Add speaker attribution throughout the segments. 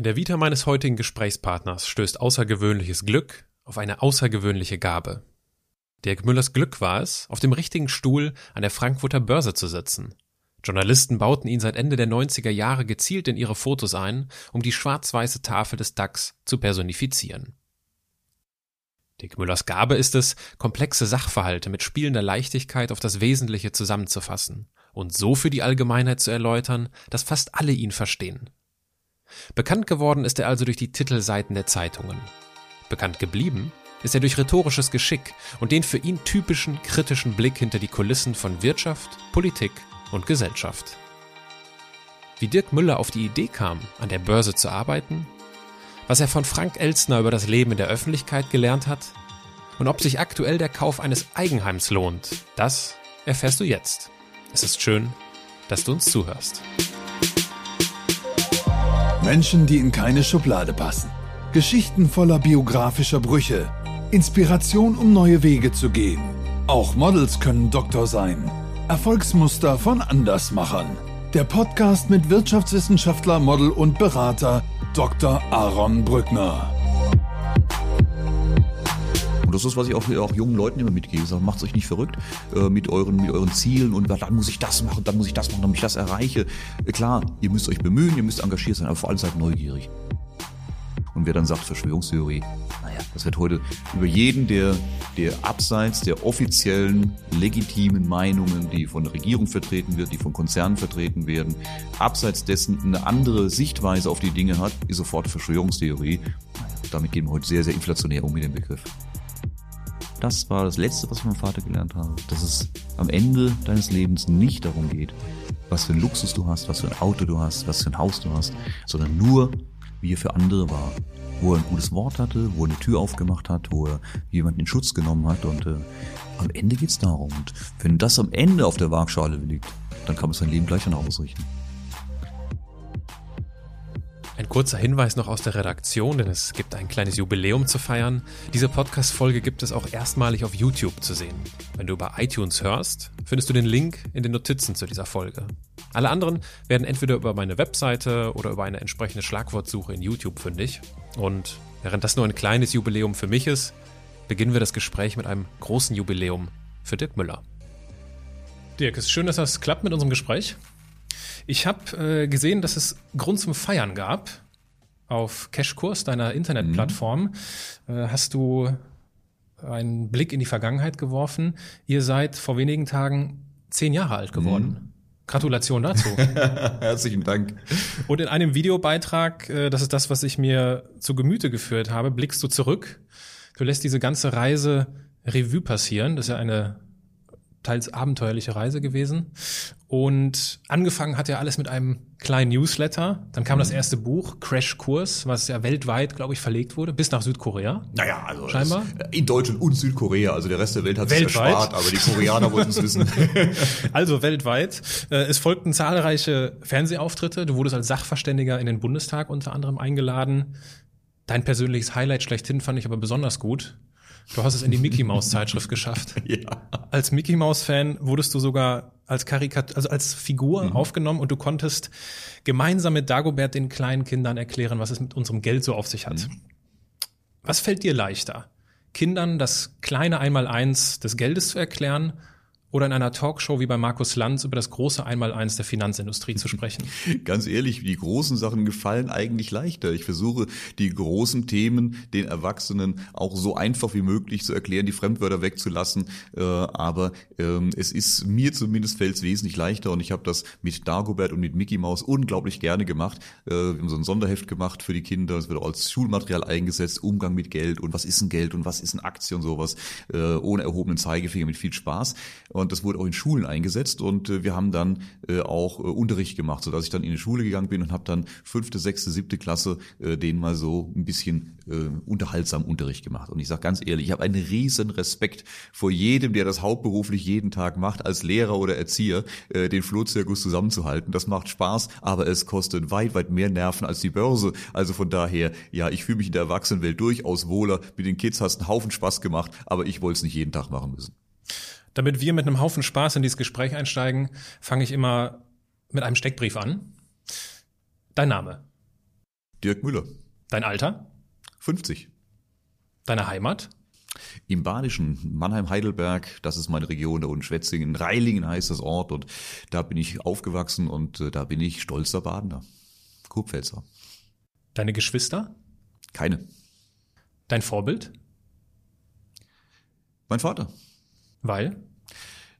Speaker 1: In der Vita meines heutigen Gesprächspartners stößt außergewöhnliches Glück auf eine außergewöhnliche Gabe. Dirk Müllers Glück war es, auf dem richtigen Stuhl an der Frankfurter Börse zu sitzen. Journalisten bauten ihn seit Ende der 90er Jahre gezielt in ihre Fotos ein, um die schwarz-weiße Tafel des DAX zu personifizieren. Dirk Müllers Gabe ist es, komplexe Sachverhalte mit spielender Leichtigkeit auf das Wesentliche zusammenzufassen und so für die Allgemeinheit zu erläutern, dass fast alle ihn verstehen. Bekannt geworden ist er also durch die Titelseiten der Zeitungen. Bekannt geblieben ist er durch rhetorisches Geschick und den für ihn typischen kritischen Blick hinter die Kulissen von Wirtschaft, Politik und Gesellschaft. Wie Dirk Müller auf die Idee kam, an der Börse zu arbeiten, was er von Frank Elstner über das Leben in der Öffentlichkeit gelernt hat und ob sich aktuell der Kauf eines Eigenheims lohnt, das erfährst du jetzt. Es ist schön, dass du uns zuhörst.
Speaker 2: Menschen, die in keine Schublade passen. Geschichten voller biografischer Brüche. Inspiration, um neue Wege zu gehen. Auch Models können Doktor sein. Erfolgsmuster von Andersmachern. Der Podcast mit Wirtschaftswissenschaftler, Model und Berater Dr. Aaron Brückner.
Speaker 3: Und das ist, was ich auch, auch jungen Leuten immer mitgebe. Sage, macht euch nicht verrückt äh, mit, euren, mit euren Zielen und dann muss ich das machen, dann muss ich das machen, damit ich das erreiche. Äh, klar, ihr müsst euch bemühen, ihr müsst engagiert sein, aber vor allem seid neugierig. Und wer dann sagt Verschwörungstheorie, naja, das wird heute über jeden, der, der abseits der offiziellen, legitimen Meinungen, die von der Regierung vertreten wird, die von Konzernen vertreten werden, abseits dessen eine andere Sichtweise auf die Dinge hat, ist sofort Verschwörungstheorie. Naja, damit gehen wir heute sehr, sehr inflationär um mit dem Begriff. Das war das Letzte, was ich vom Vater gelernt habe. Dass es am Ende deines Lebens nicht darum geht, was für ein Luxus du hast, was für ein Auto du hast, was für ein Haus du hast, sondern nur, wie er für andere war. Wo er ein gutes Wort hatte, wo er eine Tür aufgemacht hat, wo er jemanden in Schutz genommen hat. Und äh, am Ende geht's darum. Und wenn das am Ende auf der Waagschale liegt, dann kann man sein Leben gleich danach ausrichten.
Speaker 1: Ein kurzer Hinweis noch aus der Redaktion, denn es gibt ein kleines Jubiläum zu feiern. Diese Podcast-Folge gibt es auch erstmalig auf YouTube zu sehen. Wenn du über iTunes hörst, findest du den Link in den Notizen zu dieser Folge. Alle anderen werden entweder über meine Webseite oder über eine entsprechende Schlagwortsuche in YouTube fündig. Und während das nur ein kleines Jubiläum für mich ist, beginnen wir das Gespräch mit einem großen Jubiläum für Dirk Müller. Dirk, es ist schön, dass das klappt mit unserem Gespräch. Ich habe äh, gesehen, dass es Grund zum Feiern gab. Auf Cashkurs, deiner Internetplattform, mhm. äh, hast du einen Blick in die Vergangenheit geworfen. Ihr seid vor wenigen Tagen zehn Jahre alt geworden. Mhm. Gratulation dazu.
Speaker 3: Herzlichen Dank.
Speaker 1: Und in einem Videobeitrag, äh, das ist das, was ich mir zu Gemüte geführt habe, blickst du zurück. Du lässt diese ganze Reise Revue passieren. Das ist ja eine teils abenteuerliche Reise gewesen. Und angefangen hat er alles mit einem kleinen Newsletter. Dann kam mhm. das erste Buch, Crash Kurs, was ja weltweit, glaube ich, verlegt wurde, bis nach Südkorea.
Speaker 3: Naja, also scheinbar. in Deutschland und Südkorea. Also der Rest der Welt hat es erspart, aber die Koreaner wollten es wissen.
Speaker 1: also weltweit. Äh, es folgten zahlreiche Fernsehauftritte. Du wurdest als Sachverständiger in den Bundestag unter anderem eingeladen. Dein persönliches Highlight schlechthin fand ich aber besonders gut. Du hast es in die Mickey Mouse Zeitschrift geschafft. Ja. Als Mickey Mouse Fan wurdest du sogar als Karikat also als Figur mhm. aufgenommen und du konntest gemeinsam mit Dagobert den kleinen Kindern erklären, was es mit unserem Geld so auf sich hat. Mhm. Was fällt dir leichter? Kindern das kleine Einmaleins des Geldes zu erklären oder in einer Talkshow wie bei Markus Lanz über das große Einmaleins der Finanzindustrie zu sprechen?
Speaker 3: Ganz ehrlich, die großen Sachen gefallen eigentlich leichter. Ich versuche, die großen Themen den Erwachsenen auch so einfach wie möglich zu erklären, die Fremdwörter wegzulassen. Äh, aber ähm, es ist mir zumindest fällt es wesentlich leichter und ich habe das mit Dagobert und mit Mickey Mouse unglaublich gerne gemacht. Äh, wir haben so ein Sonderheft gemacht für die Kinder. Es wird auch als Schulmaterial eingesetzt, Umgang mit Geld und was ist ein Geld und was ist eine Aktie und sowas. Äh, ohne erhobenen Zeigefinger mit viel Spaß. Das wurde auch in Schulen eingesetzt und äh, wir haben dann äh, auch äh, Unterricht gemacht, sodass ich dann in die Schule gegangen bin und habe dann fünfte, sechste, siebte Klasse denen mal so ein bisschen unterhaltsam Unterricht gemacht. Und ich sage ganz ehrlich, ich habe einen riesen Respekt vor jedem, der das hauptberuflich jeden Tag macht, als Lehrer oder Erzieher, den Flohzirkus zusammenzuhalten. Das macht Spaß, aber es kostet weit, weit mehr Nerven als die Börse. Also von daher, ja, ich fühle mich in der Erwachsenenwelt durchaus wohler. Mit den Kids hast einen Haufen Spaß gemacht, aber ich wollte es nicht jeden Tag machen müssen.
Speaker 1: Damit wir mit einem Haufen Spaß in dieses Gespräch einsteigen, fange ich immer mit einem Steckbrief an. Dein Name?
Speaker 3: Dirk Müller.
Speaker 1: Dein Alter?
Speaker 3: 50.
Speaker 1: Deine Heimat?
Speaker 3: Im Badischen, Mannheim-Heidelberg, das ist meine Region, da unten Schwetzingen, Reilingen heißt das Ort und da bin ich aufgewachsen und äh, da bin ich stolzer Badener. Kurpfälzer.
Speaker 1: Deine Geschwister?
Speaker 3: Keine.
Speaker 1: Dein Vorbild?
Speaker 3: Mein Vater.
Speaker 1: Weil?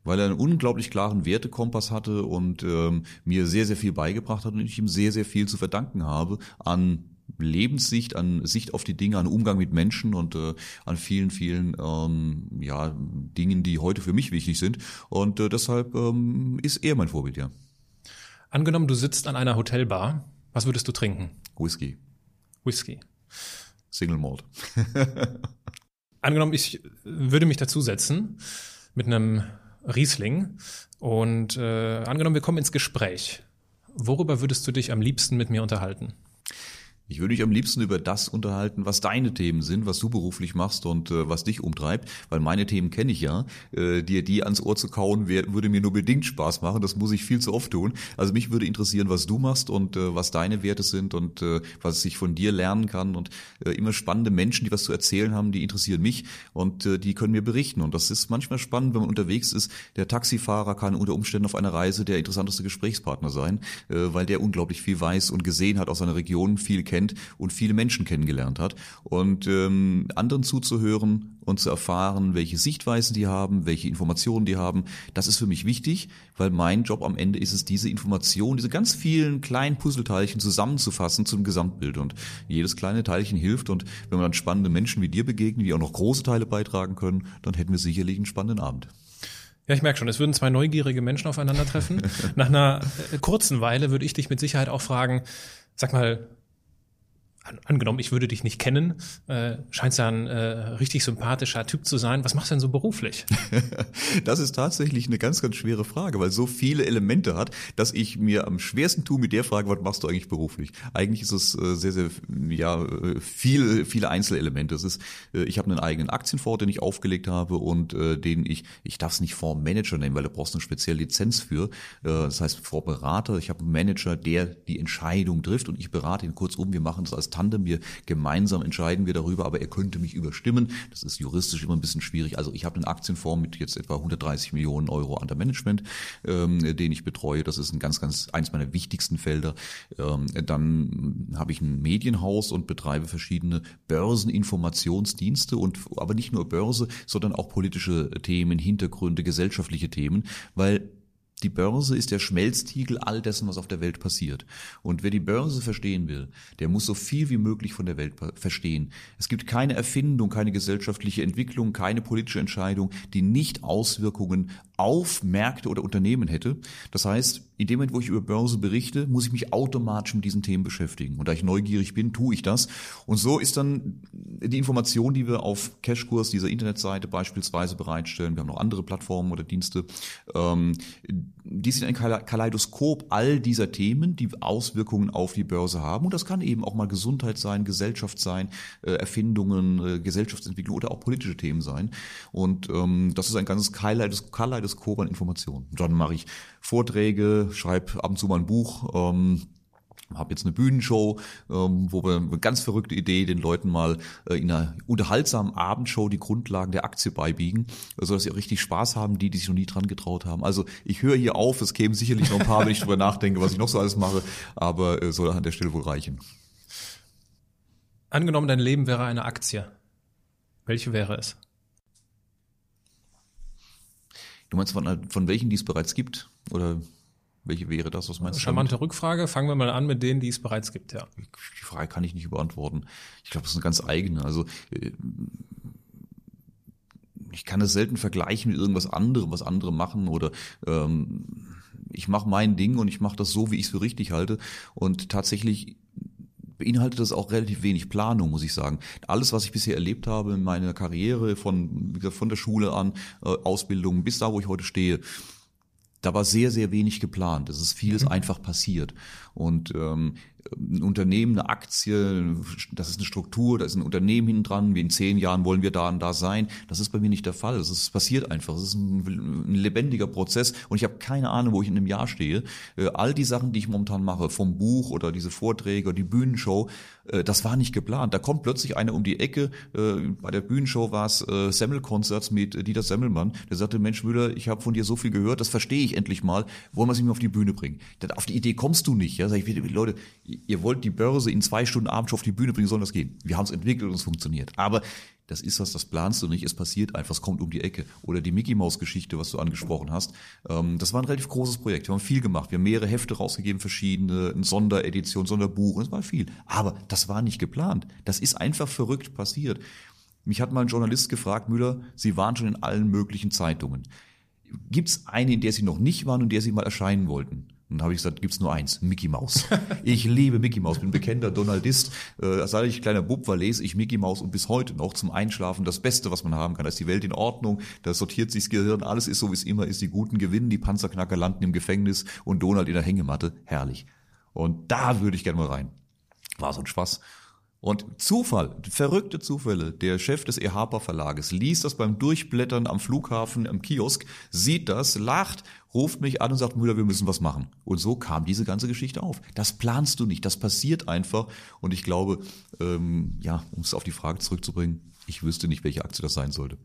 Speaker 3: Weil er einen unglaublich klaren Wertekompass hatte und ähm, mir sehr, sehr viel beigebracht hat und ich ihm sehr, sehr viel zu verdanken habe an Lebenssicht, an Sicht auf die Dinge, an Umgang mit Menschen und äh, an vielen, vielen ähm, ja, Dingen, die heute für mich wichtig sind. Und äh, deshalb ähm, ist er mein Vorbild, ja.
Speaker 1: Angenommen, du sitzt an einer Hotelbar, was würdest du trinken?
Speaker 3: Whisky.
Speaker 1: Whisky.
Speaker 3: Single Malt.
Speaker 1: Angenommen, ich würde mich dazusetzen mit einem Riesling und äh, angenommen, wir kommen ins Gespräch. Worüber würdest du dich am liebsten mit mir unterhalten?
Speaker 3: Ich würde mich am liebsten über das unterhalten, was deine Themen sind, was du beruflich machst und äh, was dich umtreibt, weil meine Themen kenne ich ja. Äh, dir die ans Ohr zu kauen, wär, würde mir nur bedingt Spaß machen. Das muss ich viel zu oft tun. Also mich würde interessieren, was du machst und äh, was deine Werte sind und äh, was ich von dir lernen kann. Und äh, immer spannende Menschen, die was zu erzählen haben, die interessieren mich und äh, die können mir berichten. Und das ist manchmal spannend, wenn man unterwegs ist. Der Taxifahrer kann unter Umständen auf einer Reise der interessanteste Gesprächspartner sein, äh, weil der unglaublich viel weiß und gesehen hat aus seiner Region, viel kennt kennt und viele Menschen kennengelernt hat. Und ähm, anderen zuzuhören und zu erfahren, welche Sichtweisen die haben, welche Informationen die haben, das ist für mich wichtig, weil mein Job am Ende ist es, diese Informationen, diese ganz vielen kleinen Puzzleteilchen zusammenzufassen zum Gesamtbild. Und jedes kleine Teilchen hilft. Und wenn man dann spannende Menschen wie dir begegnen, die auch noch große Teile beitragen können, dann hätten wir sicherlich einen spannenden Abend.
Speaker 1: Ja, ich merke schon, es würden zwei neugierige Menschen aufeinandertreffen. Nach einer äh, kurzen Weile würde ich dich mit Sicherheit auch fragen, sag mal, angenommen, ich würde dich nicht kennen, äh, scheinst ja ein äh, richtig sympathischer Typ zu sein. Was machst du denn so beruflich?
Speaker 3: das ist tatsächlich eine ganz, ganz schwere Frage, weil so viele Elemente hat, dass ich mir am schwersten tue mit der Frage, was machst du eigentlich beruflich? Eigentlich ist es äh, sehr, sehr, ja, äh, viel, viele Einzelelemente. Es ist, äh, ich habe einen eigenen Aktienfonds, den ich aufgelegt habe und äh, den ich, ich darf es nicht Fondsmanager nennen, weil da brauchst du eine spezielle Lizenz für. Äh, das heißt Fondsberater. Ich habe einen Manager, der die Entscheidung trifft und ich berate ihn kurzum. Wir machen das als Tandem. Wir gemeinsam entscheiden wir darüber, aber er könnte mich überstimmen. Das ist juristisch immer ein bisschen schwierig. Also ich habe einen Aktienfonds mit jetzt etwa 130 Millionen Euro an der Management, ähm, den ich betreue. Das ist ein ganz, ganz eins meiner wichtigsten Felder. Ähm, dann habe ich ein Medienhaus und betreibe verschiedene Börseninformationsdienste und aber nicht nur Börse, sondern auch politische Themen, Hintergründe, gesellschaftliche Themen, weil die Börse ist der Schmelztiegel all dessen, was auf der Welt passiert. Und wer die Börse verstehen will, der muss so viel wie möglich von der Welt verstehen. Es gibt keine Erfindung, keine gesellschaftliche Entwicklung, keine politische Entscheidung, die nicht Auswirkungen auf Märkte oder Unternehmen hätte. Das heißt, in dem Moment, wo ich über Börse berichte, muss ich mich automatisch mit diesen Themen beschäftigen. Und da ich neugierig bin, tue ich das. Und so ist dann die Information, die wir auf Cashkurs, dieser Internetseite beispielsweise bereitstellen, wir haben noch andere Plattformen oder Dienste, ähm, die sind ein Kaleidoskop all dieser Themen, die Auswirkungen auf die Börse haben. Und das kann eben auch mal Gesundheit sein, Gesellschaft sein, äh, Erfindungen, äh, Gesellschaftsentwicklung oder auch politische Themen sein. Und ähm, das ist ein ganzes Kaleidoskop an Informationen. Dann mache ich Vorträge, schreibe ab und zu mal ein Buch. Ähm, habe jetzt eine Bühnenshow, ähm, wo wir eine ganz verrückte Idee den Leuten mal äh, in einer unterhaltsamen Abendshow die Grundlagen der Aktie beibiegen, so dass sie auch richtig Spaß haben, die, die sich noch nie dran getraut haben. Also ich höre hier auf, es kämen sicherlich noch ein paar, wenn ich drüber nachdenke, was ich noch so alles mache, aber äh, soll an der Stelle wohl reichen.
Speaker 1: Angenommen, dein Leben wäre eine Aktie. Welche wäre es?
Speaker 3: Du meinst von, von welchen, die es bereits gibt? Oder welche wäre das? Was meinst
Speaker 1: du? Charmante? Rückfrage. Fangen wir mal an mit denen, die es bereits gibt, ja.
Speaker 3: Die Frage kann ich nicht beantworten. Ich glaube, das ist eine ganz eigene. Also äh, ich kann es selten vergleichen mit irgendwas anderem, was andere machen oder ähm, ich mache mein Ding und ich mache das so, wie ich es für richtig halte. Und tatsächlich beinhaltet das auch relativ wenig Planung, muss ich sagen. Alles, was ich bisher erlebt habe in meiner Karriere, von, von der Schule an, äh, Ausbildung bis da, wo ich heute stehe, da war sehr, sehr wenig geplant. Es ist vieles mhm. einfach passiert. Und ähm, ein Unternehmen, eine Aktie, das ist eine Struktur, da ist ein Unternehmen hinten dran, wie in zehn Jahren wollen wir da und da sein. Das ist bei mir nicht der Fall. Das passiert einfach. Das ist ein, ein lebendiger Prozess und ich habe keine Ahnung, wo ich in einem Jahr stehe. Äh, all die Sachen, die ich momentan mache, vom Buch oder diese Vorträge oder die Bühnenshow, äh, das war nicht geplant. Da kommt plötzlich einer um die Ecke. Äh, bei der Bühnenshow war es Semmelkonzerts mit Dieter Semmelmann. Der sagte, Mensch Müller, ich habe von dir so viel gehört, das verstehe ich endlich mal. Wollen wir es ihm auf die Bühne bringen? Auf die Idee kommst du nicht. Ja, sag ich, Leute, ihr wollt die Börse in zwei Stunden abends auf die Bühne bringen, soll das gehen? Wir haben es entwickelt und es funktioniert. Aber das ist was, das planst du nicht, es passiert einfach, es kommt um die Ecke. Oder die Mickey Maus Geschichte, was du angesprochen hast. Ähm, das war ein relativ großes Projekt. Wir haben viel gemacht. Wir haben mehrere Hefte rausgegeben, verschiedene, eine Sonderedition, Sonderbuch, und es war viel. Aber das war nicht geplant. Das ist einfach verrückt passiert. Mich hat mal ein Journalist gefragt, Müller, Sie waren schon in allen möglichen Zeitungen. Gibt es eine, in der Sie noch nicht waren und in der Sie mal erscheinen wollten? Und dann habe ich gesagt, gibt's nur eins, Mickey Mouse. Ich liebe Mickey Mouse, bin bekennender Donaldist. Äh, seit ich kleiner Bub war, lese ich Mickey Mouse und bis heute noch zum Einschlafen das Beste, was man haben kann. Da ist die Welt in Ordnung, da sortiert sich das Gehirn, alles ist so, wie es immer ist. Die Guten gewinnen, die Panzerknacker landen im Gefängnis und Donald in der Hängematte. Herrlich. Und da würde ich gerne mal rein. War so ein Spaß. Und Zufall, verrückte Zufälle. Der Chef des EHPA Verlages liest das beim Durchblättern am Flughafen, am Kiosk, sieht das, lacht, ruft mich an und sagt, Müller, wir müssen was machen. Und so kam diese ganze Geschichte auf. Das planst du nicht, das passiert einfach. Und ich glaube, ähm, ja, um es auf die Frage zurückzubringen, ich wüsste nicht, welche Aktie das sein sollte.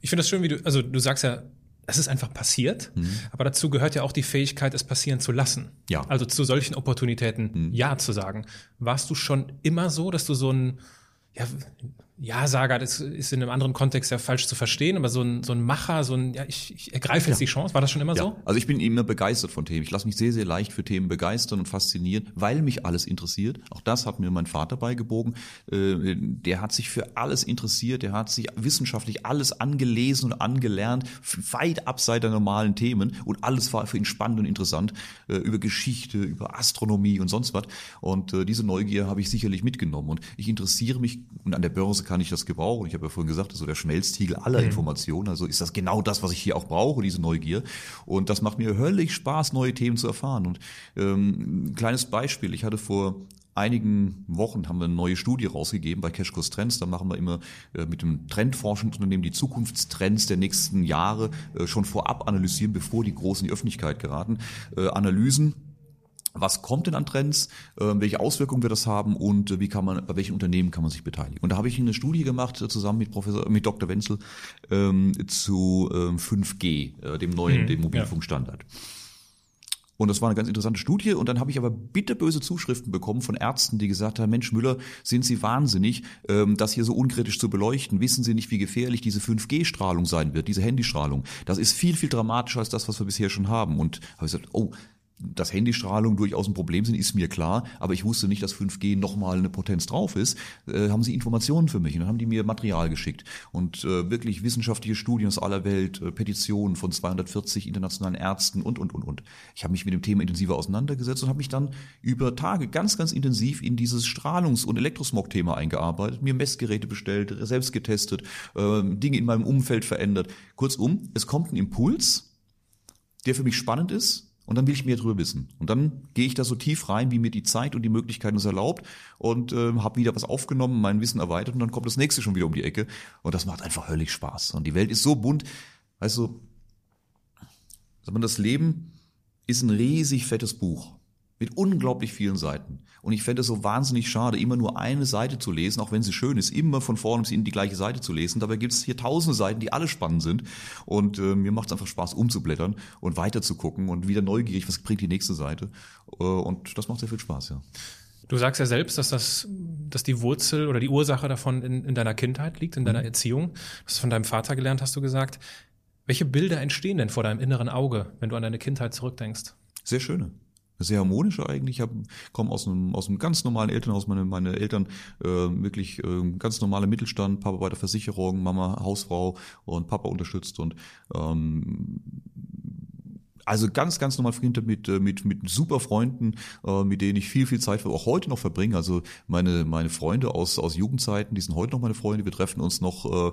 Speaker 1: Ich finde das schön, wie du, also du sagst ja, es ist einfach passiert, mhm. aber dazu gehört ja auch die Fähigkeit, es passieren zu lassen.
Speaker 3: Ja.
Speaker 1: Also zu solchen Opportunitäten mhm. Ja zu sagen. Warst du schon immer so, dass du so ein, ja, ja-Sager, das ist in einem anderen Kontext ja falsch zu verstehen, aber so ein, so ein Macher, so ein, ja, ich, ich ergreife jetzt ja. die Chance. War das schon immer ja. so?
Speaker 3: Also ich bin immer begeistert von Themen. Ich lasse mich sehr, sehr leicht für Themen begeistern und faszinieren, weil mich alles interessiert. Auch das hat mir mein Vater beigebogen. Äh, der hat sich für alles interessiert, der hat sich wissenschaftlich alles angelesen und angelernt, weit abseits der normalen Themen und alles war für ihn spannend und interessant, äh, über Geschichte, über Astronomie und sonst was. Und äh, diese Neugier habe ich sicherlich mitgenommen und ich interessiere mich und an der Börse kann ich das gebrauchen. Ich habe ja vorhin gesagt, das ist so der Schmelztiegel aller mhm. Informationen. Also ist das genau das, was ich hier auch brauche, diese Neugier. Und das macht mir höllisch Spaß, neue Themen zu erfahren. Und ähm, ein kleines Beispiel. Ich hatte vor einigen Wochen haben wir eine neue Studie rausgegeben bei Cashkurs Trends. Da machen wir immer äh, mit dem Trendforschungsunternehmen die Zukunftstrends der nächsten Jahre äh, schon vorab analysieren, bevor die groß in die Öffentlichkeit geraten. Äh, Analysen was kommt denn an Trends, äh, welche Auswirkungen wird das haben und äh, wie kann man, bei welchen Unternehmen kann man sich beteiligen. Und da habe ich eine Studie gemacht, äh, zusammen mit Professor, mit Dr. Wenzel, ähm, zu ähm, 5G, dem neuen, mhm, dem Mobilfunkstandard. Ja. Und das war eine ganz interessante Studie. Und dann habe ich aber bitterböse Zuschriften bekommen von Ärzten, die gesagt haben, Mensch Müller, sind Sie wahnsinnig, ähm, das hier so unkritisch zu beleuchten? Wissen Sie nicht, wie gefährlich diese 5G-Strahlung sein wird, diese Handystrahlung? Das ist viel, viel dramatischer als das, was wir bisher schon haben. Und habe ich gesagt, oh, dass Handystrahlung durchaus ein Problem sind, ist mir klar, aber ich wusste nicht, dass 5G nochmal eine Potenz drauf ist. Äh, haben sie Informationen für mich und dann haben die mir Material geschickt und äh, wirklich wissenschaftliche Studien aus aller Welt, äh, Petitionen von 240 internationalen Ärzten und, und, und, und. Ich habe mich mit dem Thema intensiver auseinandergesetzt und habe mich dann über Tage ganz, ganz intensiv in dieses Strahlungs- und Elektrosmog-Thema eingearbeitet, mir Messgeräte bestellt, selbst getestet, äh, Dinge in meinem Umfeld verändert. Kurzum, es kommt ein Impuls, der für mich spannend ist, und dann will ich mehr drüber wissen. Und dann gehe ich da so tief rein, wie mir die Zeit und die Möglichkeiten es erlaubt und äh, habe wieder was aufgenommen, mein Wissen erweitert und dann kommt das nächste schon wieder um die Ecke. Und das macht einfach höllisch Spaß. Und die Welt ist so bunt. Weißt du, sagt man, das Leben ist ein riesig fettes Buch mit unglaublich vielen Seiten. Und ich fände es so wahnsinnig schade, immer nur eine Seite zu lesen, auch wenn sie schön ist, immer von vorne bis hinten die gleiche Seite zu lesen. Dabei gibt es hier tausende Seiten, die alle spannend sind. Und äh, mir macht es einfach Spaß, umzublättern und weiter zu gucken und wieder neugierig, was bringt die nächste Seite. Äh, und das macht sehr viel Spaß, ja.
Speaker 1: Du sagst ja selbst, dass das, dass die Wurzel oder die Ursache davon in, in deiner Kindheit liegt, in deiner mhm. Erziehung. Das von deinem Vater gelernt, hast du gesagt. Welche Bilder entstehen denn vor deinem inneren Auge, wenn du an deine Kindheit zurückdenkst?
Speaker 3: Sehr schöne sehr harmonische eigentlich. Ich komme aus einem, aus einem ganz normalen Elternhaus. Meine, meine Eltern äh, wirklich äh, ganz normaler Mittelstand, Papa bei der Versicherung, Mama Hausfrau und Papa unterstützt und ähm, also ganz, ganz normal Kindheit mit, äh, mit, mit super Freunden, äh, mit denen ich viel, viel Zeit auch heute noch verbringe. Also meine, meine Freunde aus, aus Jugendzeiten, die sind heute noch meine Freunde. Wir treffen uns noch äh,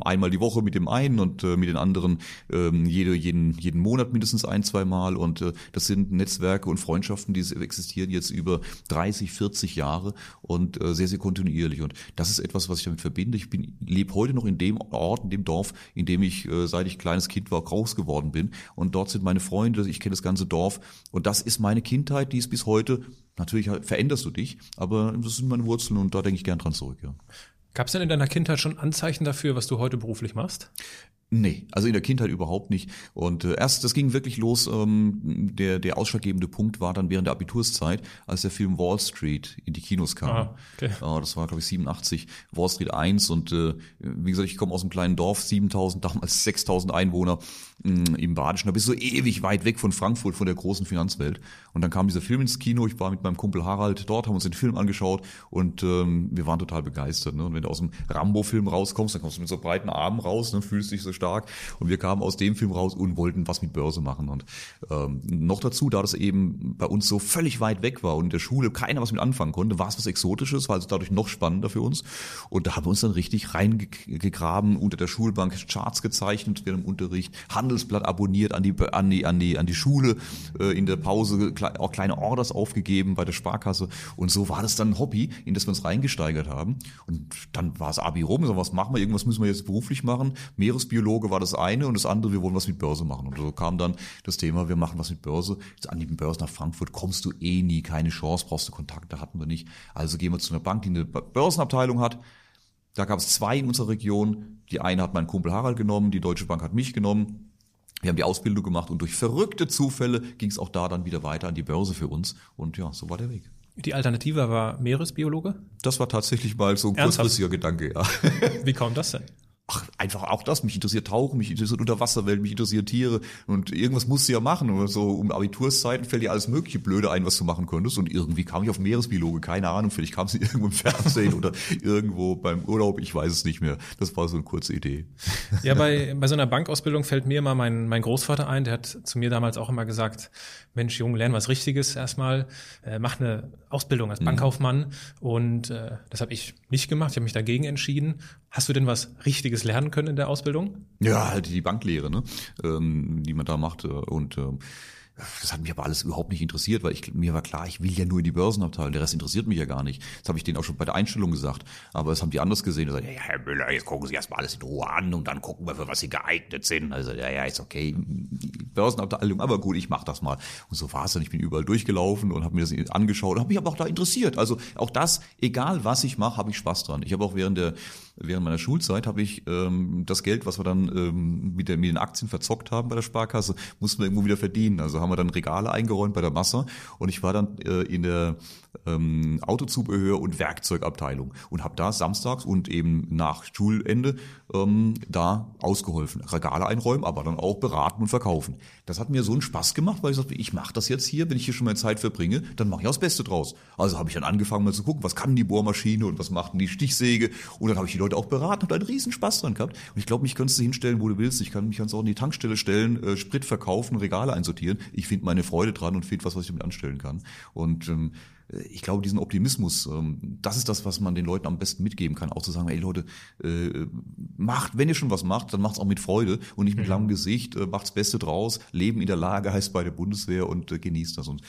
Speaker 3: einmal die Woche mit dem einen und mit den anderen äh, jede, jeden, jeden Monat mindestens ein, zwei Mal. Und das sind Netzwerke und Freundschaften, die existieren jetzt über 30, 40 Jahre und sehr, sehr kontinuierlich. Und das ist etwas, was ich damit verbinde. Ich bin, lebe heute noch in dem Ort, in dem Dorf, in dem ich, seit ich kleines Kind war, groß geworden bin. Und dort sind meine Freunde, ich kenne das ganze Dorf. Und das ist meine Kindheit, die ist bis heute. Natürlich veränderst du dich, aber das sind meine Wurzeln und da denke ich gern dran zurück, ja.
Speaker 1: Gab es denn in deiner Kindheit schon Anzeichen dafür, was du heute beruflich machst?
Speaker 3: Nee, also in der Kindheit überhaupt nicht. Und äh, erst, das ging wirklich los, ähm, der, der ausschlaggebende Punkt war dann während der Abiturszeit, als der Film Wall Street in die Kinos kam. Ah, okay. äh, das war, glaube ich, 87, Wall Street 1 und äh, wie gesagt, ich komme aus einem kleinen Dorf, 7000, damals 6000 Einwohner mh, mm, im Badischen, da bist du so ewig weit weg von Frankfurt, von der großen Finanzwelt. Und dann kam dieser Film ins Kino, ich war mit meinem Kumpel Harald dort, haben uns den Film angeschaut und ähm, wir waren total begeistert. Ne? Und wenn du aus dem Rambo-Film rauskommst, dann kommst du mit so breiten Armen raus, ne? fühlst dich so stark. Und wir kamen aus dem Film raus und wollten was mit Börse machen. Und ähm, noch dazu, da das eben bei uns so völlig weit weg war und in der Schule keiner was mit anfangen konnte, war es was Exotisches, war also dadurch noch spannender für uns. Und da haben wir uns dann richtig reingegraben, unter der Schulbank Charts gezeichnet während dem Unterricht, Handelsblatt abonniert an die an die an die an die Schule, äh, in der Pause auch kleine Orders aufgegeben bei der Sparkasse. Und so war das dann ein Hobby, in das wir uns reingesteigert haben. Und dann war es Abi rum, so was machen wir, irgendwas müssen wir jetzt beruflich machen. Meeresbiologe war das eine und das andere, wir wollen was mit Börse machen. Und so kam dann das Thema, wir machen was mit Börse. Jetzt an die Börse nach Frankfurt kommst du eh nie, keine Chance, brauchst du Kontakte, hatten wir nicht. Also gehen wir zu einer Bank, die eine Börsenabteilung hat. Da gab es zwei in unserer Region. Die eine hat mein Kumpel Harald genommen, die Deutsche Bank hat mich genommen. Wir haben die Ausbildung gemacht und durch verrückte Zufälle ging es auch da dann wieder weiter an die Börse für uns. Und ja, so war der Weg.
Speaker 1: Die Alternative war Meeresbiologe?
Speaker 3: Das war tatsächlich mal so ein kurzfristiger Gedanke, ja.
Speaker 1: Wie kam das denn?
Speaker 3: Ach, einfach auch das, mich interessiert Tauchen, mich interessiert Unterwasserwelt, mich interessieren Tiere und irgendwas musst du ja machen. Und so um Abiturszeiten fällt dir alles mögliche Blöde ein, was du machen könntest. Und irgendwie kam ich auf Meeresbiologe, keine Ahnung, vielleicht kam sie irgendwo im Fernsehen oder irgendwo beim Urlaub, ich weiß es nicht mehr. Das war so eine kurze Idee.
Speaker 1: Ja, bei, bei so einer Bankausbildung fällt mir immer mein, mein Großvater ein, der hat zu mir damals auch immer gesagt, Mensch, Junge, lern was Richtiges erstmal, äh, mach eine Ausbildung als mhm. Bankkaufmann. Mhm. Und äh, das habe ich nicht gemacht, ich habe mich dagegen entschieden. Hast du denn was Richtiges lernen können in der Ausbildung?
Speaker 3: Ja, halt die Banklehre, ne? ähm, die man da macht. Äh, und ähm, das hat mich aber alles überhaupt nicht interessiert, weil ich, mir war klar, ich will ja nur in die Börsenabteilung, der Rest interessiert mich ja gar nicht. Das habe ich denen auch schon bei der Einstellung gesagt. Aber das haben die anders gesehen. Die sagen, ja, Herr Müller, jetzt gucken Sie erstmal alles in Ruhe an und dann gucken wir, für was Sie geeignet sind. Also, ja, ja, ist okay. Börsenabteilung, aber gut, ich mach das mal. Und so war es dann. Ich bin überall durchgelaufen und habe mir das angeschaut und habe mich aber auch da interessiert. Also auch das, egal was ich mache, habe ich Spaß dran. Ich habe auch während der während meiner Schulzeit habe ich ähm, das Geld, was wir dann ähm, mit, der, mit den Aktien verzockt haben bei der Sparkasse, mussten wir irgendwo wieder verdienen. Also haben wir dann Regale eingeräumt bei der Masse. Und ich war dann äh, in der ähm, Autozubehör und Werkzeugabteilung und habe da samstags und eben nach Schulende ähm, da ausgeholfen. Regale einräumen, aber dann auch beraten und verkaufen. Das hat mir so einen Spaß gemacht, weil ich sagte, ich mache das jetzt hier, wenn ich hier schon mal Zeit verbringe, dann mache ich auch das Beste draus. Also habe ich dann angefangen mal zu gucken, was kann die Bohrmaschine und was macht denn die Stichsäge und dann habe ich die Leute auch beraten, habe einen riesen Spaß dran gehabt und ich glaube, mich könntest du hinstellen, wo du willst. Ich kann mich ganz auch in die Tankstelle stellen, äh, Sprit verkaufen, Regale einsortieren. Ich finde meine Freude dran und finde was, was ich damit anstellen kann. Und ähm, ich glaube, diesen Optimismus, ähm, das ist das, was man den Leuten am besten mitgeben kann. Auch zu sagen, ey Leute, äh, macht, wenn ihr schon was macht, dann macht's auch mit Freude und nicht mit mhm. langem Gesicht, äh, macht's Beste draus. Leben in der Lage heißt bei der Bundeswehr und äh, genießt das. Und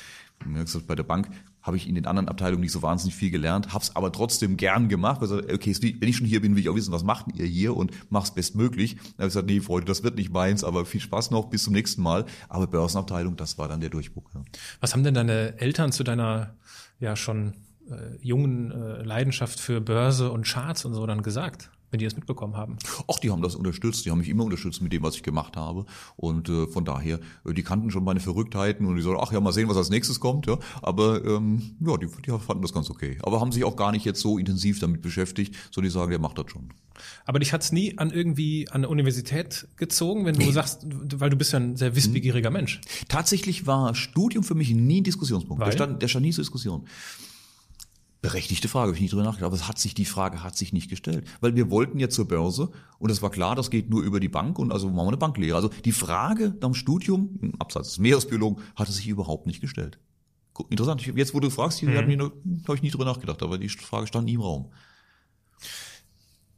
Speaker 3: gesagt, bei der Bank habe ich in den anderen Abteilungen nicht so wahnsinnig viel gelernt, hab's aber trotzdem gern gemacht, weil ich, okay, wenn ich schon hier bin, will ich auch wissen, was macht ihr hier und mach's bestmöglich. Dann habe ich gesagt, nee, Freunde, das wird nicht meins, aber viel Spaß noch, bis zum nächsten Mal. Aber Börsenabteilung, das war dann der Durchbruch. Ja.
Speaker 1: Was haben denn deine Eltern zu deiner ja schon äh, jungen äh, Leidenschaft für Börse und Charts und so dann gesagt? Wenn die das mitbekommen haben?
Speaker 3: Ach, die haben das unterstützt. Die haben mich immer unterstützt mit dem, was ich gemacht habe. Und äh, von daher, äh, die kannten schon meine Verrücktheiten und die so, ach ja, mal sehen, was als nächstes kommt. Ja, aber ähm, ja, die, die fanden das ganz okay. Aber haben sich auch gar nicht jetzt so intensiv damit beschäftigt, so die sagen, der macht das schon.
Speaker 1: Aber dich hat's nie an irgendwie an eine Universität gezogen, wenn du nee. sagst, weil du bist ja ein sehr wissbegieriger hm. Mensch.
Speaker 3: Tatsächlich war Studium für mich nie ein Diskussionspunkt. Der stand, der stand nie zur Diskussion Berechtigte Frage, habe ich nicht drüber nachgedacht, aber es hat sich die Frage hat sich nicht gestellt, weil wir wollten ja zur Börse und es war klar, das geht nur über die Bank und also machen wir eine Banklehre. Also die Frage nach dem Studium, abseits des Meeresbiologen, hatte sich überhaupt nicht gestellt. Interessant, jetzt wo du fragst, mhm. habe ich nie drüber nachgedacht, aber die Frage stand nie im Raum.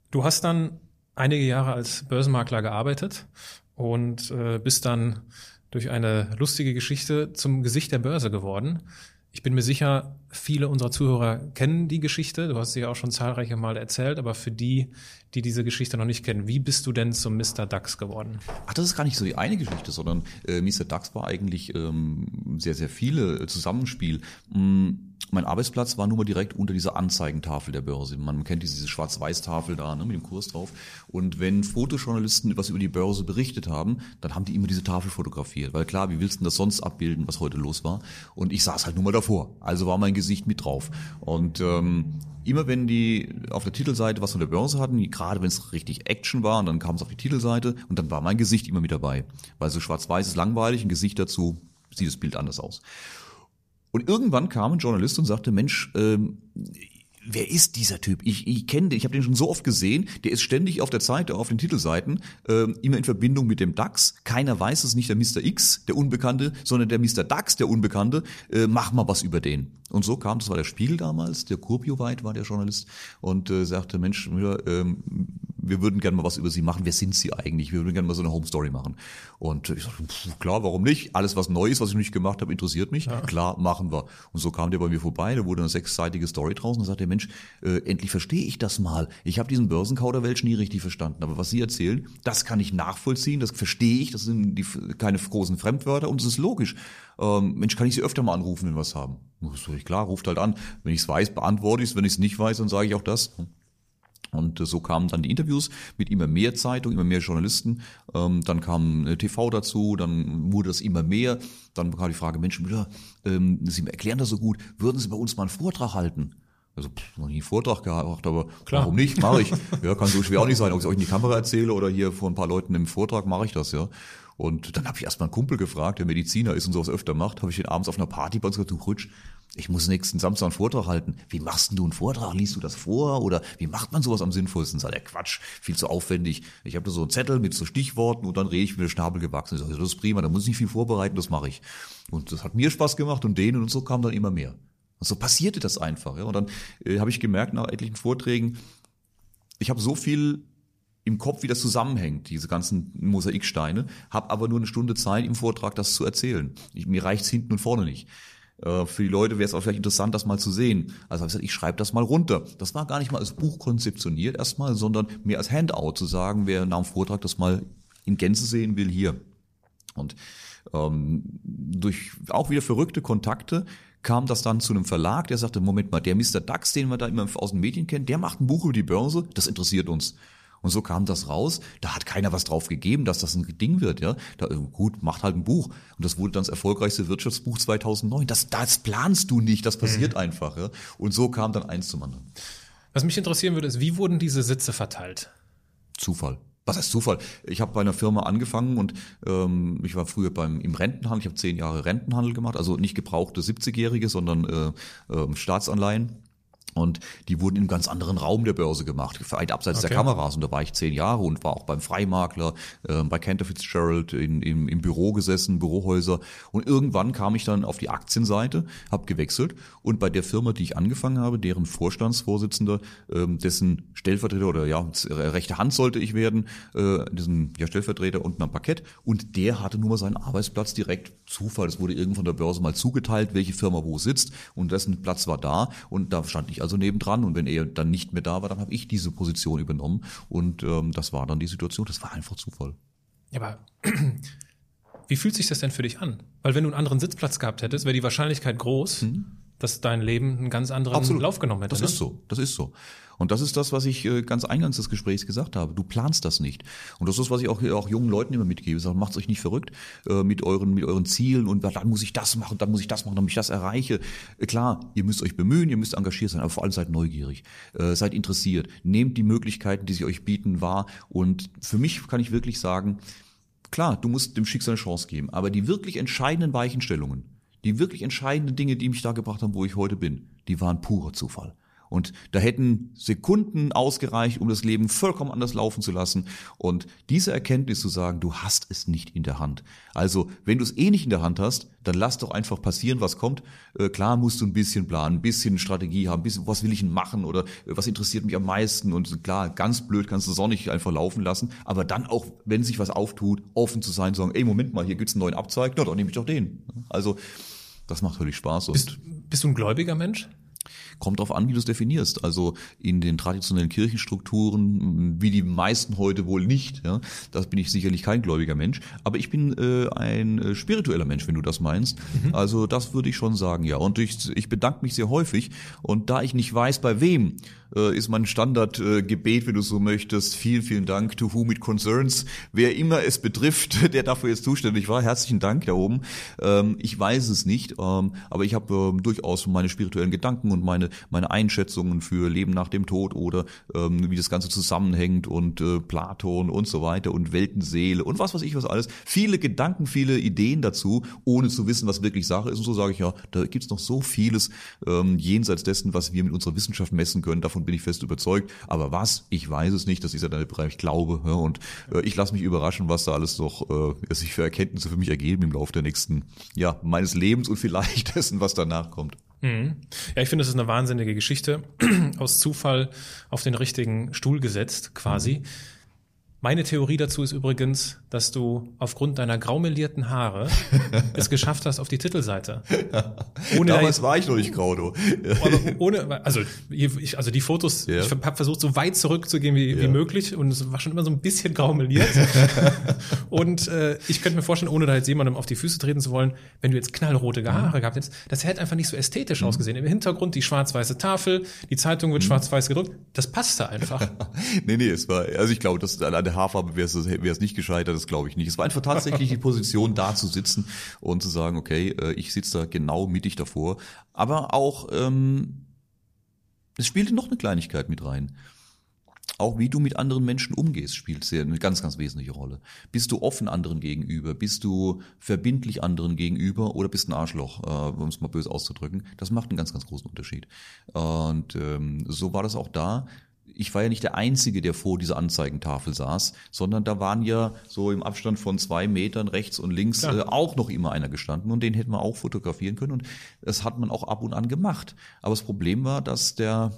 Speaker 1: Du hast dann einige Jahre als Börsenmakler gearbeitet und äh, bist dann durch eine lustige Geschichte zum Gesicht der Börse geworden. Ich bin mir sicher, viele unserer Zuhörer kennen die Geschichte. Du hast sie ja auch schon zahlreiche Mal erzählt, aber für die, die diese Geschichte noch nicht kennen, wie bist du denn zum Mr. Dax geworden?
Speaker 3: Ach, das ist gar nicht so die eine Geschichte, sondern äh, Mr. Dax war eigentlich ähm, sehr, sehr viele äh, Zusammenspiel. Mm mein Arbeitsplatz war nun mal direkt unter dieser Anzeigentafel der Börse. Man kennt diese Schwarz-Weiß-Tafel da ne, mit dem Kurs drauf. Und wenn Fotojournalisten etwas über die Börse berichtet haben, dann haben die immer diese Tafel fotografiert. Weil klar, wie willst du das sonst abbilden, was heute los war? Und ich saß halt nur mal davor. Also war mein Gesicht mit drauf. Und ähm, immer wenn die auf der Titelseite was von der Börse hatten, gerade wenn es richtig Action war, und dann kam es auf die Titelseite und dann war mein Gesicht immer mit dabei. Weil so schwarz-weiß ist langweilig, ein Gesicht dazu sieht das Bild anders aus. Und irgendwann kam ein Journalist und sagte, Mensch, ähm, wer ist dieser Typ? Ich, ich kenne den, ich habe den schon so oft gesehen. Der ist ständig auf der Seite, auf den Titelseiten, äh, immer in Verbindung mit dem DAX. Keiner weiß, es nicht der Mr. X, der Unbekannte, sondern der Mr. DAX, der Unbekannte. Äh, mach mal was über den. Und so kam, das war der Spiegel damals, der Kurbio-Weit war der Journalist und äh, sagte, Mensch, Müller, ähm, wir würden gerne mal was über Sie machen. Wer sind Sie eigentlich? Wir würden gerne mal so eine Home Story machen. Und ich sagte, klar, warum nicht? Alles, was neu ist, was ich nicht gemacht habe, interessiert mich. Ja. Klar, machen wir. Und so kam der bei mir vorbei, da wurde eine sechsseitige Story draußen und sagte, Mensch, äh, endlich verstehe ich das mal. Ich habe diesen Börsenkauderwelsch nie richtig verstanden. Aber was Sie erzählen, das kann ich nachvollziehen, das verstehe ich, das sind die, keine großen Fremdwörter und es ist logisch. Ähm, Mensch, kann ich Sie öfter mal anrufen, wenn wir was haben? Ist klar, ruft halt an. Wenn ich es weiß, beantworte ich es. Wenn ich es nicht weiß, dann sage ich auch das. Und so kamen dann die Interviews mit immer mehr Zeitungen, immer mehr Journalisten. Ähm, dann kam äh, TV dazu, dann wurde das immer mehr. Dann kam die Frage, Mensch, Müller, ähm, Sie erklären das so gut, würden Sie bei uns mal einen Vortrag halten? Also pff, noch nie einen Vortrag gehabt, aber Klar. warum nicht? Mache ich. Ja, kann so schwer auch nicht sein, ob ich euch in die Kamera erzähle oder hier vor ein paar Leuten im Vortrag mache ich das, ja. Und dann habe ich erstmal einen Kumpel gefragt, der Mediziner ist und sowas öfter macht, habe ich ihn abends auf einer Party bei uns gesagt, du Rutsch, ich muss nächsten Samstag einen Vortrag halten. Wie machst denn du einen Vortrag? Liest du das vor? Oder wie macht man sowas am sinnvollsten? Sagt er, Quatsch, viel zu aufwendig. Ich habe da so einen Zettel mit so Stichworten und dann rede ich mit der Schnabel gewachsen. Ich sage, das ist prima, da muss ich nicht viel vorbereiten, das mache ich. Und das hat mir Spaß gemacht und denen und so kam dann immer mehr. Und so passierte das einfach. Ja. Und dann äh, habe ich gemerkt nach etlichen Vorträgen, ich habe so viel im Kopf, wie das zusammenhängt, diese ganzen Mosaiksteine, habe aber nur eine Stunde Zeit im Vortrag, das zu erzählen. Ich, mir reicht's hinten und vorne nicht. Äh, für die Leute wäre es auch vielleicht interessant, das mal zu sehen. Also habe ich gesagt, ich schreibe das mal runter. Das war gar nicht mal als Buch konzeptioniert erstmal, sondern mehr als Handout zu sagen, wer nach dem Vortrag das mal in Gänze sehen will, hier. Und ähm, durch auch wieder verrückte Kontakte kam das dann zu einem Verlag, der sagte, Moment mal, der Mr. Dax, den wir da immer aus den Medien kennen, der macht ein Buch über die Börse, das interessiert uns. Und so kam das raus. Da hat keiner was drauf gegeben, dass das ein Ding wird. Ja, da, äh, gut, macht halt ein Buch. Und das wurde dann das erfolgreichste Wirtschaftsbuch 2009. Das, das planst du nicht, das passiert mhm. einfach. Ja? Und so kam dann eins zum anderen.
Speaker 1: Was mich interessieren würde, ist, wie wurden diese Sitze verteilt?
Speaker 3: Zufall. Was heißt Zufall? Ich habe bei einer Firma angefangen und ähm, ich war früher beim im Rentenhandel. Ich habe zehn Jahre Rentenhandel gemacht, also nicht gebrauchte 70-Jährige, sondern äh, äh, Staatsanleihen. Und die wurden in einem ganz anderen Raum der Börse gemacht, weit abseits okay. der Kameras. Und da war ich zehn Jahre und war auch beim Freimakler, äh, bei Cantor Fitzgerald in, im, im Büro gesessen, Bürohäuser. Und irgendwann kam ich dann auf die Aktienseite, habe gewechselt und bei der Firma, die ich angefangen habe, deren Vorstandsvorsitzender, ähm, dessen Stellvertreter oder ja, rechte Hand sollte ich werden, äh, diesen ja, Stellvertreter unten am Parkett. Und der hatte nur mal seinen Arbeitsplatz direkt Zufall. Es wurde irgendwann von der Börse mal zugeteilt, welche Firma wo sitzt. Und dessen Platz war da. Und da stand ich also nebendran und wenn er dann nicht mehr da war, dann habe ich diese Position übernommen und ähm, das war dann die Situation. Das war einfach Zufall.
Speaker 1: Ja, aber wie fühlt sich das denn für dich an? Weil wenn du einen anderen Sitzplatz gehabt hättest, wäre die Wahrscheinlichkeit groß, mhm. dass dein Leben einen ganz anderen Absolut. Lauf genommen hätte.
Speaker 3: Das
Speaker 1: ne?
Speaker 3: ist so, das ist so. Und das ist das, was ich äh, ganz eingangs des Gesprächs gesagt habe. Du planst das nicht. Und das ist, was ich auch, auch jungen Leuten immer mitgebe. Sage, macht euch nicht verrückt äh, mit euren, mit euren Zielen und dann muss ich das machen, dann muss ich das machen, damit ich das erreiche. Äh, klar, ihr müsst euch bemühen, ihr müsst engagiert sein, aber vor allem seid neugierig, seid interessiert, nehmt die Möglichkeiten, die sie euch bieten, wahr. Und für mich kann ich wirklich sagen, klar, du musst dem Schicksal eine Chance geben, aber die wirklich entscheidenden Weichenstellungen, die wirklich entscheidenden Dinge, die mich da gebracht haben, wo ich heute bin, die waren purer Zufall. Und da hätten Sekunden ausgereicht, um das Leben vollkommen anders laufen zu lassen. Und diese Erkenntnis zu sagen, du hast es nicht in der Hand. Also, wenn du es eh nicht in der Hand hast, dann lass doch einfach passieren, was kommt. Äh, klar musst du ein bisschen planen, ein bisschen Strategie haben, ein bisschen, was will ich denn machen oder äh, was interessiert mich am meisten. Und klar, ganz blöd kannst du es auch nicht einfach laufen lassen. Aber dann auch, wenn sich was auftut, offen zu sein, zu sagen, ey, Moment mal, hier gibt's einen neuen Abzweig, na, dann nehme ich doch den. Also, das macht völlig Spaß.
Speaker 1: Bist, bist du ein gläubiger Mensch?
Speaker 3: Kommt darauf an, wie du es definierst. Also in den traditionellen Kirchenstrukturen, wie die meisten heute wohl nicht. Ja, das bin ich sicherlich kein gläubiger Mensch. Aber ich bin äh, ein äh, spiritueller Mensch, wenn du das meinst. Mhm. Also das würde ich schon sagen, ja. Und ich, ich bedanke mich sehr häufig. Und da ich nicht weiß, bei wem, äh, ist mein Standardgebet, äh, wenn du so möchtest. Vielen, vielen Dank to whom it concerns. Wer immer es betrifft, der dafür jetzt zuständig war, herzlichen Dank da oben. Ähm, ich weiß es nicht, ähm, aber ich habe ähm, durchaus meine spirituellen Gedanken und meine meine Einschätzungen für Leben nach dem Tod oder ähm, wie das Ganze zusammenhängt und äh, Platon und so weiter und Weltenseele und was weiß ich was alles. Viele Gedanken, viele Ideen dazu, ohne zu wissen, was wirklich Sache ist. Und so sage ich ja, da gibt's noch so vieles ähm, jenseits dessen, was wir mit unserer Wissenschaft messen können. Davon bin ich fest überzeugt. Aber was? Ich weiß es nicht. Das ist ja der Bereich Glaube. Ja, und äh, ich lasse mich überraschen, was da alles noch äh, sich für Erkenntnisse für mich ergeben im Laufe der nächsten, ja, meines Lebens und vielleicht dessen, was danach kommt.
Speaker 1: Mhm. Ja, ich finde, das ist eine wahnsinnige Geschichte. Aus Zufall auf den richtigen Stuhl gesetzt, quasi. Mhm. Meine Theorie dazu ist übrigens, dass du aufgrund deiner graumelierten Haare es geschafft hast auf die Titelseite.
Speaker 3: Ohne Damals war ich noch nicht grau, du.
Speaker 1: ohne, also, ich, also die Fotos, ja. ich habe versucht, so weit zurückzugehen wie, ja. wie möglich und es war schon immer so ein bisschen graumeliert. und äh, ich könnte mir vorstellen, ohne da jetzt jemandem auf die Füße treten zu wollen, wenn du jetzt knallrote Haare mhm. gehabt hättest, das hätte einfach nicht so ästhetisch mhm. ausgesehen. Im Hintergrund die schwarz-weiße Tafel, die Zeitung wird mhm. schwarz-weiß gedruckt, das passte einfach.
Speaker 3: nee, nee, es war, also ich glaube, das an der Haarfarbe wäre es, nicht gescheitert, das glaube ich nicht. Es war einfach tatsächlich die Position, da zu sitzen und zu sagen, okay, äh, ich sitze da genau mittig davor. Aber auch, ähm, es spielte noch eine Kleinigkeit mit rein. Auch wie du mit anderen Menschen umgehst, spielt sehr eine ganz, ganz wesentliche Rolle. Bist du offen anderen gegenüber? Bist du verbindlich anderen gegenüber oder bist ein Arschloch, äh, um es mal böse auszudrücken? Das macht einen ganz, ganz großen Unterschied. Und ähm, so war das auch da ich war ja nicht der Einzige, der vor dieser Anzeigentafel saß, sondern da waren ja so im Abstand von zwei Metern rechts und links äh, auch noch immer einer gestanden und den hätten wir auch fotografieren können und das hat man auch ab und an gemacht. Aber das Problem war, dass der,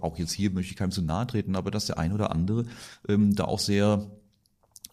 Speaker 3: auch jetzt hier möchte ich keinem zu nahe treten, aber dass der ein oder andere ähm, da auch sehr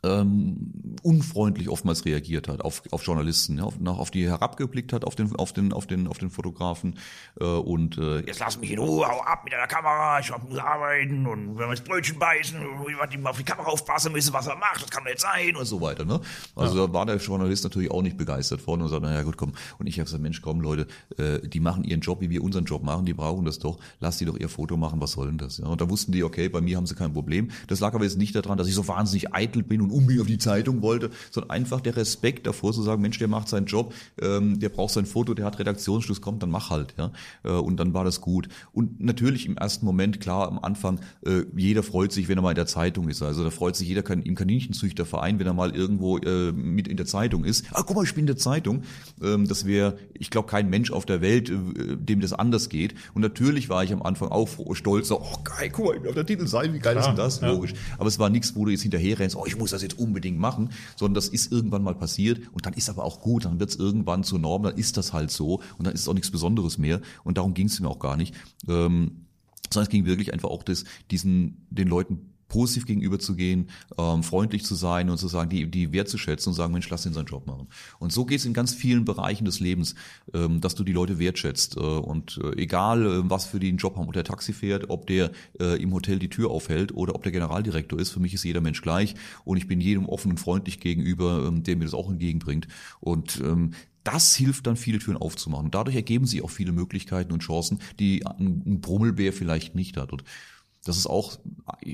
Speaker 3: ähm, unfreundlich oftmals reagiert hat auf, auf Journalisten, ja, auf, nach, auf die herabgeblickt hat, auf den, auf den, auf den, auf den Fotografen äh, und äh, jetzt lass mich in Ruhe, hau ab mit deiner Kamera, ich muss arbeiten und wenn wir das Brötchen beißen, und auf die Kamera aufpassen müssen, was er macht, das kann nicht sein und so weiter. Ne? Also ja. da war der Journalist natürlich auch nicht begeistert von und sagte, naja gut, komm. Und ich habe gesagt, Mensch, komm Leute, äh, die machen ihren Job, wie wir unseren Job machen, die brauchen das doch, lass die doch ihr Foto machen, was soll denn das? Ja? Und da wussten die, okay, bei mir haben sie kein Problem. Das lag aber jetzt nicht daran, dass ich so wahnsinnig eitel bin und unbedingt auf die Zeitung wollte, sondern einfach der Respekt davor zu sagen, Mensch, der macht seinen Job, ähm, der braucht sein Foto, der hat Redaktionsschluss, kommt, dann mach halt, ja. Äh, und dann war das gut. Und natürlich im ersten Moment, klar, am Anfang, äh, jeder freut sich, wenn er mal in der Zeitung ist. Also da freut sich jeder im Kaninchenzüchterverein, wenn er mal irgendwo äh, mit in der Zeitung ist. Ah, guck mal, ich bin in der Zeitung. Ähm, das wäre, ich glaube, kein Mensch auf der Welt, äh, dem das anders geht. Und natürlich war ich am Anfang auch stolz, so, oh geil, guck mal, ich bin auf der Titelseite, wie geil ja, ist denn das? Ja. Logisch. Aber es war nichts, wo du jetzt hinterher rennst, oh, ich muss das jetzt unbedingt machen, sondern das ist irgendwann mal passiert und dann ist aber auch gut, dann wird es irgendwann zur Norm, dann ist das halt so und dann ist es auch nichts Besonderes mehr und darum ging es mir auch gar nicht. Ähm, sondern es ging wirklich einfach auch das, diesen, den Leuten positiv gegenüberzugehen, ähm, freundlich zu sein und zu sagen, die, die wertzuschätzen und sagen, Mensch, lass ihn seinen Job machen. Und so geht es in ganz vielen Bereichen des Lebens, ähm, dass du die Leute wertschätzt. Äh, und äh, egal, äh, was für die einen Job haben, ob der Taxi fährt, ob der äh, im Hotel die Tür aufhält oder ob der Generaldirektor ist, für mich ist jeder Mensch gleich. Und ich bin jedem offen und freundlich gegenüber, ähm, der mir das auch entgegenbringt. Und ähm, das hilft dann, viele Türen aufzumachen. Dadurch ergeben sich auch viele Möglichkeiten und Chancen, die ein Brummelbär vielleicht nicht hat. Und das ist auch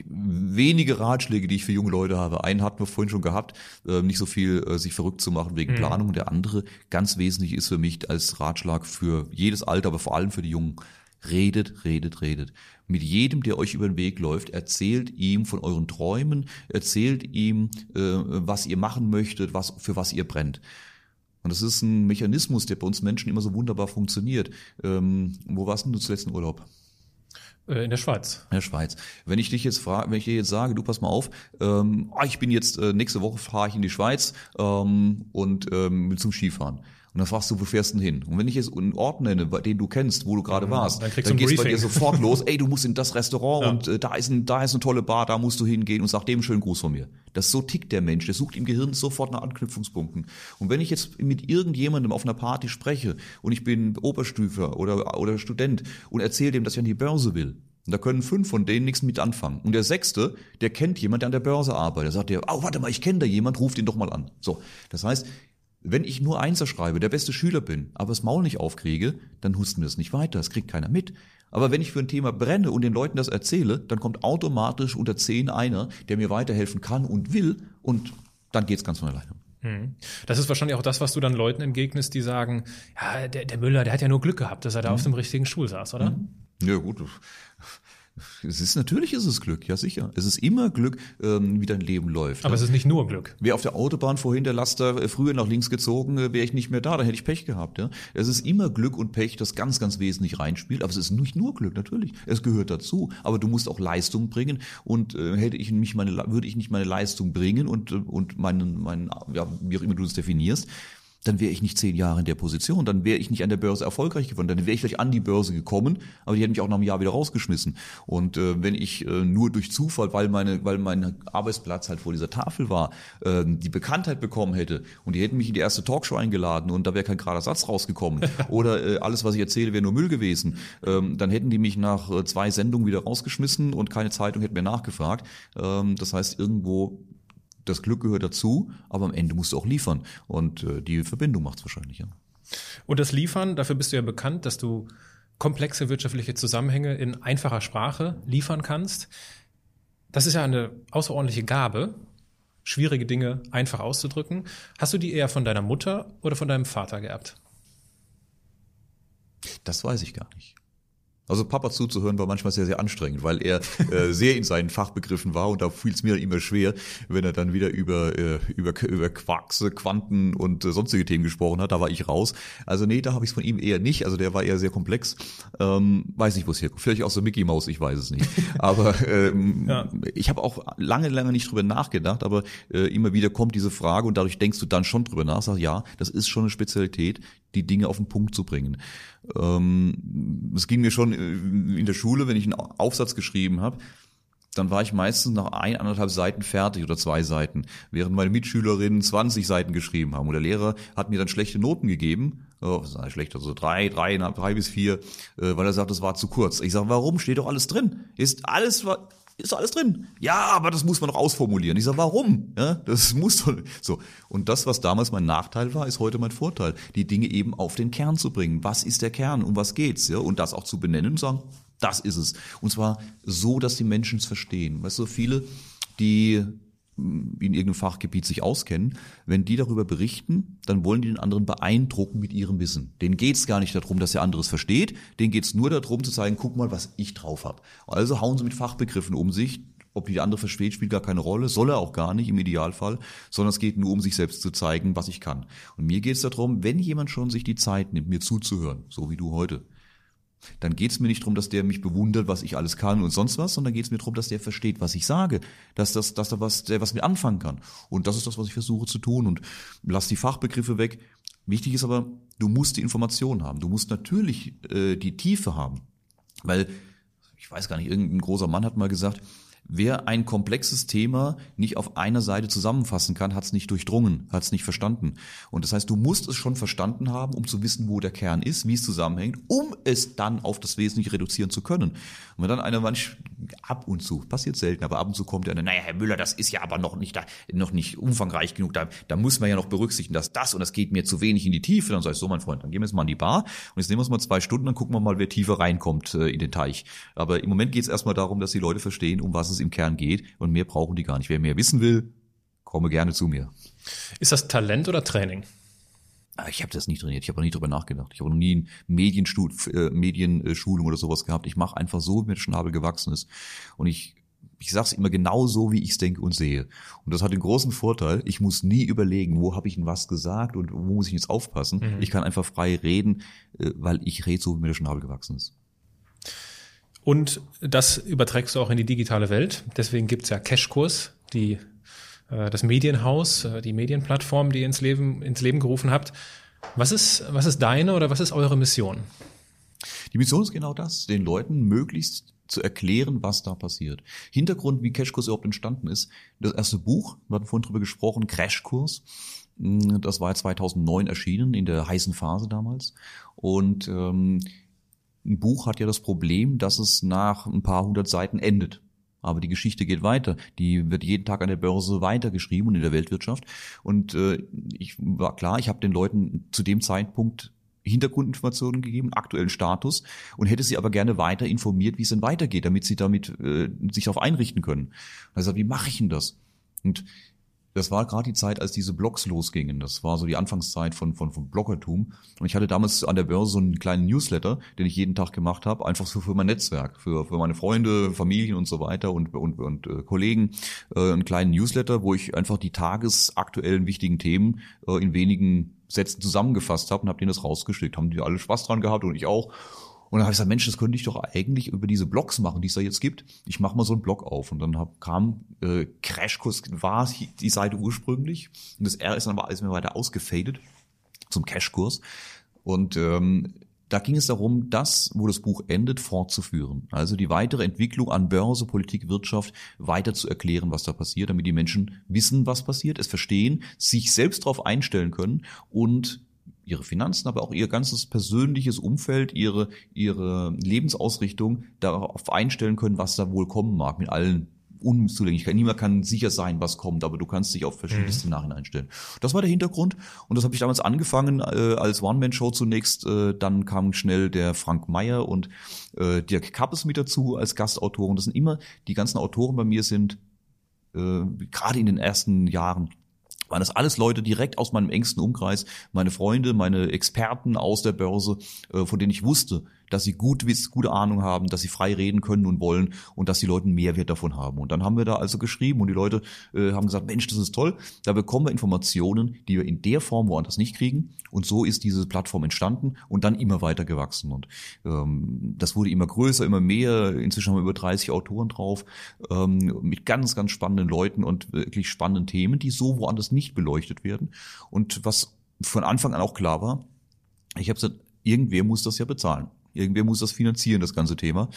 Speaker 3: wenige Ratschläge, die ich für junge Leute habe. Einen hatten wir vorhin schon gehabt, äh, nicht so viel äh, sich verrückt zu machen wegen mhm. Planung. Der andere, ganz wesentlich ist für mich als Ratschlag für jedes Alter, aber vor allem für die Jungen. Redet, redet, redet. Mit jedem, der euch über den Weg läuft, erzählt ihm von euren Träumen, erzählt ihm, äh, was ihr machen möchtet, was, für was ihr brennt. Und das ist ein Mechanismus, der bei uns Menschen immer so wunderbar funktioniert. Ähm, wo warst denn du zuletzt im Urlaub?
Speaker 1: Äh, in der Schweiz.
Speaker 3: In der Schweiz. Wenn ich dich jetzt frage, wenn ich dir jetzt sage, du pass mal auf, ähm, ah, ich bin jetzt äh, nächste Woche fahre ich in die Schweiz ähm, und ähm, zum Skifahren. Und dann fragst du, wo fährst du denn hin? Und wenn ich jetzt einen Ort nenne, den du kennst, wo du gerade mhm, warst, dann, dann gehst du bei dir sofort los, ey, du musst in das Restaurant ja. und äh, da ist ein, da ist eine tolle Bar, da musst du hingehen und sag dem einen schönen Gruß von mir. Das so tickt der Mensch, der sucht im Gehirn sofort nach Anknüpfungspunkten. Und wenn ich jetzt mit irgendjemandem auf einer Party spreche und ich bin Oberstüfer oder, oder Student und erzähle dem, dass ich an die Börse will, und da können fünf von denen nichts mit anfangen. Und der sechste, der kennt jemand, der an der Börse arbeitet. Da sagt der, oh, warte mal, ich kenne da jemand, ruft ihn doch mal an. So. Das heißt, wenn ich nur Einser schreibe, der beste Schüler bin, aber das Maul nicht aufkriege, dann husten wir es nicht weiter, das kriegt keiner mit. Aber wenn ich für ein Thema brenne und den Leuten das erzähle, dann kommt automatisch unter zehn einer, der mir weiterhelfen kann und will und dann geht's ganz von alleine.
Speaker 1: Hm. Das ist wahrscheinlich auch das, was du dann Leuten entgegnest, die sagen, ja, der, der Müller, der hat ja nur Glück gehabt, dass er da mhm. auf dem richtigen Stuhl saß, oder? Mhm.
Speaker 3: Ja, gut. Es ist natürlich ist es Glück, ja sicher. Es ist immer Glück, ähm, wie dein Leben läuft.
Speaker 1: Aber ja. es ist nicht nur Glück.
Speaker 3: Wäre auf der Autobahn vorhin der Laster äh, früher nach links gezogen, äh, wäre ich nicht mehr da, dann hätte ich Pech gehabt. Ja. Es ist immer Glück und Pech, das ganz, ganz wesentlich reinspielt. Aber es ist nicht nur Glück, natürlich. Es gehört dazu. Aber du musst auch Leistung bringen. Und äh, hätte ich mich meine, würde ich nicht meine Leistung bringen und äh, und meinen, meinen, ja, wie auch immer du es definierst, dann wäre ich nicht zehn Jahre in der Position, dann wäre ich nicht an der Börse erfolgreich geworden, dann wäre ich vielleicht an die Börse gekommen, aber die hätten mich auch nach einem Jahr wieder rausgeschmissen. Und äh, wenn ich äh, nur durch Zufall, weil meine, weil mein Arbeitsplatz halt vor dieser Tafel war, äh, die Bekanntheit bekommen hätte und die hätten mich in die erste Talkshow eingeladen und da wäre kein gerader Satz rausgekommen oder äh, alles, was ich erzähle, wäre nur Müll gewesen, ähm, dann hätten die mich nach äh, zwei Sendungen wieder rausgeschmissen und keine Zeitung hätte mehr nachgefragt. Ähm, das heißt, irgendwo das Glück gehört dazu, aber am Ende musst du auch liefern. Und äh, die Verbindung macht es wahrscheinlich, ja.
Speaker 1: Und das Liefern, dafür bist du ja bekannt, dass du komplexe wirtschaftliche Zusammenhänge in einfacher Sprache liefern kannst. Das ist ja eine außerordentliche Gabe, schwierige Dinge einfach auszudrücken. Hast du die eher von deiner Mutter oder von deinem Vater geerbt?
Speaker 3: Das weiß ich gar nicht. Also Papa zuzuhören war manchmal sehr, sehr anstrengend, weil er äh, sehr in seinen Fachbegriffen war und da fiel es mir immer schwer, wenn er dann wieder über, äh, über, über Quarks, Quanten und äh, sonstige Themen gesprochen hat, da war ich raus. Also nee, da habe ich es von ihm eher nicht, also der war eher sehr komplex. Ähm, weiß nicht, wo es herkommt. Vielleicht auch so Mickey Mouse, ich weiß es nicht. Aber ähm, ja. ich habe auch lange, lange nicht drüber nachgedacht, aber äh, immer wieder kommt diese Frage und dadurch denkst du dann schon drüber nach, sag ja, das ist schon eine Spezialität, die Dinge auf den Punkt zu bringen. Ähm, es ging mir schon äh, in der Schule, wenn ich einen Aufsatz geschrieben habe, dann war ich meistens nach ein, anderthalb Seiten fertig oder zwei Seiten, während meine Mitschülerinnen 20 Seiten geschrieben haben. Und der Lehrer hat mir dann schlechte Noten gegeben, oh, schlecht, also drei, drei, drei bis vier, äh, weil er sagt, das war zu kurz. Ich sage, warum? Steht doch alles drin. Ist alles, ist doch alles drin. Ja, aber das muss man noch ausformulieren. Ich sage, warum? Ja, das muss doch so. Und das, was damals mein Nachteil war, ist heute mein Vorteil, die Dinge eben auf den Kern zu bringen. Was ist der Kern? Um was geht's? Ja, und das auch zu benennen und sagen, das ist es. Und zwar so, dass die Menschen es verstehen. Weißt du, viele, die in irgendeinem Fachgebiet sich auskennen, wenn die darüber berichten, dann wollen die den anderen beeindrucken mit ihrem Wissen. Denen geht's gar nicht darum, dass der andere es versteht, denen geht's nur darum zu zeigen, guck mal, was ich drauf habe. Also hauen sie mit Fachbegriffen um sich, ob die andere versteht, spielt gar keine Rolle, soll er auch gar nicht im Idealfall, sondern es geht nur um sich selbst zu zeigen, was ich kann. Und mir geht es darum, wenn jemand schon sich die Zeit nimmt, mir zuzuhören, so wie du heute, dann geht es mir nicht darum, dass der mich bewundert, was ich alles kann und sonst was, sondern geht es mir darum, dass der versteht, was ich sage, dass, das, dass er was, der was mit anfangen kann. Und das ist das, was ich versuche zu tun und lass die Fachbegriffe weg. Wichtig ist aber, du musst die Information haben. Du musst natürlich äh, die Tiefe haben. Weil, ich weiß gar nicht, irgendein großer Mann hat mal gesagt, Wer ein komplexes Thema nicht auf einer Seite zusammenfassen kann, hat es nicht durchdrungen, hat es nicht verstanden. Und das heißt, du musst es schon verstanden haben, um zu wissen, wo der Kern ist, wie es zusammenhängt, um es dann auf das Wesentliche reduzieren zu können. Und wenn dann einer manch ab und zu, passiert selten, aber ab und zu kommt einer, naja, Herr Müller, das ist ja aber noch nicht da, noch nicht umfangreich genug, da, da muss man ja noch berücksichtigen, dass das und das geht mir zu wenig in die Tiefe. Dann sag ich so, mein Freund, dann gehen wir jetzt mal in die Bar und jetzt nehmen wir uns mal zwei Stunden, dann gucken wir mal, wer tiefer reinkommt äh, in den Teich. Aber im Moment geht es erstmal darum, dass die Leute verstehen, um was es im Kern geht und mehr brauchen die gar nicht. Wer mehr wissen will, komme gerne zu mir.
Speaker 1: Ist das Talent oder Training?
Speaker 3: Ah, ich habe das nicht trainiert, ich habe auch nie drüber nachgedacht. Ich habe noch nie eine äh, Medienschulung oder sowas gehabt. Ich mache einfach so, wie mir der Schnabel gewachsen ist. Und ich ich sage es immer genau so, wie ich es denke und sehe. Und das hat den großen Vorteil, ich muss nie überlegen, wo habe ich denn was gesagt und wo muss ich jetzt aufpassen. Mhm. Ich kann einfach frei reden, äh, weil ich rede so, wie mir der Schnabel gewachsen ist.
Speaker 1: Und das überträgst du auch in die digitale Welt. Deswegen gibt's ja Cashkurs, die äh, das Medienhaus, äh, die Medienplattform, die ihr ins Leben, ins Leben gerufen habt. Was ist, was ist deine oder was ist eure Mission?
Speaker 3: Die Mission ist genau das, den Leuten möglichst zu erklären, was da passiert. Hintergrund, wie Cashkurs überhaupt entstanden ist. Das erste Buch, wir hatten vorhin drüber gesprochen, Crashkurs. Hm, das war 2009 erschienen, in der heißen Phase damals. Und ähm, ein Buch hat ja das Problem, dass es nach ein paar hundert Seiten endet. Aber die Geschichte geht weiter. Die wird jeden Tag an der Börse weitergeschrieben und in der Weltwirtschaft. Und äh, ich war klar, ich habe den Leuten zu dem Zeitpunkt Hintergrundinformationen gegeben, aktuellen Status und hätte sie aber gerne weiter informiert, wie es denn weitergeht, damit sie damit äh, sich darauf einrichten können. Also wie mache ich denn das? Und das war gerade die Zeit, als diese Blogs losgingen. Das war so die Anfangszeit von, von, von Bloggertum. Und ich hatte damals an der Börse so einen kleinen Newsletter, den ich jeden Tag gemacht habe, einfach so für mein Netzwerk, für, für meine Freunde, Familien und so weiter und, und, und äh, Kollegen. Äh, einen kleinen Newsletter, wo ich einfach die tagesaktuellen wichtigen Themen äh, in wenigen Sätzen zusammengefasst habe und habe denen das rausgeschickt. Haben die alle Spaß dran gehabt und ich auch. Und dann habe ich gesagt, Mensch, das könnte ich doch eigentlich über diese Blogs machen, die es da jetzt gibt. Ich mache mal so einen Blog auf. Und dann hab, kam äh, Crashkurs, war die Seite ursprünglich. Und das R ist dann aber alles mehr weiter ausgefadet zum Cashkurs. Und ähm, da ging es darum, das, wo das Buch endet, fortzuführen. Also die weitere Entwicklung an Börse, Politik, Wirtschaft weiter zu erklären, was da passiert, damit die Menschen wissen, was passiert, es verstehen, sich selbst darauf einstellen können und ihre Finanzen, aber auch ihr ganzes persönliches Umfeld, ihre, ihre Lebensausrichtung darauf einstellen können, was da wohl kommen mag, mit allen Unzulänglichkeiten. Niemand kann sicher sein, was kommt, aber du kannst dich auf verschiedene mhm. Szenarien einstellen. Das war der Hintergrund und das habe ich damals angefangen äh, als One-Man-Show zunächst. Äh, dann kam schnell der Frank Meyer und äh, Dirk Kappes mit dazu als Gastautoren. Das sind immer, die ganzen Autoren bei mir sind äh, gerade in den ersten Jahren waren das alles Leute direkt aus meinem engsten Umkreis, meine Freunde, meine Experten aus der Börse, äh, von denen ich wusste, dass sie gut gute Ahnung haben, dass sie frei reden können und wollen und dass die Leute einen Mehrwert davon haben. Und dann haben wir da also geschrieben und die Leute äh, haben gesagt, Mensch, das ist toll, da bekommen wir Informationen, die wir in der Form woanders nicht kriegen. Und so ist diese Plattform entstanden und dann immer weiter gewachsen. Und ähm, das wurde immer größer, immer mehr. Inzwischen haben wir über 30 Autoren drauf, ähm, mit ganz, ganz spannenden Leuten und wirklich spannenden Themen, die so woanders nicht beleuchtet werden. Und was von Anfang an auch klar war, ich habe gesagt, irgendwer muss das ja bezahlen. Irgendwer muss das finanzieren, das ganze Thema.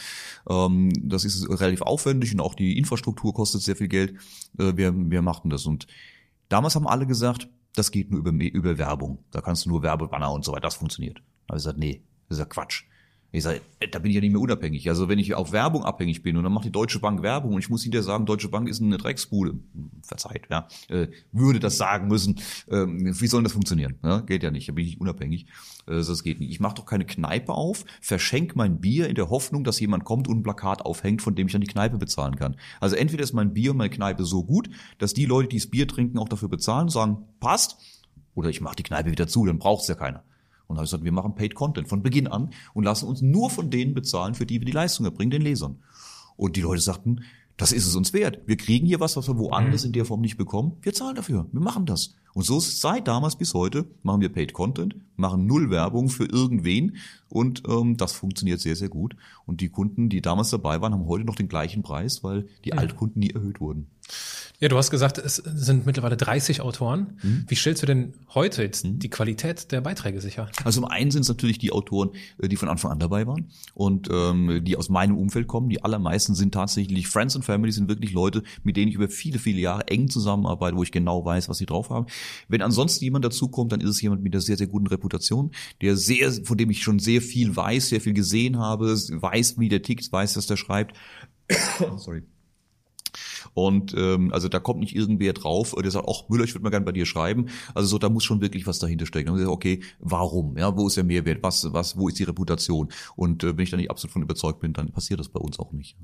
Speaker 3: Ähm, das ist relativ aufwendig und auch die Infrastruktur kostet sehr viel Geld. Äh, wir, wir machten das. Und damals haben alle gesagt, das geht nur über, über Werbung. Da kannst du nur Werbebanner und so weiter. Das funktioniert. Habe ich gesagt, nee, das ist ja Quatsch. Ich sage, äh, da bin ich ja nicht mehr unabhängig. Also wenn ich auf Werbung abhängig bin und dann macht die Deutsche Bank Werbung und ich muss hinterher sagen, Deutsche Bank ist eine Drecksbude, verzeiht, ja, äh, würde das sagen müssen, ähm, wie soll das funktionieren? Ja, geht ja nicht, da bin ich unabhängig. Äh, das geht nicht. Ich mache doch keine Kneipe auf, verschenk mein Bier in der Hoffnung, dass jemand kommt und ein Plakat aufhängt, von dem ich dann die Kneipe bezahlen kann. Also entweder ist mein Bier und meine Kneipe so gut, dass die Leute, die das Bier trinken, auch dafür bezahlen, sagen, passt, oder ich mache die Kneipe wieder zu, dann braucht's ja keiner. Und da habe ich gesagt, wir machen Paid Content von Beginn an und lassen uns nur von denen bezahlen, für die wir die Leistung erbringen, den Lesern. Und die Leute sagten, das ist es uns wert. Wir kriegen hier was, was wir woanders mhm. in der Form nicht bekommen. Wir zahlen dafür. Wir machen das. Und so ist es seit damals bis heute, machen wir Paid Content, machen null Werbung für irgendwen und ähm, das funktioniert sehr, sehr gut. Und die Kunden, die damals dabei waren, haben heute noch den gleichen Preis, weil die mhm. Altkunden nie erhöht wurden.
Speaker 1: Ja, du hast gesagt, es sind mittlerweile 30 Autoren. Mhm. Wie stellst du denn heute jetzt mhm. die Qualität der Beiträge sicher?
Speaker 3: Also zum einen sind es natürlich die Autoren, äh, die von Anfang an dabei waren und ähm, die aus meinem Umfeld kommen. Die allermeisten sind tatsächlich Friends and Family, sind wirklich Leute, mit denen ich über viele, viele Jahre eng zusammenarbeite, wo ich genau weiß, was sie drauf haben. Wenn ansonsten jemand dazukommt, dann ist es jemand mit einer sehr, sehr guten Reputation, der sehr, von dem ich schon sehr viel weiß, sehr viel gesehen habe, weiß, wie der tickt, weiß, was der schreibt. Sorry und ähm, also da kommt nicht irgendwer drauf, der sagt, ach Müller, ich würde mal gerne bei dir schreiben. Also so, da muss schon wirklich was dahinter stecken. Und sagt, okay, warum? Ja, wo ist der Mehrwert? Was, was, wo ist die Reputation? Und äh, wenn ich da nicht absolut von überzeugt bin, dann passiert das bei uns auch nicht.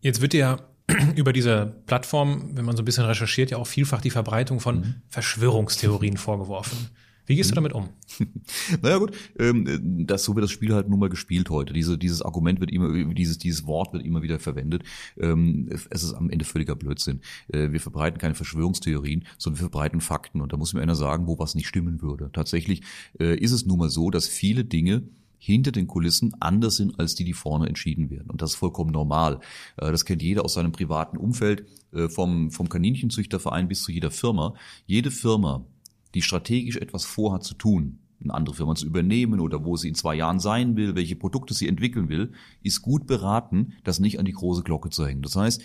Speaker 1: Jetzt wird ja über diese Plattform, wenn man so ein bisschen recherchiert, ja auch vielfach die Verbreitung von mhm. Verschwörungstheorien vorgeworfen. Wie gehst du damit um?
Speaker 3: naja gut, ähm, das so wird das Spiel halt nun mal gespielt heute. Diese, dieses Argument wird immer, dieses, dieses Wort wird immer wieder verwendet. Ähm, es ist am Ende völliger Blödsinn. Äh, wir verbreiten keine Verschwörungstheorien, sondern wir verbreiten Fakten. Und da muss mir einer sagen, wo was nicht stimmen würde. Tatsächlich äh, ist es nun mal so, dass viele Dinge hinter den Kulissen anders sind als die, die vorne entschieden werden. Und das ist vollkommen normal. Äh, das kennt jeder aus seinem privaten Umfeld, vom, vom Kaninchenzüchterverein bis zu jeder Firma. Jede Firma die strategisch etwas vorhat zu tun, eine andere Firma zu übernehmen oder wo sie in zwei Jahren sein will, welche Produkte sie entwickeln will, ist gut beraten, das nicht an die große Glocke zu hängen. Das heißt,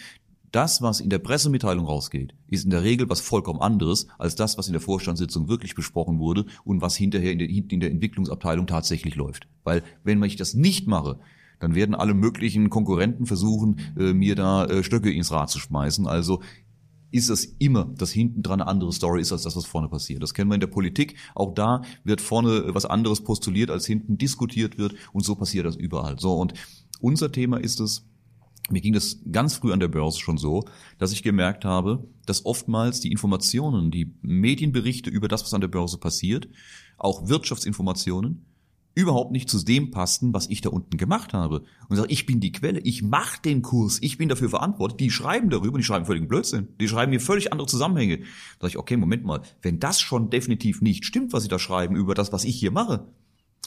Speaker 3: das, was in der Pressemitteilung rausgeht, ist in der Regel was vollkommen anderes als das, was in der Vorstandssitzung wirklich besprochen wurde und was hinterher in der, in der Entwicklungsabteilung tatsächlich läuft. Weil wenn ich das nicht mache, dann werden alle möglichen Konkurrenten versuchen, äh, mir da äh, Stöcke ins Rad zu schmeißen. Also ist es immer, dass hinten dran eine andere Story ist als das, was vorne passiert. Das kennen wir in der Politik. Auch da wird vorne was anderes postuliert, als hinten diskutiert wird. Und so passiert das überall. So. Und unser Thema ist es, mir ging das ganz früh an der Börse schon so, dass ich gemerkt habe, dass oftmals die Informationen, die Medienberichte über das, was an der Börse passiert, auch Wirtschaftsinformationen, überhaupt nicht zu dem passten, was ich da unten gemacht habe. Und sage, ich bin die Quelle, ich mache den Kurs, ich bin dafür verantwortlich. Die schreiben darüber, die schreiben völligen Blödsinn. Die schreiben mir völlig andere Zusammenhänge. Da sage ich, okay, Moment mal, wenn das schon definitiv nicht stimmt, was sie da schreiben über das, was ich hier mache,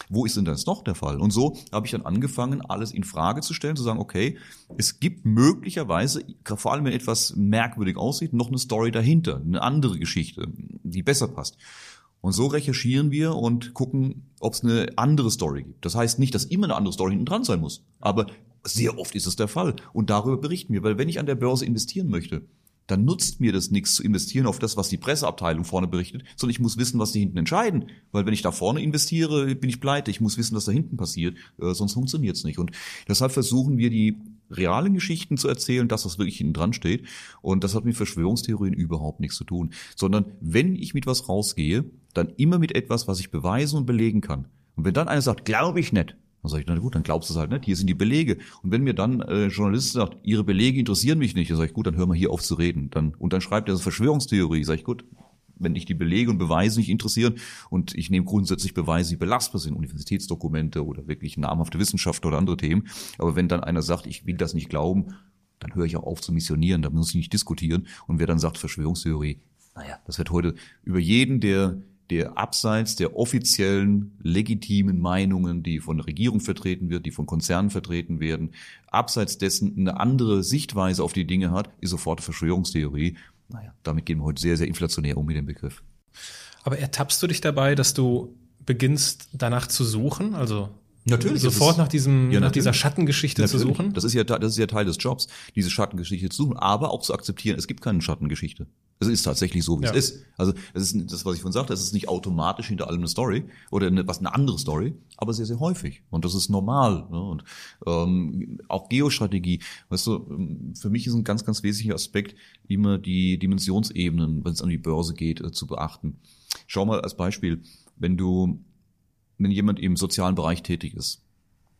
Speaker 3: wo ist denn das noch der Fall? Und so habe ich dann angefangen, alles in Frage zu stellen, zu sagen, okay, es gibt möglicherweise, vor allem wenn etwas merkwürdig aussieht, noch eine Story dahinter, eine andere Geschichte, die besser passt. Und so recherchieren wir und gucken, ob es eine andere Story gibt. Das heißt nicht, dass immer eine andere Story hinten dran sein muss, aber sehr oft ist es der Fall. Und darüber berichten wir, weil wenn ich an der Börse investieren möchte, dann nutzt mir das nichts zu investieren auf das, was die Presseabteilung vorne berichtet, sondern ich muss wissen, was die hinten entscheiden. Weil wenn ich da vorne investiere, bin ich pleite. Ich muss wissen, was da hinten passiert, äh, sonst funktioniert es nicht. Und deshalb versuchen wir die realen Geschichten zu erzählen, das, was wirklich hinten dran steht. Und das hat mit Verschwörungstheorien überhaupt nichts zu tun. Sondern wenn ich mit was rausgehe, dann immer mit etwas, was ich beweisen und belegen kann. Und wenn dann einer sagt, glaube ich nicht, dann sage ich, na gut, dann glaubst du es halt nicht. Hier sind die Belege. Und wenn mir dann äh, Journalist sagt, ihre Belege interessieren mich nicht, dann sage ich, gut, dann hör mal hier auf zu reden. Dann, und dann schreibt er das Verschwörungstheorie. Sage ich, gut, wenn dich die Belege und Beweise nicht interessieren und ich nehme grundsätzlich Beweise, die belastbar sind, Universitätsdokumente oder wirklich namhafte Wissenschaft oder andere Themen. Aber wenn dann einer sagt, ich will das nicht glauben, dann höre ich auch auf zu missionieren, da muss ich nicht diskutieren. Und wer dann sagt Verschwörungstheorie, naja, das wird heute über jeden, der der abseits der offiziellen, legitimen Meinungen, die von der Regierung vertreten wird, die von Konzernen vertreten werden, abseits dessen eine andere Sichtweise auf die Dinge hat, ist sofort Verschwörungstheorie. Naja, damit gehen wir heute sehr, sehr inflationär um mit dem Begriff.
Speaker 1: Aber ertappst du dich dabei, dass du beginnst danach zu suchen? Also
Speaker 3: Natürlich.
Speaker 1: Sofort
Speaker 3: ist,
Speaker 1: nach diesem, ja, nach dieser Schattengeschichte
Speaker 3: natürlich.
Speaker 1: zu suchen?
Speaker 3: Das ist ja, das ist ja Teil des Jobs, diese Schattengeschichte zu suchen, aber auch zu akzeptieren, es gibt keine Schattengeschichte. Es ist tatsächlich so, wie ja. es ist. Also, es ist das, was ich vorhin sagte, es ist nicht automatisch hinter allem eine Story oder eine, was eine andere Story, aber sehr, sehr häufig. Und das ist normal. Ne? Und ähm, auch Geostrategie, weißt du, ähm, für mich ist ein ganz, ganz wesentlicher Aspekt, immer die Dimensionsebenen, wenn es an die Börse geht, äh, zu beachten. Schau mal als Beispiel, wenn du wenn jemand im sozialen Bereich tätig ist,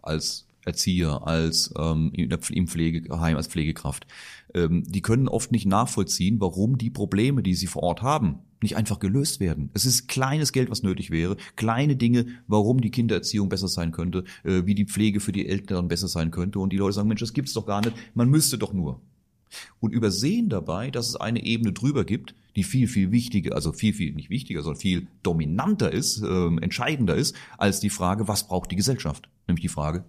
Speaker 3: als Erzieher, als ähm, im Pflegeheim, als Pflegekraft, die können oft nicht nachvollziehen, warum die Probleme, die sie vor Ort haben, nicht einfach gelöst werden. Es ist kleines Geld, was nötig wäre, kleine Dinge, warum die Kindererziehung besser sein könnte, äh, wie die Pflege für die Eltern besser sein könnte. Und die Leute sagen, Mensch, das gibt's doch gar nicht, man müsste doch nur. Und übersehen dabei, dass es eine Ebene drüber gibt, die viel, viel wichtiger, also viel, viel nicht wichtiger, sondern viel dominanter ist, äh, entscheidender ist, als die Frage, was braucht die Gesellschaft? Nämlich die Frage,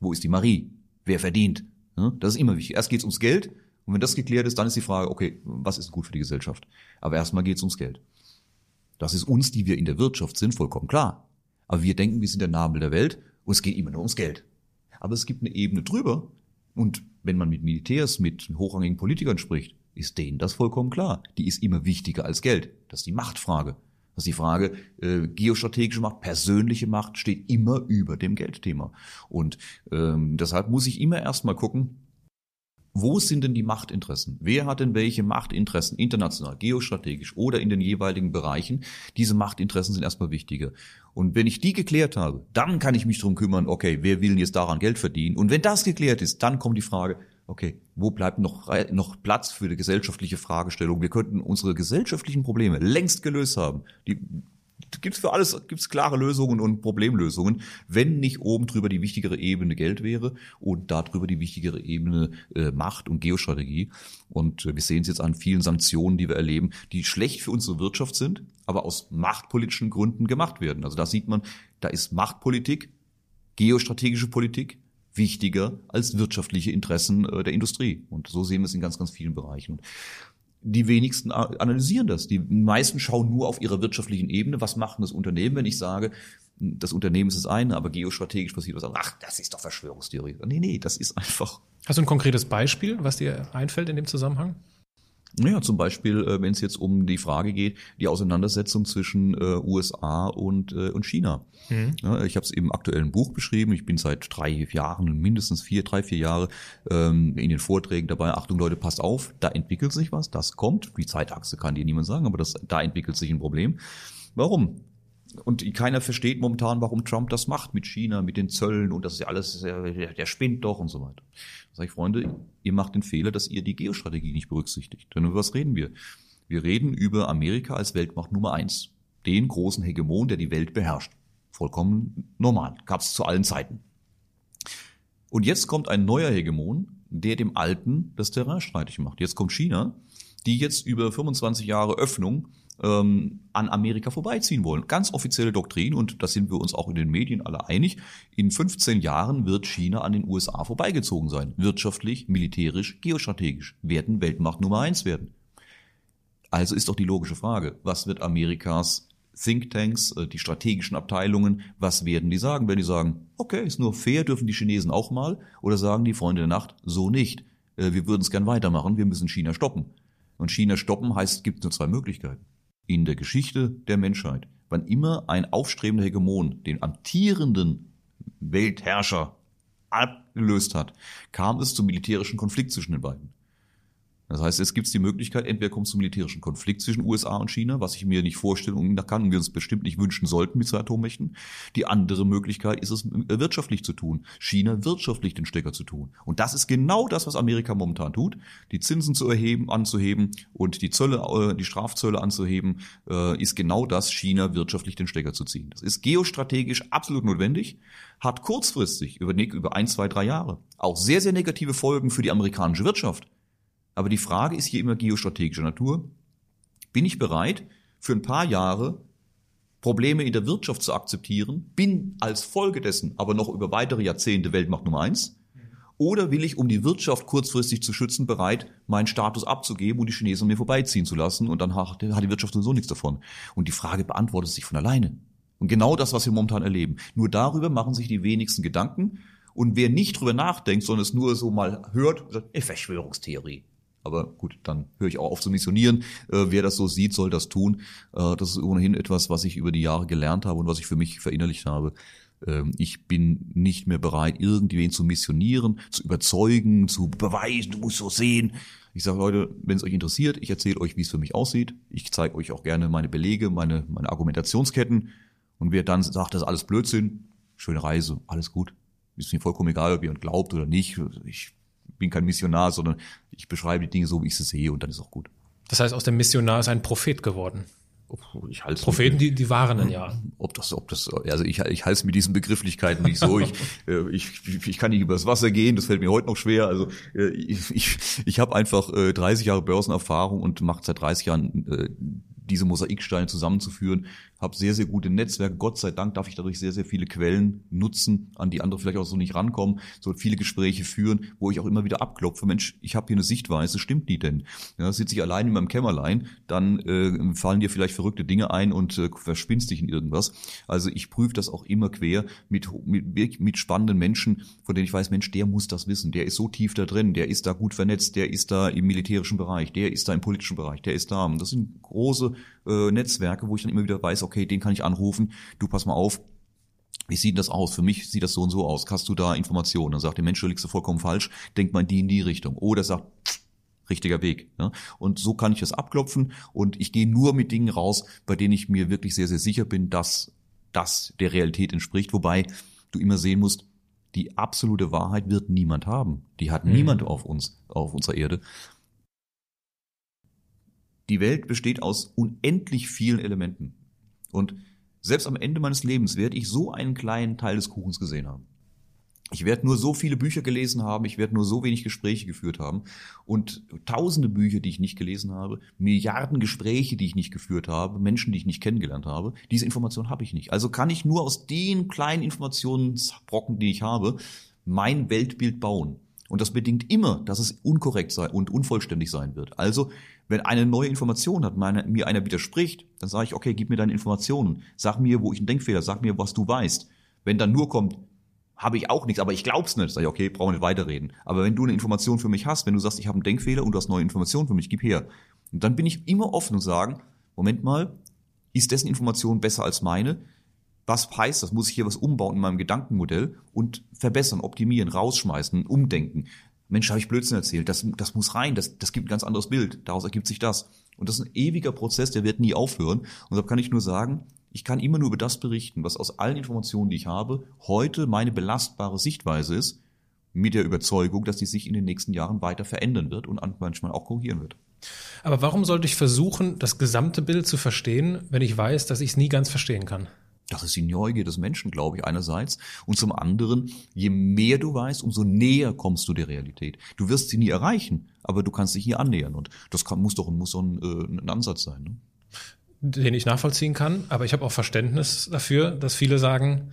Speaker 3: wo ist die Marie? Wer verdient? Das ist immer wichtig. Erst geht es ums Geld und wenn das geklärt ist, dann ist die Frage, okay, was ist gut für die Gesellschaft? Aber erstmal geht es ums Geld. Das ist uns, die wir in der Wirtschaft sind, vollkommen klar. Aber wir denken, wir sind der Nabel der Welt und es geht immer nur ums Geld. Aber es gibt eine Ebene drüber und wenn man mit Militärs, mit hochrangigen Politikern spricht, ist denen das vollkommen klar. Die ist immer wichtiger als Geld. Das ist die Machtfrage. Das ist die Frage, äh, geostrategische Macht, persönliche Macht steht immer über dem Geldthema. Und ähm, deshalb muss ich immer erstmal gucken, wo sind denn die Machtinteressen? Wer hat denn welche Machtinteressen international, geostrategisch oder in den jeweiligen Bereichen? Diese Machtinteressen sind erstmal wichtiger. Und wenn ich die geklärt habe, dann kann ich mich drum kümmern, okay, wer will jetzt daran Geld verdienen? Und wenn das geklärt ist, dann kommt die Frage, okay, wo bleibt noch, noch Platz für die gesellschaftliche Fragestellung? Wir könnten unsere gesellschaftlichen Probleme längst gelöst haben. Die, gibt's für alles gibt's klare Lösungen und Problemlösungen, wenn nicht oben drüber die wichtigere Ebene Geld wäre und darüber die wichtigere Ebene äh, Macht und Geostrategie. Und äh, wir sehen es jetzt an vielen Sanktionen, die wir erleben, die schlecht für unsere Wirtschaft sind, aber aus machtpolitischen Gründen gemacht werden. Also da sieht man, da ist Machtpolitik, geostrategische Politik wichtiger als wirtschaftliche Interessen äh, der Industrie. Und so sehen wir es in ganz, ganz vielen Bereichen. Und die wenigsten analysieren das. Die meisten schauen nur auf ihrer wirtschaftlichen Ebene. Was macht das Unternehmen, wenn ich sage, das Unternehmen ist das eine, aber geostrategisch passiert was. Ach, das ist doch Verschwörungstheorie. Nee, nee, das ist einfach.
Speaker 1: Hast du ein konkretes Beispiel, was dir einfällt in dem Zusammenhang?
Speaker 3: Naja, zum Beispiel, äh, wenn es jetzt um die Frage geht, die Auseinandersetzung zwischen äh, USA und, äh, und China. Mhm. Ja, ich habe es im aktuellen Buch beschrieben. Ich bin seit drei Jahren, mindestens vier, drei, vier Jahre ähm, in den Vorträgen dabei. Achtung Leute, passt auf, da entwickelt sich was, das kommt. Die Zeitachse kann dir niemand sagen, aber das, da entwickelt sich ein Problem. Warum? Und keiner versteht momentan, warum Trump das macht mit China, mit den Zöllen und das ist ja alles, der, spinnt doch und so weiter. Sag ich, Freunde, ihr macht den Fehler, dass ihr die Geostrategie nicht berücksichtigt. Denn über was reden wir? Wir reden über Amerika als Weltmacht Nummer eins. Den großen Hegemon, der die Welt beherrscht. Vollkommen normal. Gab es zu allen Zeiten. Und jetzt kommt ein neuer Hegemon, der dem Alten das Terrain streitig macht. Jetzt kommt China, die jetzt über 25 Jahre Öffnung ähm, an Amerika vorbeiziehen wollen. Ganz offizielle Doktrin, und da sind wir uns auch in den Medien alle einig, in 15 Jahren wird China an den USA vorbeigezogen sein. Wirtschaftlich, militärisch, geostrategisch. Werden Weltmacht Nummer eins werden. Also ist doch die logische Frage, was wird Amerikas Thinktanks, äh, die strategischen Abteilungen, was werden die sagen? Wenn die sagen, okay, ist nur fair, dürfen die Chinesen auch mal? Oder sagen die Freunde der Nacht, so nicht. Äh, wir würden es gern weitermachen, wir müssen China stoppen. Und China stoppen heißt, es gibt nur zwei Möglichkeiten in der Geschichte der Menschheit, wann immer ein aufstrebender Hegemon den amtierenden Weltherrscher abgelöst hat, kam es zum militärischen Konflikt zwischen den beiden. Das heißt, es gibt die Möglichkeit, entweder kommt es zum militärischen Konflikt zwischen USA und China, was ich mir nicht vorstellen und kann und wir uns bestimmt nicht wünschen sollten mit zwei Atommächten. Die andere Möglichkeit ist es, äh, wirtschaftlich zu tun. China wirtschaftlich den Stecker zu tun. Und das ist genau das, was Amerika momentan tut. Die Zinsen zu erheben, anzuheben und die Zölle, äh, die Strafzölle anzuheben, äh, ist genau das, China wirtschaftlich den Stecker zu ziehen. Das ist geostrategisch absolut notwendig, hat kurzfristig über ein, zwei, drei Jahre auch sehr, sehr negative Folgen für die amerikanische Wirtschaft. Aber die Frage ist hier immer geostrategischer Natur. Bin ich bereit, für ein paar Jahre Probleme in der Wirtschaft zu akzeptieren, bin als Folge dessen aber noch über weitere Jahrzehnte Weltmacht Nummer eins? Oder will ich, um die Wirtschaft kurzfristig zu schützen, bereit, meinen Status abzugeben und die Chinesen mir vorbeiziehen zu lassen und dann hat die Wirtschaft sowieso nichts davon. Und die Frage beantwortet sich von alleine. Und genau das, was wir momentan erleben. Nur darüber machen sich die wenigsten Gedanken. Und wer nicht drüber nachdenkt, sondern es nur so mal hört, sagt, Verschwörungstheorie. Aber gut, dann höre ich auch auf zu missionieren. Äh, wer das so sieht, soll das tun. Äh, das ist ohnehin etwas, was ich über die Jahre gelernt habe und was ich für mich verinnerlicht habe. Ähm, ich bin nicht mehr bereit, irgendwen zu missionieren, zu überzeugen, zu beweisen, du musst so sehen. Ich sage, Leute, wenn es euch interessiert, ich erzähle euch, wie es für mich aussieht. Ich zeige euch auch gerne meine Belege, meine, meine Argumentationsketten. Und wer dann sagt, das ist alles Blödsinn, schöne Reise, alles gut. Ist mir vollkommen egal, ob ihr glaubt oder nicht. Ich bin kein Missionar, sondern ich beschreibe die Dinge so, wie ich sie sehe und dann ist auch gut.
Speaker 1: Das heißt, aus dem Missionar ist ein Prophet geworden.
Speaker 3: Ich halte
Speaker 1: Propheten, die, die waren dann ja.
Speaker 3: Ob das, ob das, also ich, ich halte es mit diesen Begrifflichkeiten nicht so. Ich, äh, ich, ich kann nicht übers Wasser gehen, das fällt mir heute noch schwer. Also äh, ich, ich, ich habe einfach 30 Jahre Börsenerfahrung und mache seit 30 Jahren diese Mosaiksteine zusammenzuführen habe sehr, sehr gute Netzwerke. Gott sei Dank darf ich dadurch sehr, sehr viele Quellen nutzen, an die andere vielleicht auch so nicht rankommen, so viele Gespräche führen, wo ich auch immer wieder abklopfe, Mensch, ich habe hier eine Sichtweise, stimmt die denn? Ja, sitze ich allein in meinem Kämmerlein, dann äh, fallen dir vielleicht verrückte Dinge ein und äh, verspinnst dich in irgendwas. Also ich prüfe das auch immer quer mit, mit, mit spannenden Menschen, von denen ich weiß, Mensch, der muss das wissen, der ist so tief da drin, der ist da gut vernetzt, der ist da im militärischen Bereich, der ist da im politischen Bereich, der ist da. Und das sind große äh, Netzwerke, wo ich dann immer wieder weiß, okay, den kann ich anrufen, du pass mal auf, wie sieht das aus? Für mich sieht das so und so aus. Hast du da Informationen? Dann sagt der Mensch, du liegst du vollkommen falsch, denk mal in die in die Richtung. Oder sagt, pff, richtiger Weg. Ja? Und so kann ich das abklopfen und ich gehe nur mit Dingen raus, bei denen ich mir wirklich sehr, sehr sicher bin, dass das der Realität entspricht. Wobei du immer sehen musst, die absolute Wahrheit wird niemand haben. Die hat mhm. niemand auf uns, auf unserer Erde. Die Welt besteht aus unendlich vielen Elementen. Und Selbst am Ende meines Lebens werde ich so einen kleinen Teil des Kuchens gesehen haben. Ich werde nur so viele Bücher gelesen haben, ich werde nur so wenig Gespräche geführt haben und tausende Bücher, die ich nicht gelesen habe, Milliarden Gespräche, die ich nicht geführt habe, Menschen, die ich nicht kennengelernt habe, diese Information habe ich nicht. Also kann ich nur aus den kleinen Informationsbrocken, die ich habe, mein Weltbild bauen. Und das bedingt immer, dass es unkorrekt sei und unvollständig sein wird. Also, wenn eine neue Information hat, meine, mir einer widerspricht, dann sage ich, okay, gib mir deine Informationen, sag mir, wo ich einen Denkfehler, sag mir, was du weißt. Wenn dann nur kommt, habe ich auch nichts, aber ich glaub's nicht. Sag ich, okay, brauchen wir nicht weiterreden. Aber wenn du eine Information für mich hast, wenn du sagst, ich habe einen Denkfehler und du hast neue Informationen für mich, gib her. Und dann bin ich immer offen und sagen, Moment mal, ist dessen Information besser als meine? Was heißt das? Muss ich hier was umbauen in meinem Gedankenmodell und verbessern, optimieren, rausschmeißen, umdenken? Mensch, habe ich Blödsinn erzählt. Das, das muss rein. Das, das gibt ein ganz anderes Bild. Daraus ergibt sich das. Und das ist ein ewiger Prozess, der wird nie aufhören. Und deshalb kann ich nur sagen, ich kann immer nur über das berichten, was aus allen Informationen, die ich habe, heute meine belastbare Sichtweise ist, mit der Überzeugung, dass die sich in den nächsten Jahren weiter verändern wird und manchmal auch korrigieren wird.
Speaker 1: Aber warum sollte ich versuchen, das gesamte Bild zu verstehen, wenn ich weiß, dass ich es nie ganz verstehen kann?
Speaker 3: Das ist die Neugier des Menschen, glaube ich, einerseits. Und zum anderen, je mehr du weißt, umso näher kommst du der Realität. Du wirst sie nie erreichen, aber du kannst dich hier annähern. Und das kann, muss doch, muss doch ein, äh, ein Ansatz sein. Ne?
Speaker 1: den ich nachvollziehen kann, aber ich habe auch Verständnis dafür, dass viele sagen,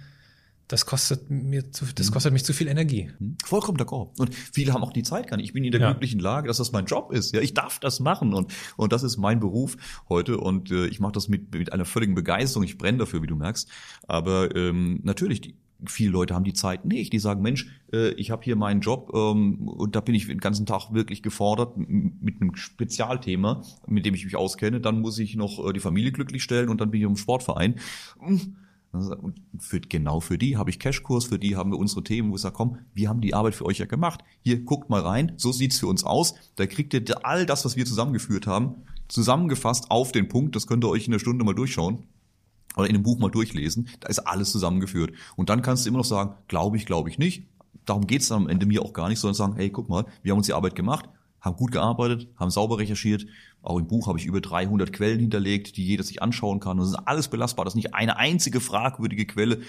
Speaker 1: das kostet mir zu, das mhm. kostet mich zu viel Energie.
Speaker 3: Mhm. Vollkommen d'accord. Und viele haben auch die Zeit gar nicht. Ich bin in der ja. glücklichen Lage, dass das mein Job ist. Ja, ich darf das machen und und das ist mein Beruf heute und äh, ich mache das mit mit einer völligen Begeisterung. Ich brenne dafür, wie du merkst. Aber ähm, natürlich die viele Leute haben die Zeit nicht. Die sagen, Mensch, äh, ich habe hier meinen Job ähm, und da bin ich den ganzen Tag wirklich gefordert mit einem Spezialthema, mit dem ich mich auskenne. Dann muss ich noch äh, die Familie glücklich stellen und dann bin ich im Sportverein. Und für, genau für die habe ich Cashkurs, für die haben wir unsere Themen, wo ich sage, komm, wir haben die Arbeit für euch ja gemacht. Hier, guckt mal rein, so sieht's für uns aus. Da kriegt ihr all das, was wir zusammengeführt haben, zusammengefasst auf den Punkt. Das könnt ihr euch in einer Stunde mal durchschauen oder in dem Buch mal durchlesen, da ist alles zusammengeführt. Und dann kannst du immer noch sagen, glaube ich, glaube ich nicht. Darum geht's dann am Ende mir auch gar nicht, sondern sagen, hey, guck mal, wir haben uns die Arbeit gemacht, haben gut gearbeitet, haben sauber recherchiert. Auch im Buch habe ich über 300 Quellen hinterlegt, die jeder sich anschauen kann. Und das ist alles belastbar. Das ist nicht eine einzige fragwürdige Quelle,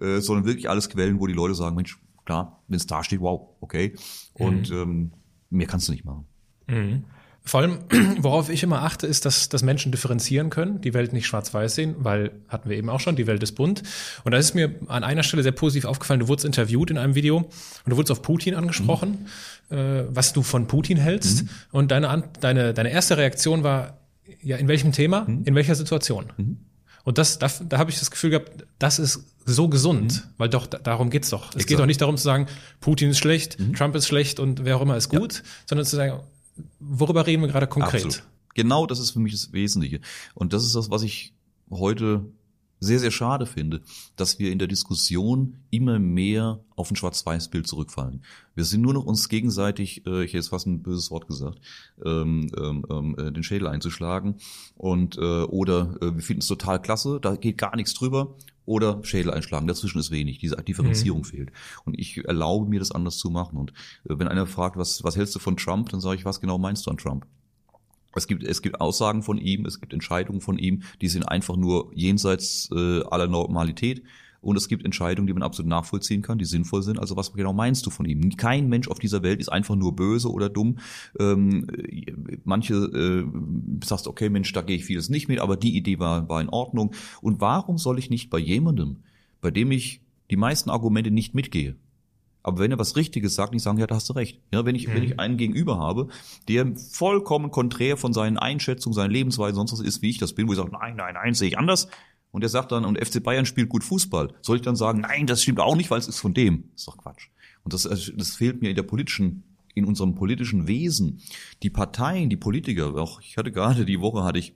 Speaker 3: äh, sondern wirklich alles Quellen, wo die Leute sagen, Mensch, klar, wenn es da steht, wow, okay. Und mhm. ähm, mehr kannst du nicht machen.
Speaker 1: Mhm. Vor allem, worauf ich immer achte, ist, dass, dass Menschen differenzieren können, die Welt nicht schwarz-weiß sehen, weil hatten wir eben auch schon, die Welt ist bunt. Und da ist mir an einer Stelle sehr positiv aufgefallen, du wurdest interviewt in einem Video und du wurdest auf Putin angesprochen, mhm. äh, was du von Putin hältst. Mhm. Und deine, deine, deine erste Reaktion war, ja, in welchem Thema, mhm. in welcher Situation? Mhm. Und das, da, da habe ich das Gefühl gehabt, das ist so gesund, mhm. weil doch darum geht's doch. Es Exakt. geht doch nicht darum zu sagen, Putin ist schlecht, mhm. Trump ist schlecht und wer auch immer ist gut, ja. sondern zu sagen, worüber reden wir gerade konkret? Absolut.
Speaker 3: Genau das ist für mich das Wesentliche. Und das ist das, was ich heute sehr, sehr schade finde, dass wir in der Diskussion immer mehr auf ein Schwarz-Weiß-Bild zurückfallen. Wir sind nur noch uns gegenseitig, äh, ich hätte jetzt fast ein böses Wort gesagt, ähm, ähm, ähm äh, den Schädel einzuschlagen und äh, oder äh, wir finden es total klasse, da geht gar nichts drüber oder Schädel einschlagen. Dazwischen ist wenig. Diese Differenzierung mhm. fehlt. Und ich erlaube mir, das anders zu machen. Und äh, wenn einer fragt, was, was hältst du von Trump, dann sage ich, was genau meinst du an Trump? Es gibt, es gibt Aussagen von ihm, es gibt Entscheidungen von ihm, die sind einfach nur jenseits äh, aller Normalität. Und es gibt Entscheidungen, die man absolut nachvollziehen kann, die sinnvoll sind. Also was genau meinst du von ihm? Kein Mensch auf dieser Welt ist einfach nur böse oder dumm. Ähm, manche äh, sagst, okay, Mensch, da gehe ich vieles nicht mit, aber die Idee war, war in Ordnung. Und warum soll ich nicht bei jemandem, bei dem ich die meisten Argumente nicht mitgehe, aber wenn er was Richtiges sagt, nicht sagen, ja, da hast du recht. Ja, wenn ich, mhm. wenn ich einen Gegenüber habe, der vollkommen konträr von seinen Einschätzungen, seinen Lebensweisen, sonst was ist, wie ich das bin, wo ich sage, nein, nein, nein, sehe ich anders, und er sagt dann, und FC Bayern spielt gut Fußball, soll ich dann sagen, nein, das stimmt auch nicht, weil es ist von dem. Das ist doch Quatsch. Und das, äh, das fehlt mir in der politischen, in unserem politischen Wesen. Die Parteien, die Politiker, auch ich hatte gerade die Woche hatte ich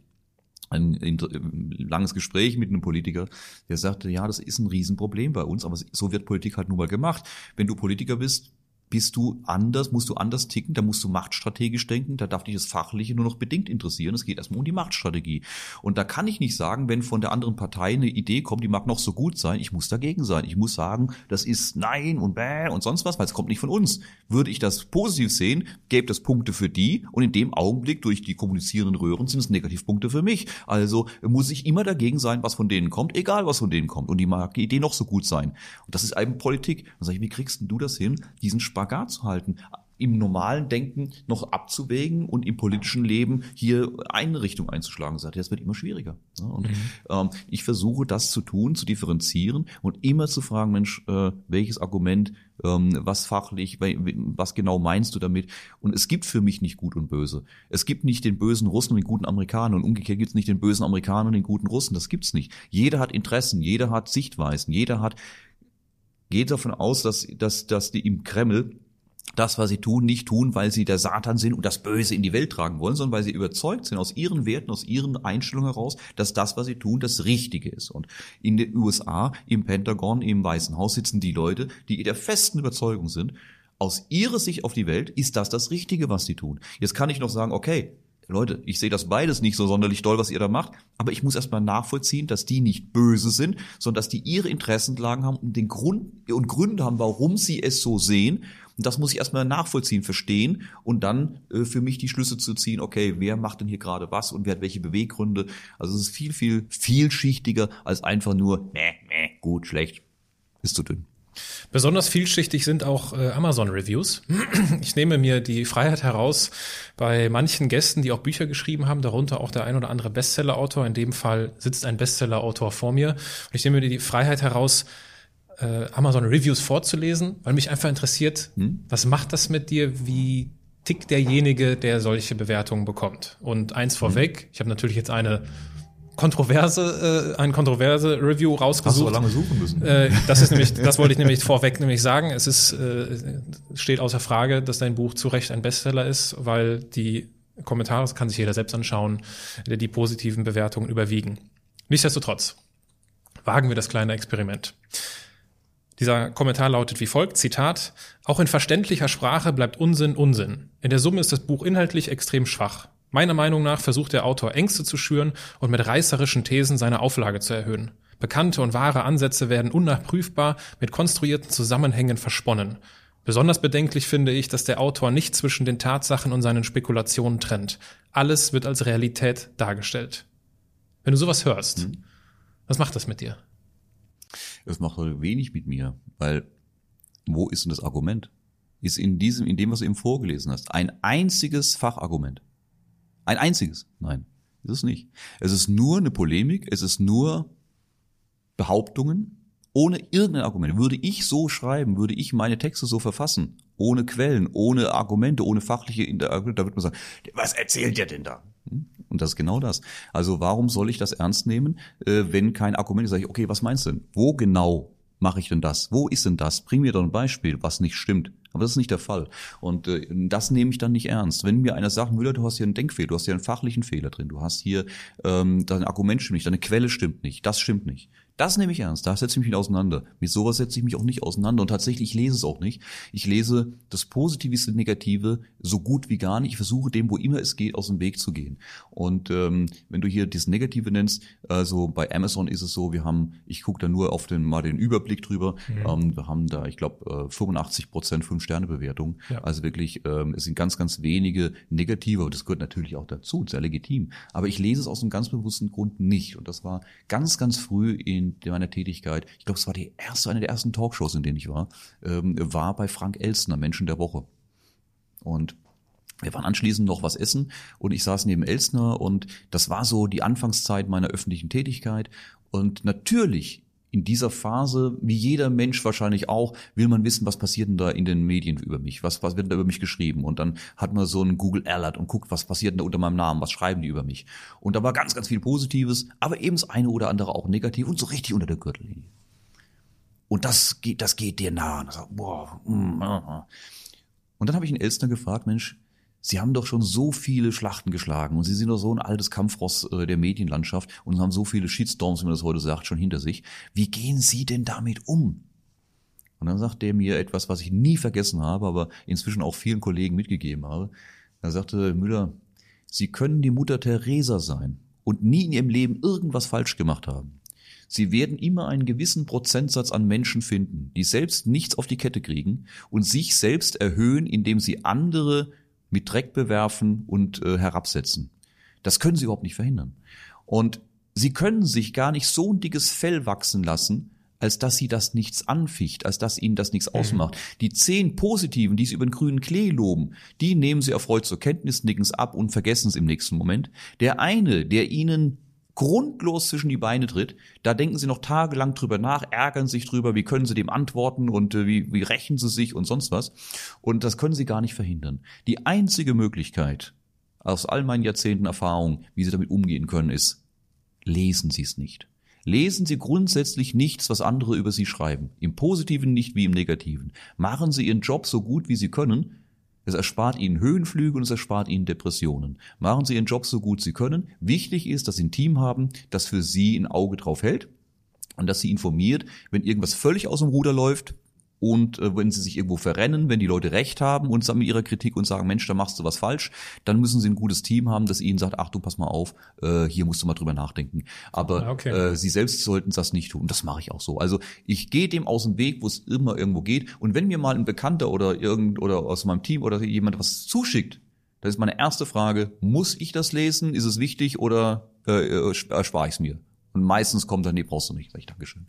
Speaker 3: ein, ein langes Gespräch mit einem Politiker, der sagte, ja, das ist ein Riesenproblem bei uns, aber so wird Politik halt nun mal gemacht. Wenn du Politiker bist, bist du anders, musst du anders ticken, da musst du machtstrategisch denken, da darf dich das Fachliche nur noch bedingt interessieren. Es geht erstmal um die Machtstrategie. Und da kann ich nicht sagen, wenn von der anderen Partei eine Idee kommt, die mag noch so gut sein, ich muss dagegen sein. Ich muss sagen, das ist nein und bäh und sonst was, weil es kommt nicht von uns. Würde ich das positiv sehen, gäbe das Punkte für die und in dem Augenblick durch die kommunizierenden Röhren sind es Negativpunkte für mich. Also muss ich immer dagegen sein, was von denen kommt, egal was von denen kommt. Und die mag die Idee noch so gut sein. Und das ist eben Politik. Dann sage ich, wie kriegst denn du das hin, diesen Spagat zu halten, im normalen Denken noch abzuwägen und im politischen Leben hier eine Richtung einzuschlagen. Sagt, das wird immer schwieriger. Und mhm. ähm, ich versuche das zu tun, zu differenzieren und immer zu fragen, Mensch, äh, welches Argument, ähm, was fachlich, was genau meinst du damit? Und es gibt für mich nicht gut und böse. Es gibt nicht den bösen Russen und den guten Amerikaner und umgekehrt gibt es nicht den bösen Amerikaner und den guten Russen. Das gibt's nicht. Jeder hat Interessen, jeder hat Sichtweisen, jeder hat geht davon aus, dass, dass, dass die im Kreml das, was sie tun, nicht tun, weil sie der Satan sind und das Böse in die Welt tragen wollen, sondern weil sie überzeugt sind aus ihren Werten, aus ihren Einstellungen heraus, dass das, was sie tun, das Richtige ist. Und in den USA, im Pentagon, im Weißen Haus sitzen die Leute, die der festen Überzeugung sind, aus ihrer Sicht auf die Welt ist das das Richtige, was sie tun. Jetzt kann ich noch sagen, okay, Leute, ich sehe das beides nicht so sonderlich doll, was ihr da macht, aber ich muss erstmal nachvollziehen, dass die nicht böse sind, sondern dass die ihre Interessenlagen haben und den Grund und Gründe haben, warum sie es so sehen. Und das muss ich erstmal nachvollziehen, verstehen und dann äh, für mich die Schlüsse zu ziehen, okay, wer macht denn hier gerade was und wer hat welche Beweggründe. Also es ist viel, viel vielschichtiger als einfach nur, meh, meh, gut, schlecht, ist zu dünn.
Speaker 1: Besonders vielschichtig sind auch äh, Amazon-Reviews. Ich nehme mir die Freiheit heraus, bei manchen Gästen, die auch Bücher geschrieben haben, darunter auch der ein oder andere Bestseller-Autor, in dem Fall sitzt ein Bestseller-Autor vor mir, und ich nehme mir die Freiheit heraus, äh, Amazon-Reviews vorzulesen, weil mich einfach interessiert, hm? was macht das mit dir, wie tickt derjenige, der solche Bewertungen bekommt. Und eins hm. vorweg, ich habe natürlich jetzt eine kontroverse, äh, ein kontroverse Review rausgesucht. Hast du
Speaker 3: lange suchen müssen.
Speaker 1: Äh, das ist nämlich, das wollte ich nämlich vorweg nämlich sagen. Es ist, äh, steht außer Frage, dass dein Buch zu Recht ein Bestseller ist, weil die Kommentare, das kann sich jeder selbst anschauen, die positiven Bewertungen überwiegen. Nichtsdestotrotz, wagen wir das kleine Experiment. Dieser Kommentar lautet wie folgt, Zitat, auch in verständlicher Sprache bleibt Unsinn Unsinn. In der Summe ist das Buch inhaltlich extrem schwach. Meiner Meinung nach versucht der Autor Ängste zu schüren und mit reißerischen Thesen seine Auflage zu erhöhen. Bekannte und wahre Ansätze werden unnachprüfbar mit konstruierten Zusammenhängen versponnen. Besonders bedenklich finde ich, dass der Autor nicht zwischen den Tatsachen und seinen Spekulationen trennt. Alles wird als Realität dargestellt. Wenn du sowas hörst, hm. was macht das mit dir?
Speaker 3: Es macht wenig mit mir, weil wo ist denn das Argument? Ist in diesem, in dem, was du eben vorgelesen hast, ein einziges Fachargument. Ein einziges. Nein, ist es nicht. Es ist nur eine Polemik, es ist nur Behauptungen ohne irgendein Argument. Würde ich so schreiben, würde ich meine Texte so verfassen, ohne Quellen, ohne Argumente, ohne fachliche Interaktion, da würde man sagen, was erzählt ihr denn da? Hm? Und das ist genau das. Also warum soll ich das ernst nehmen, äh, wenn kein Argument ist? Sag ich, okay, was meinst du denn? Wo genau mache ich denn das? Wo ist denn das? Bring mir doch ein Beispiel, was nicht stimmt. Aber das ist nicht der Fall. Und äh, das nehme ich dann nicht ernst. Wenn mir einer sagt, Müller, du hast hier einen Denkfehler, du hast hier einen fachlichen Fehler drin, du hast hier ähm, dein Argument stimmt nicht, deine Quelle stimmt nicht, das stimmt nicht. Das nehme ich ernst, da setze ich mich auseinander. Mit sowas setze ich mich auch nicht auseinander und tatsächlich ich lese es auch nicht. Ich lese das Positivste, Negative so gut wie gar nicht. Ich versuche dem, wo immer es geht, aus dem Weg zu gehen. Und ähm, wenn du hier das Negative nennst, also bei Amazon ist es so, wir haben, ich gucke da nur auf den mal den Überblick drüber, mhm. ähm, wir haben da, ich glaube, 85 Prozent fünf Sterne Bewertung. Ja. Also wirklich, ähm, es sind ganz, ganz wenige negative, und das gehört natürlich auch dazu, sehr legitim. Aber ich lese es aus einem ganz bewussten Grund nicht. Und das war ganz, ganz früh in in meiner Tätigkeit, ich glaube, es war die erste, eine der ersten Talkshows, in denen ich war, ähm, war bei Frank Elstner, Menschen der Woche. Und wir waren anschließend noch was essen und ich saß neben Elstner und das war so die Anfangszeit meiner öffentlichen Tätigkeit. Und natürlich in dieser Phase, wie jeder Mensch wahrscheinlich auch, will man wissen, was passiert denn da in den Medien über mich? Was, was wird da über mich geschrieben? Und dann hat man so einen Google Alert und guckt, was passiert denn da unter meinem Namen? Was schreiben die über mich? Und da war ganz, ganz viel Positives, aber eben das eine oder andere auch negativ und so richtig unter der Gürtellinie. Und das geht, das geht dir nah. Und, sagt, boah, mm, ah, ah. und dann habe ich einen Elstner gefragt, Mensch, Sie haben doch schon so viele Schlachten geschlagen und Sie sind doch so ein altes Kampfross äh, der Medienlandschaft und haben so viele Shitstorms, wie man das heute sagt, schon hinter sich. Wie gehen Sie denn damit um? Und dann sagt er mir etwas, was ich nie vergessen habe, aber inzwischen auch vielen Kollegen mitgegeben habe. Er sagte, Müller, Sie können die Mutter Teresa sein und nie in Ihrem Leben irgendwas falsch gemacht haben. Sie werden immer einen gewissen Prozentsatz an Menschen finden, die selbst nichts auf die Kette kriegen und sich selbst erhöhen, indem sie andere mit Dreck bewerfen und äh, herabsetzen. Das können sie überhaupt nicht verhindern. Und sie können sich gar nicht so ein dickes Fell wachsen lassen, als dass sie das nichts anficht, als dass ihnen das nichts mhm. ausmacht. Die zehn Positiven, die sie über den grünen Klee loben, die nehmen sie erfreut zur Kenntnis, nicken es ab und vergessen es im nächsten Moment. Der eine, der ihnen grundlos zwischen die Beine tritt, da denken sie noch tagelang drüber nach, ärgern sich drüber, wie können sie dem antworten und äh, wie, wie rächen sie sich und sonst was. Und das können sie gar nicht verhindern. Die einzige Möglichkeit aus all meinen Jahrzehnten Erfahrung, wie sie damit umgehen können, ist, lesen Sie es nicht. Lesen Sie grundsätzlich nichts, was andere über Sie schreiben. Im Positiven nicht wie im Negativen. Machen Sie Ihren Job so gut, wie Sie können. Es erspart Ihnen Höhenflüge und es erspart Ihnen Depressionen. Machen Sie Ihren Job so gut Sie können. Wichtig ist, dass Sie ein Team haben, das für Sie ein Auge drauf hält und dass Sie informiert, wenn irgendwas völlig aus dem Ruder läuft, und äh, wenn sie sich irgendwo verrennen, wenn die Leute recht haben und mit ihrer Kritik und sagen, Mensch, da machst du was falsch, dann müssen sie ein gutes Team haben, das ihnen sagt, ach du, pass mal auf, äh, hier musst du mal drüber nachdenken. Aber ah, okay. äh, sie selbst sollten das nicht tun. Und das mache ich auch so. Also ich gehe dem aus dem Weg, wo es immer irgendwo geht. Und wenn mir mal ein Bekannter oder irgend oder aus meinem Team oder jemand was zuschickt, dann ist meine erste Frage, muss ich das lesen? Ist es wichtig oder äh, äh erspare ich es mir? Und meistens kommt dann, nee, brauchst du nicht. Sag ich, Dankeschön.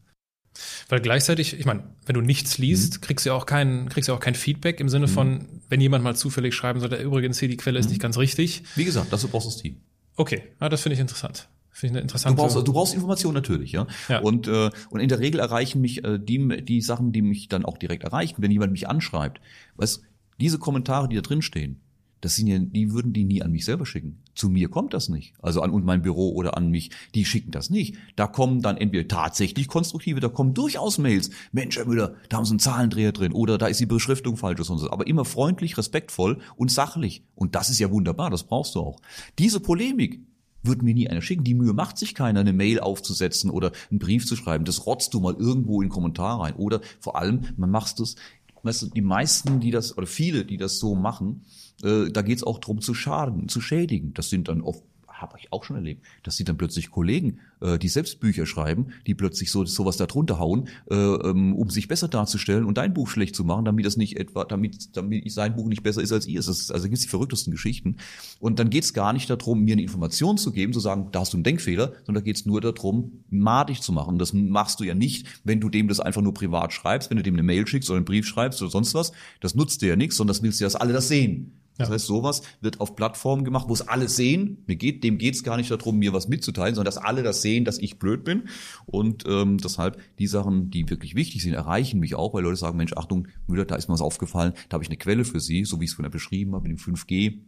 Speaker 1: Weil gleichzeitig, ich meine, wenn du nichts liest, mhm. kriegst du ja auch kein, kriegst du auch kein Feedback im Sinne mhm. von, wenn jemand mal zufällig schreiben sollte, übrigens hier die Quelle ist mhm. nicht ganz richtig.
Speaker 3: Wie gesagt, das brauchst du das Team.
Speaker 1: Okay, ja, das finde ich interessant. Finde ich eine interessante.
Speaker 3: Du brauchst, du brauchst Informationen natürlich, ja. ja. Und äh, und in der Regel erreichen mich äh, die die Sachen, die mich dann auch direkt erreichen, wenn jemand mich anschreibt. Weißt, diese Kommentare, die da drin stehen, das sind ja, die würden die nie an mich selber schicken. Zu mir kommt das nicht. Also an und mein Büro oder an mich, die schicken das nicht. Da kommen dann entweder tatsächlich konstruktive, da kommen durchaus Mails. Mensch, Herr Müller, da haben Sie einen Zahlendreher drin oder da ist die Beschriftung falsch und so. Aber immer freundlich, respektvoll und sachlich. Und das ist ja wunderbar, das brauchst du auch. Diese Polemik, wird mir nie einer schicken. Die Mühe macht sich keiner, eine Mail aufzusetzen oder einen Brief zu schreiben. Das rotzt du mal irgendwo in einen Kommentar rein. Oder vor allem, man macht es, weißt du, die meisten, die das, oder viele, die das so machen, äh, da geht es auch darum zu schaden, zu schädigen. Das sind dann oft habe ich auch schon erlebt, dass sie dann plötzlich Kollegen, äh, die selbst Bücher schreiben, die plötzlich so sowas da drunter hauen, äh, ähm, um sich besser darzustellen und dein Buch schlecht zu machen, damit das nicht etwa, damit, damit sein Buch nicht besser ist als ihr. Ist, also gibt's die verrücktesten Geschichten. Und dann geht's gar nicht darum, mir eine Information zu geben, zu sagen, da hast du einen Denkfehler, sondern da geht's nur darum, madig zu machen. Und das machst du ja nicht, wenn du dem das einfach nur privat schreibst, wenn du dem eine Mail schickst oder einen Brief schreibst oder sonst was. Das nutzt dir ja nichts, sondern das willst du, dass alle das sehen. Das ja. heißt, sowas wird auf Plattformen gemacht, wo es alle sehen. Mir geht, dem geht es gar nicht darum, mir was mitzuteilen, sondern dass alle das sehen, dass ich blöd bin. Und ähm, deshalb die Sachen, die wirklich wichtig sind, erreichen mich auch, weil Leute sagen, Mensch, Achtung, Müller, da ist mir was aufgefallen, da habe ich eine Quelle für Sie, so wie ich es vorhin beschrieben habe, mit dem 5G.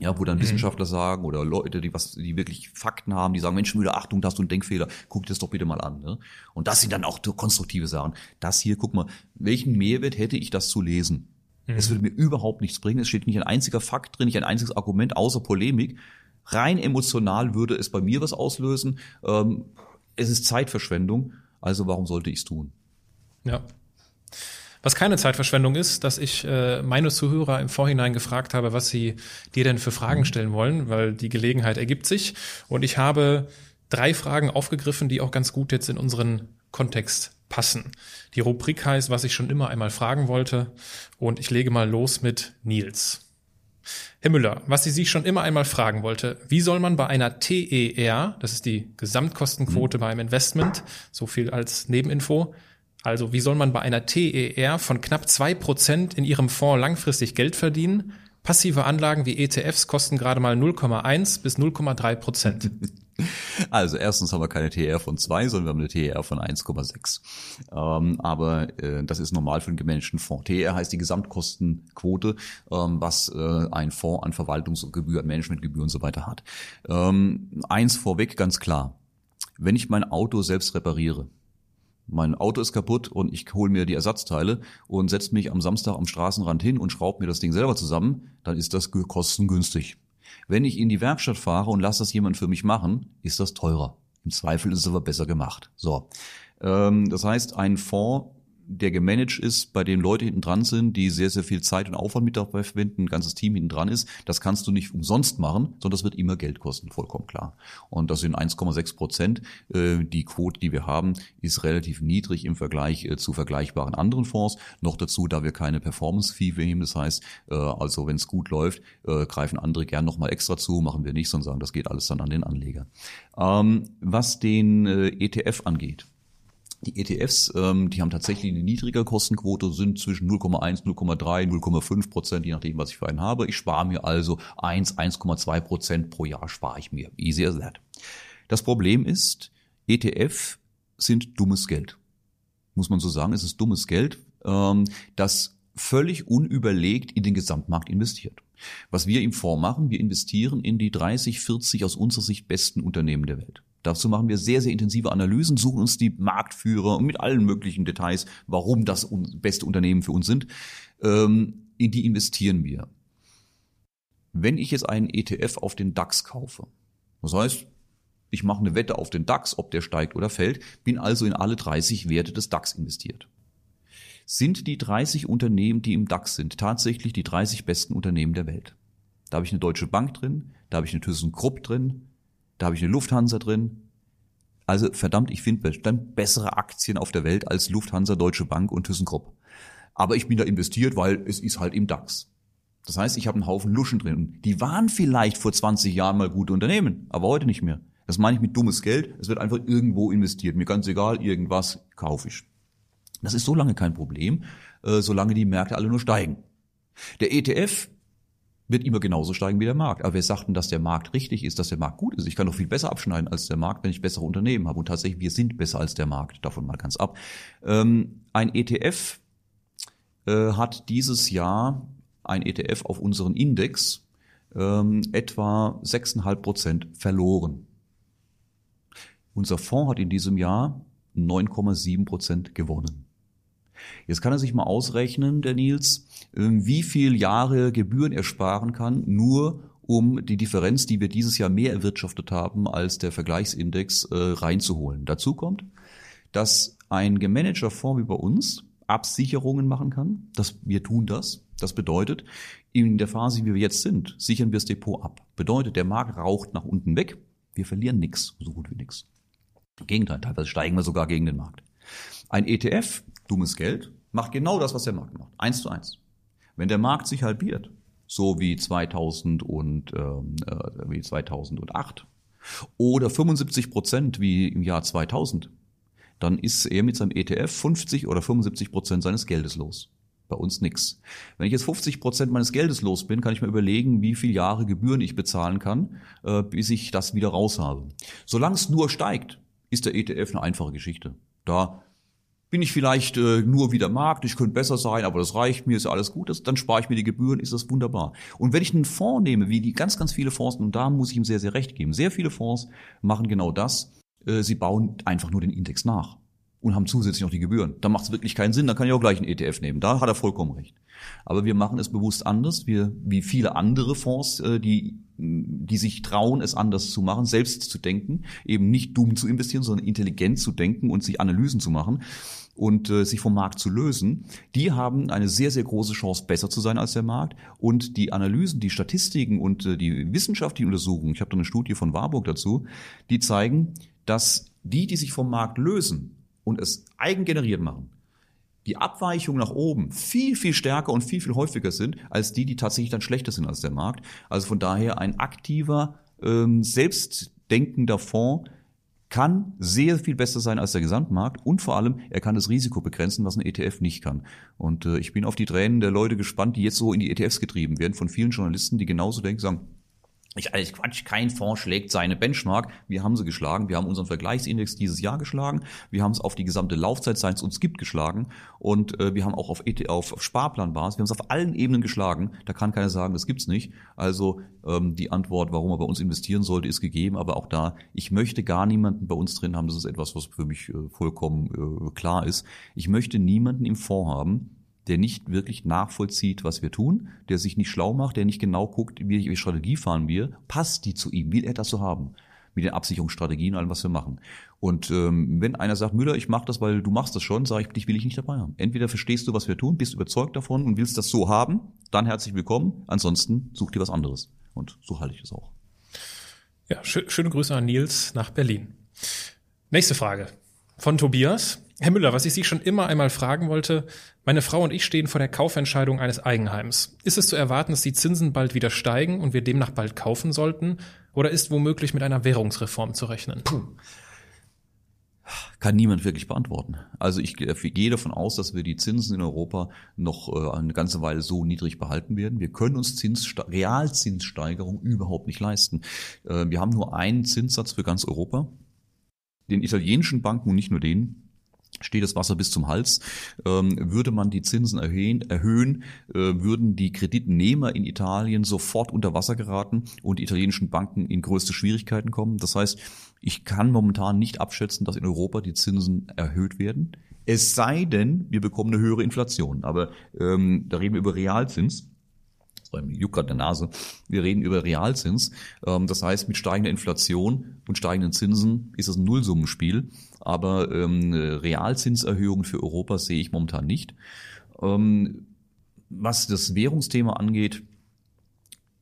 Speaker 3: Ja, wo dann mhm. Wissenschaftler sagen oder Leute, die was, die wirklich Fakten haben, die sagen, Mensch, Müller, Achtung, da hast du einen Denkfehler, guck dir das doch bitte mal an. Ne? Und das sind dann auch konstruktive Sachen. Das hier, guck mal, welchen Mehrwert hätte ich das zu lesen? Es würde mir überhaupt nichts bringen. Es steht nicht ein einziger Fakt drin, nicht ein einziges Argument außer Polemik. Rein emotional würde es bei mir was auslösen. Ähm, es ist Zeitverschwendung. Also warum sollte ich es tun?
Speaker 1: Ja. Was keine Zeitverschwendung ist, dass ich äh, meine Zuhörer im Vorhinein gefragt habe, was sie dir denn für Fragen mhm. stellen wollen, weil die Gelegenheit ergibt sich. Und ich habe drei Fragen aufgegriffen, die auch ganz gut jetzt in unseren Kontext passen. Die Rubrik heißt, was ich schon immer einmal fragen wollte. Und ich lege mal los mit Nils. Herr Müller, was Sie sich schon immer einmal fragen wollte, wie soll man bei einer TER, das ist die Gesamtkostenquote mhm. beim Investment, so viel als Nebeninfo, also wie soll man bei einer TER von knapp zwei Prozent in Ihrem Fonds langfristig Geld verdienen? Passive Anlagen wie ETFs kosten gerade mal 0,1 bis 0,3 Prozent.
Speaker 3: Also erstens haben wir keine TR von 2, sondern wir haben eine TR von 1,6. Ähm, aber äh, das ist normal für einen gemanagten Fonds. TR heißt die Gesamtkostenquote, ähm, was äh, ein Fonds an Verwaltungsgebühren, Managementgebühren und so weiter hat. Ähm, eins vorweg ganz klar. Wenn ich mein Auto selbst repariere, mein Auto ist kaputt und ich hole mir die Ersatzteile und setze mich am Samstag am Straßenrand hin und schraube mir das Ding selber zusammen, dann ist das kostengünstig. Wenn ich in die Werkstatt fahre und lasse das jemand für mich machen, ist das teurer. Im Zweifel ist es aber besser gemacht. So, ähm, das heißt, ein Fonds der gemanagt ist, bei dem Leute hinten dran sind, die sehr, sehr viel Zeit und Aufwand mit dabei verwenden, ein ganzes Team hinten dran ist, das kannst du nicht umsonst machen, sondern das wird immer Geld kosten, vollkommen klar. Und das sind 1,6 Prozent. Äh, die Quote, die wir haben, ist relativ niedrig im Vergleich äh, zu vergleichbaren anderen Fonds. Noch dazu, da wir keine Performance-Fee nehmen, das heißt, äh, also wenn es gut läuft, greifen andere gern nochmal extra zu, machen wir nicht, sondern sagen, das geht alles dann an den Anleger. Ähm, was den ETF angeht, die ETFs, ähm, die haben tatsächlich eine niedrige Kostenquote, sind zwischen 0,1, 0,3, 0,5 Prozent, je nachdem, was ich für einen habe. Ich spare mir also 1, 1,2 Prozent pro Jahr spare ich mir. Easy as that. Das Problem ist, ETF sind dummes Geld. Muss man so sagen, es ist dummes Geld, ähm, das völlig unüberlegt in den Gesamtmarkt investiert. Was wir im Fonds machen, wir investieren in die 30, 40 aus unserer Sicht besten Unternehmen der Welt. Dazu machen wir sehr, sehr intensive Analysen, suchen uns die Marktführer mit allen möglichen Details, warum das beste Unternehmen für uns sind. Ähm, in die investieren wir. Wenn ich jetzt einen ETF auf den DAX kaufe, das heißt, ich mache eine Wette auf den DAX, ob der steigt oder fällt, bin also in alle 30 Werte des DAX investiert. Sind die 30 Unternehmen, die im DAX sind, tatsächlich die 30 besten Unternehmen der Welt? Da habe ich eine Deutsche Bank drin, da habe ich eine ThyssenKrupp drin, da habe ich eine Lufthansa drin. Also verdammt, ich finde bestimmt bessere Aktien auf der Welt als Lufthansa, Deutsche Bank und ThyssenKrupp. Aber ich bin da investiert, weil es ist halt im DAX. Das heißt, ich habe einen Haufen Luschen drin. Die waren vielleicht vor 20 Jahren mal gute Unternehmen, aber heute nicht mehr. Das meine ich mit dummes Geld. Es wird einfach irgendwo investiert. Mir ganz egal, irgendwas kaufe ich. Das ist so lange kein Problem, äh, solange die Märkte alle nur steigen. Der ETF wird immer genauso steigen wie der Markt. Aber wer sagt denn, dass der Markt richtig ist, dass der Markt gut ist? Ich kann doch viel besser abschneiden als der Markt, wenn ich bessere Unternehmen habe. Und tatsächlich, wir sind besser als der Markt. Davon mal ganz ab. Ähm, ein ETF äh, hat dieses Jahr, ein ETF auf unseren Index, ähm, etwa 6,5 Prozent verloren. Unser Fonds hat in diesem Jahr 9,7 Prozent gewonnen. Jetzt kann er sich mal ausrechnen, der Nils, ähm, wie viel Jahre Gebühren er sparen kann, nur um die Differenz, die wir dieses Jahr mehr erwirtschaftet haben als der Vergleichsindex, äh, reinzuholen. Dazu kommt, dass ein gemanagter Fonds wie bei uns Absicherungen machen kann. Das, wir tun das. Das bedeutet, in der Phase, wie wir jetzt sind, sichern wir das Depot ab. Bedeutet, der Markt raucht nach unten weg. Wir verlieren nichts, so gut wie nichts. Im Gegenteil, teilweise steigen wir sogar gegen den Markt. Ein ETF, dummes Geld, macht genau das, was der Markt macht. Eins zu eins. Wenn der Markt sich halbiert, so wie 2000 und ähm, äh, wie 2008 oder 75 Prozent wie im Jahr 2000, dann ist er mit seinem ETF 50 oder 75 Prozent seines Geldes los. Bei uns nix. Wenn ich jetzt 50 Prozent meines Geldes los bin, kann ich mir überlegen, wie viele Jahre Gebühren ich bezahlen kann, äh, bis ich das wieder raus habe. Solange es nur steigt, ist der ETF eine einfache Geschichte. Da bin ich vielleicht äh, nur wie der Markt, ich könnte besser sein, aber das reicht mir, ist alles gut, das, dann spare ich mir die Gebühren, ist das wunderbar. Und wenn ich einen Fonds nehme, wie die ganz, ganz viele Fonds, und da muss ich ihm sehr, sehr recht geben, sehr viele Fonds machen genau das, äh, sie bauen einfach nur den Index nach und haben zusätzlich noch die Gebühren. Da macht es wirklich keinen Sinn, dann kann ich auch gleich einen ETF nehmen. Da hat er vollkommen recht. Aber wir machen es bewusst anders, wir, wie viele andere Fonds, äh, die, die sich trauen, es anders zu machen, selbst zu denken, eben nicht dumm zu investieren, sondern intelligent zu denken und sich Analysen zu machen und äh, sich vom Markt zu lösen, die haben eine sehr, sehr große Chance, besser zu sein als der Markt. Und die Analysen, die Statistiken und äh, die wissenschaftlichen Untersuchungen, ich habe da eine Studie von Warburg dazu, die zeigen, dass die, die sich vom Markt lösen und es eigengeneriert machen, die Abweichungen nach oben viel, viel stärker und viel, viel häufiger sind, als die, die tatsächlich dann schlechter sind als der Markt. Also von daher ein aktiver, ähm, selbstdenkender Fonds, kann sehr viel besser sein als der Gesamtmarkt und vor allem, er kann das Risiko begrenzen, was ein ETF nicht kann. Und äh, ich bin auf die Tränen der Leute gespannt, die jetzt so in die ETFs getrieben werden, von vielen Journalisten, die genauso denken, sagen, ich alles Quatsch, kein Fonds schlägt seine Benchmark. Wir haben sie geschlagen. Wir haben unseren Vergleichsindex dieses Jahr geschlagen. Wir haben es auf die gesamte Laufzeit, seit es uns gibt, geschlagen. Und äh, wir haben auch auf, ET, auf, auf Sparplanbasis, wir haben es auf allen Ebenen geschlagen. Da kann keiner sagen, das gibt's nicht. Also ähm, die Antwort, warum er bei uns investieren sollte, ist gegeben. Aber auch da, ich möchte gar niemanden bei uns drin haben. Das ist etwas, was für mich äh, vollkommen äh, klar ist. Ich möchte niemanden im Fonds haben, der nicht wirklich nachvollzieht, was wir tun, der sich nicht schlau macht, der nicht genau guckt, welche Strategie fahren wir, passt die zu ihm, will er das so haben. mit den Absicherungsstrategien, allem, was wir machen. Und ähm, wenn einer sagt, Müller, ich mache das, weil du machst das schon, sage ich, dich will ich nicht dabei haben. Entweder verstehst du, was wir tun, bist überzeugt davon und willst das so haben, dann herzlich willkommen. Ansonsten such dir was anderes. Und so halte ich es auch.
Speaker 1: Ja, schö schöne Grüße an Nils nach Berlin. Nächste Frage von Tobias. Herr Müller, was ich Sie schon immer einmal fragen wollte, meine Frau und ich stehen vor der Kaufentscheidung eines Eigenheims. Ist es zu erwarten, dass die Zinsen bald wieder steigen und wir demnach bald kaufen sollten? Oder ist womöglich mit einer Währungsreform zu rechnen? Puh.
Speaker 3: Kann niemand wirklich beantworten. Also ich gehe davon aus, dass wir die Zinsen in Europa noch äh, eine ganze Weile so niedrig behalten werden. Wir können uns Zins, Realzinssteigerung überhaupt nicht leisten. Äh, wir haben nur einen Zinssatz für ganz Europa. Den italienischen Banken und nicht nur denen steht das Wasser bis zum Hals. Ähm, würde man die Zinsen erhöhen, erhöhen äh, würden die Kreditnehmer in Italien sofort unter Wasser geraten und die italienischen Banken in größte Schwierigkeiten kommen. Das heißt, ich kann momentan nicht abschätzen, dass in Europa die Zinsen erhöht werden. Es sei denn, wir bekommen eine höhere Inflation. Aber ähm, da reden wir über Realzins juckt gerade der Nase. Wir reden über Realzins. Ähm, das heißt, mit steigender Inflation und steigenden Zinsen ist es ein Nullsummenspiel. Aber ähm, Realzinserhöhungen für Europa sehe ich momentan nicht. Ähm, was das Währungsthema angeht,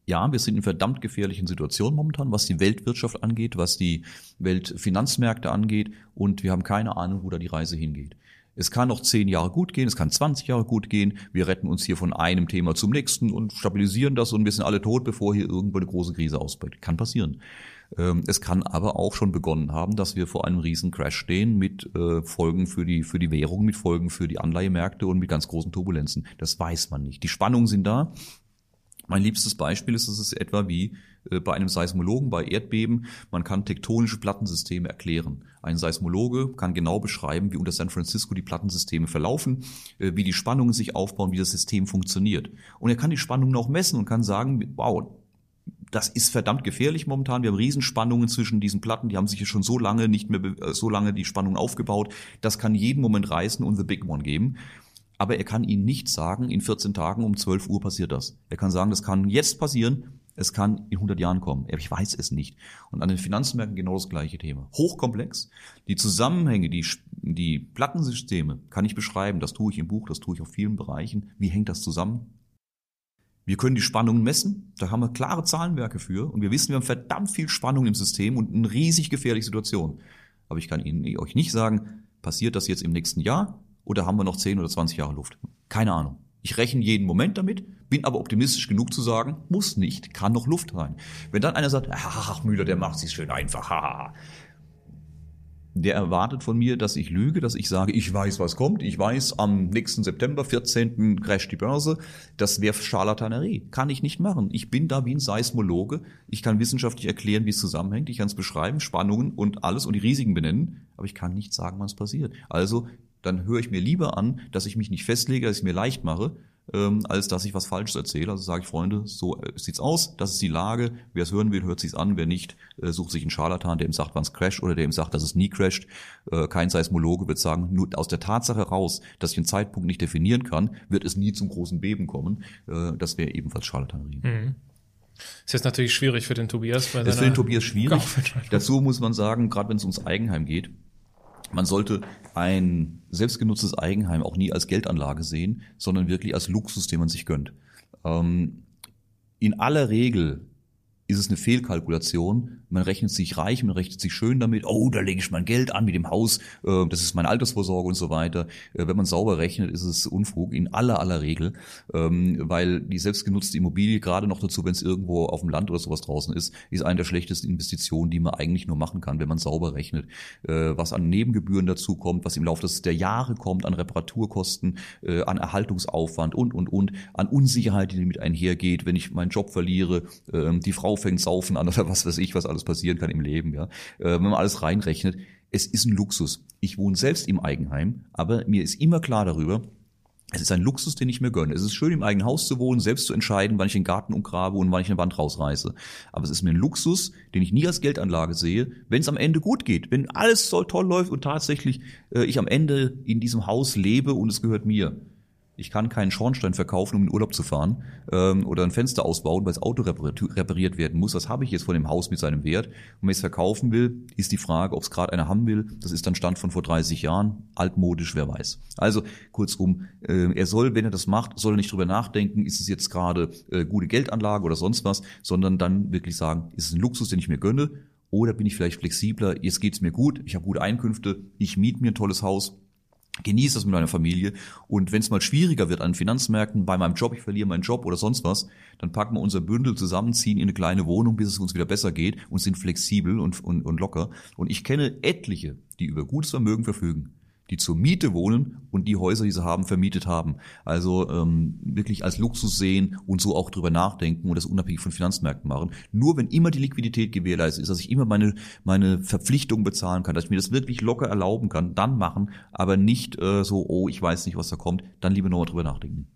Speaker 3: ja, wir sind in verdammt gefährlichen Situationen momentan, was die Weltwirtschaft angeht, was die Weltfinanzmärkte angeht und wir haben keine Ahnung, wo da die Reise hingeht. Es kann noch zehn Jahre gut gehen, es kann 20 Jahre gut gehen. Wir retten uns hier von einem Thema zum nächsten und stabilisieren das und wir sind alle tot, bevor hier irgendwo eine große Krise ausbricht. Kann passieren. Ähm, es kann aber auch schon begonnen haben, dass wir vor einem riesen Crash stehen mit äh, Folgen für die, für die Währung, mit Folgen für die Anleihemärkte und mit ganz großen Turbulenzen. Das weiß man nicht. Die Spannungen sind da. Mein liebstes Beispiel ist, es ist etwa wie äh, bei einem Seismologen bei Erdbeben. Man kann tektonische Plattensysteme erklären. Ein Seismologe kann genau beschreiben, wie unter San Francisco die Plattensysteme verlaufen, äh, wie die Spannungen sich aufbauen, wie das System funktioniert. Und er kann die Spannungen auch messen und kann sagen, wow, das ist verdammt gefährlich momentan. Wir haben Riesenspannungen zwischen diesen Platten. Die haben sich schon so lange nicht mehr, äh, so lange die Spannungen aufgebaut. Das kann jeden Moment reißen und the big one geben aber er kann Ihnen nicht sagen, in 14 Tagen um 12 Uhr passiert das. Er kann sagen, das kann jetzt passieren, es kann in 100 Jahren kommen. Ich weiß es nicht. Und an den Finanzmärkten genau das gleiche Thema. Hochkomplex. Die Zusammenhänge, die, die Plattensysteme kann ich beschreiben. Das tue ich im Buch, das tue ich auf vielen Bereichen. Wie hängt das zusammen? Wir können die Spannungen messen. Da haben wir klare Zahlenwerke für. Und wir wissen, wir haben verdammt viel Spannung im System und eine riesig gefährliche Situation. Aber ich kann Ihnen, euch nicht sagen, passiert das jetzt im nächsten Jahr? oder haben wir noch 10 oder 20 Jahre Luft? Keine Ahnung. Ich rechne jeden Moment damit, bin aber optimistisch genug zu sagen, muss nicht, kann noch Luft rein. Wenn dann einer sagt, ach Müller, der macht sich schön einfach, haha. Der erwartet von mir, dass ich lüge, dass ich sage, ich weiß, was kommt. Ich weiß, am nächsten September, 14. crasht die Börse. Das wäre Charlatanerie. Kann ich nicht machen. Ich bin da wie ein Seismologe. Ich kann wissenschaftlich erklären, wie es zusammenhängt. Ich kann es beschreiben, Spannungen und alles und die Risiken benennen. Aber ich kann nicht sagen, was passiert. Also dann höre ich mir lieber an, dass ich mich nicht festlege, dass ich mir leicht mache, ähm, als dass ich was Falsches erzähle. Also sage ich, Freunde, so äh, sieht's aus, das ist die Lage. Wer es hören will, hört sich's an. Wer nicht, äh, sucht sich einen Scharlatan, der ihm sagt, wann es crasht oder der ihm sagt, dass es nie crasht. Äh, kein Seismologe wird sagen, nur aus der Tatsache heraus, dass ich einen Zeitpunkt nicht definieren kann, wird es nie zum großen Beben kommen. Äh, das wäre ebenfalls Scharlatanerie. Mhm.
Speaker 1: Ist jetzt natürlich schwierig für den Tobias.
Speaker 3: Bei das ist für den Tobias schwierig. Dazu muss man sagen, gerade wenn es ums Eigenheim geht, man sollte ein selbstgenutztes Eigenheim auch nie als Geldanlage sehen, sondern wirklich als Luxus, den man sich gönnt. Ähm, in aller Regel ist es eine Fehlkalkulation. Man rechnet sich reich, man rechnet sich schön damit, oh, da lege ich mein Geld an mit dem Haus, äh, das ist meine Altersvorsorge und so weiter. Äh, wenn man sauber rechnet, ist es Unfug in aller aller Regel, ähm, weil die selbstgenutzte Immobilie, gerade noch dazu, wenn es irgendwo auf dem Land oder sowas draußen ist, ist eine der schlechtesten Investitionen, die man eigentlich nur machen kann, wenn man sauber rechnet. Äh, was an Nebengebühren dazu kommt, was im Laufe der Jahre kommt, an Reparaturkosten, an Erhaltungsaufwand und, und, und, an Unsicherheit, die damit einhergeht, wenn ich meinen Job verliere, ähm, die Frau fängt Saufen an oder was weiß ich, was alles passieren kann im Leben, ja. Äh, wenn man alles reinrechnet, es ist ein Luxus. Ich wohne selbst im Eigenheim, aber mir ist immer klar darüber, es ist ein Luxus, den ich mir gönne. Es ist schön, im eigenen Haus zu wohnen, selbst zu entscheiden, wann ich den Garten umgrabe und wann ich eine Wand rausreiße. Aber es ist mir ein Luxus, den ich nie als Geldanlage sehe, wenn es am Ende gut geht. Wenn alles so toll läuft und tatsächlich äh, ich am Ende in diesem Haus lebe und es gehört mir Ich kann keinen Schornstein verkaufen, um in Urlaub zu fahren ähm, oder ein Fenster ausbauen, weil das Auto repariert werden muss. Was habe ich jetzt von dem Haus mit seinem Wert? Und wenn ich es verkaufen will, ist die Frage, ob es gerade einer haben will. Das ist dann Stand von vor 30 Jahren, altmodisch, wer weiß. Also kurzum, äh, er soll, wenn er das macht, soll er nicht drüber nachdenken, ist es jetzt gerade äh, gute Geldanlage oder sonst was, sondern dann wirklich sagen, ist es ein Luxus, den ich mir gönne oder bin ich vielleicht flexibler, jetzt geht's mir gut, ich habe gute Einkünfte, ich miete mir ein tolles Haus, genieße das mit meiner Familie und wenn es mal schwieriger wird an Finanzmärkten, bei meinem Job, ich verliere meinen Job oder sonst was, dann packen wir unser Bündel zusammen, ziehen in eine kleine Wohnung, bis es uns wieder besser geht und sind flexibel und, und, und locker. Und ich kenne etliche, die über gutes Vermögen verfügen, die zur Miete wohnen und die Häuser, die sie haben, vermietet haben. Also ähm, wirklich als Luxus sehen und so auch drüber nachdenken und das unabhängig von Finanzmärkten machen. Nur wenn immer die Liquidität gewährleistet ist, dass ich immer meine, meine Verpflichtung bezahlen kann, dass ich mir das wirklich locker erlauben kann, dann machen, aber nicht äh, so, oh, ich weiß nicht, was da kommt, dann lieber nochmal drüber nachdenken.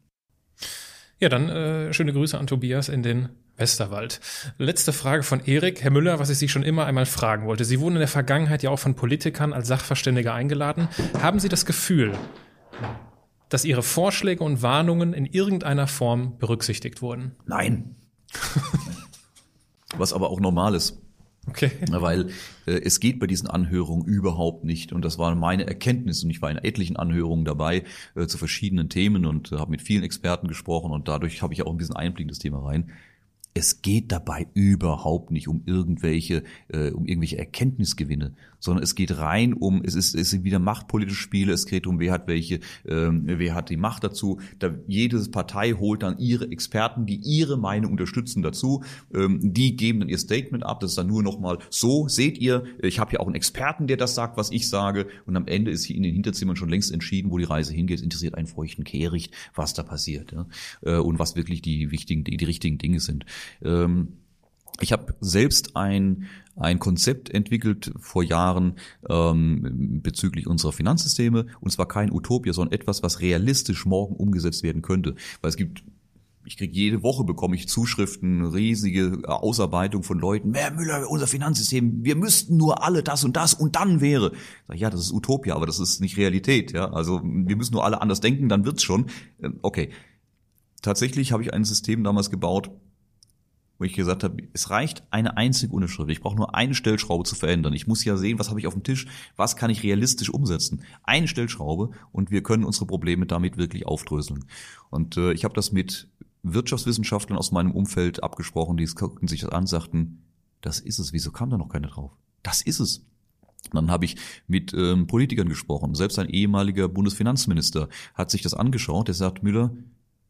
Speaker 1: Ja, dann äh, schöne Grüße an Tobias in den Westerwald. Letzte Frage von Erik. Herr Müller, was ich Sie schon immer einmal fragen wollte. Sie wurden in der Vergangenheit ja auch von Politikern als Sachverständiger eingeladen. Haben Sie das Gefühl, dass Ihre Vorschläge und Warnungen in irgendeiner Form berücksichtigt wurden?
Speaker 3: Nein. was aber auch normal ist. Okay. Weil äh, es geht bei diesen Anhörungen überhaupt nicht. Und das war meine Erkenntnis. Und ich war in etlichen Anhörungen dabei äh, zu verschiedenen Themen und äh, habe mit vielen Experten gesprochen. Und dadurch habe ich auch ein bisschen Einblick in das Thema rein es geht dabei überhaupt nicht um irgendwelche, äh, um irgendwelche Erkenntnisgewinne, sondern es geht rein um, es ist, es sind wieder machtpolitische Spiele, es geht um, wer hat welche, ähm, wer hat die Macht dazu. Da, jede Partei holt dann ihre Experten, die ihre Meinung unterstützen dazu. Ähm, die geben dann ihr Statement ab. Das ist dann nur nochmal so, seht ihr, ich habe ja auch einen Experten, der das sagt, was ich sage. Und am Ende ist hier in den Hinterzimmern schon längst entschieden, wo die Reise hingeht. Es interessiert einen feuchten Kehricht, was da passiert ja? Äh, und was wirklich die wichtigen, die, die richtigen Dinge sind. Ähm, ich habe selbst ein, ein Konzept entwickelt vor Jahren ähm, bezüglich unserer Finanzsysteme und zwar kein Utopia, sondern etwas, was realistisch morgen umgesetzt werden könnte. Weil es gibt ich kriege jede Woche bekomme ich Zuschriften, riesige Ausarbeitung von Leuten. Herr Müller, unser Finanzsystem, wir müssten nur alle das und das und dann wäre. Sag ich, ja, das ist Utopia, aber das ist nicht Realität. Ja, also wir müssen nur alle anders denken, dann wird's schon. Ähm, okay, tatsächlich habe ich ein System damals gebaut, wo ich gesagt habe, es reicht eine einzige Unterschrift. Ich brauche nur eine Stellschraube zu verändern. Ich muss ja sehen, was habe ich auf dem Tisch, was kann ich realistisch umsetzen. Eine Stellschraube und wir können unsere Probleme damit wirklich aufdröseln. Und äh, ich habe das mit Wirtschaftswissenschaftlern aus meinem Umfeld abgesprochen, die guckten sich das an, sagten, das ist es, wieso kam da noch keiner drauf? Das ist es. Dann habe ich mit ähm, Politikern gesprochen. Selbst ein ehemaliger Bundesfinanzminister hat sich das angeschaut. Der sagt, Müller,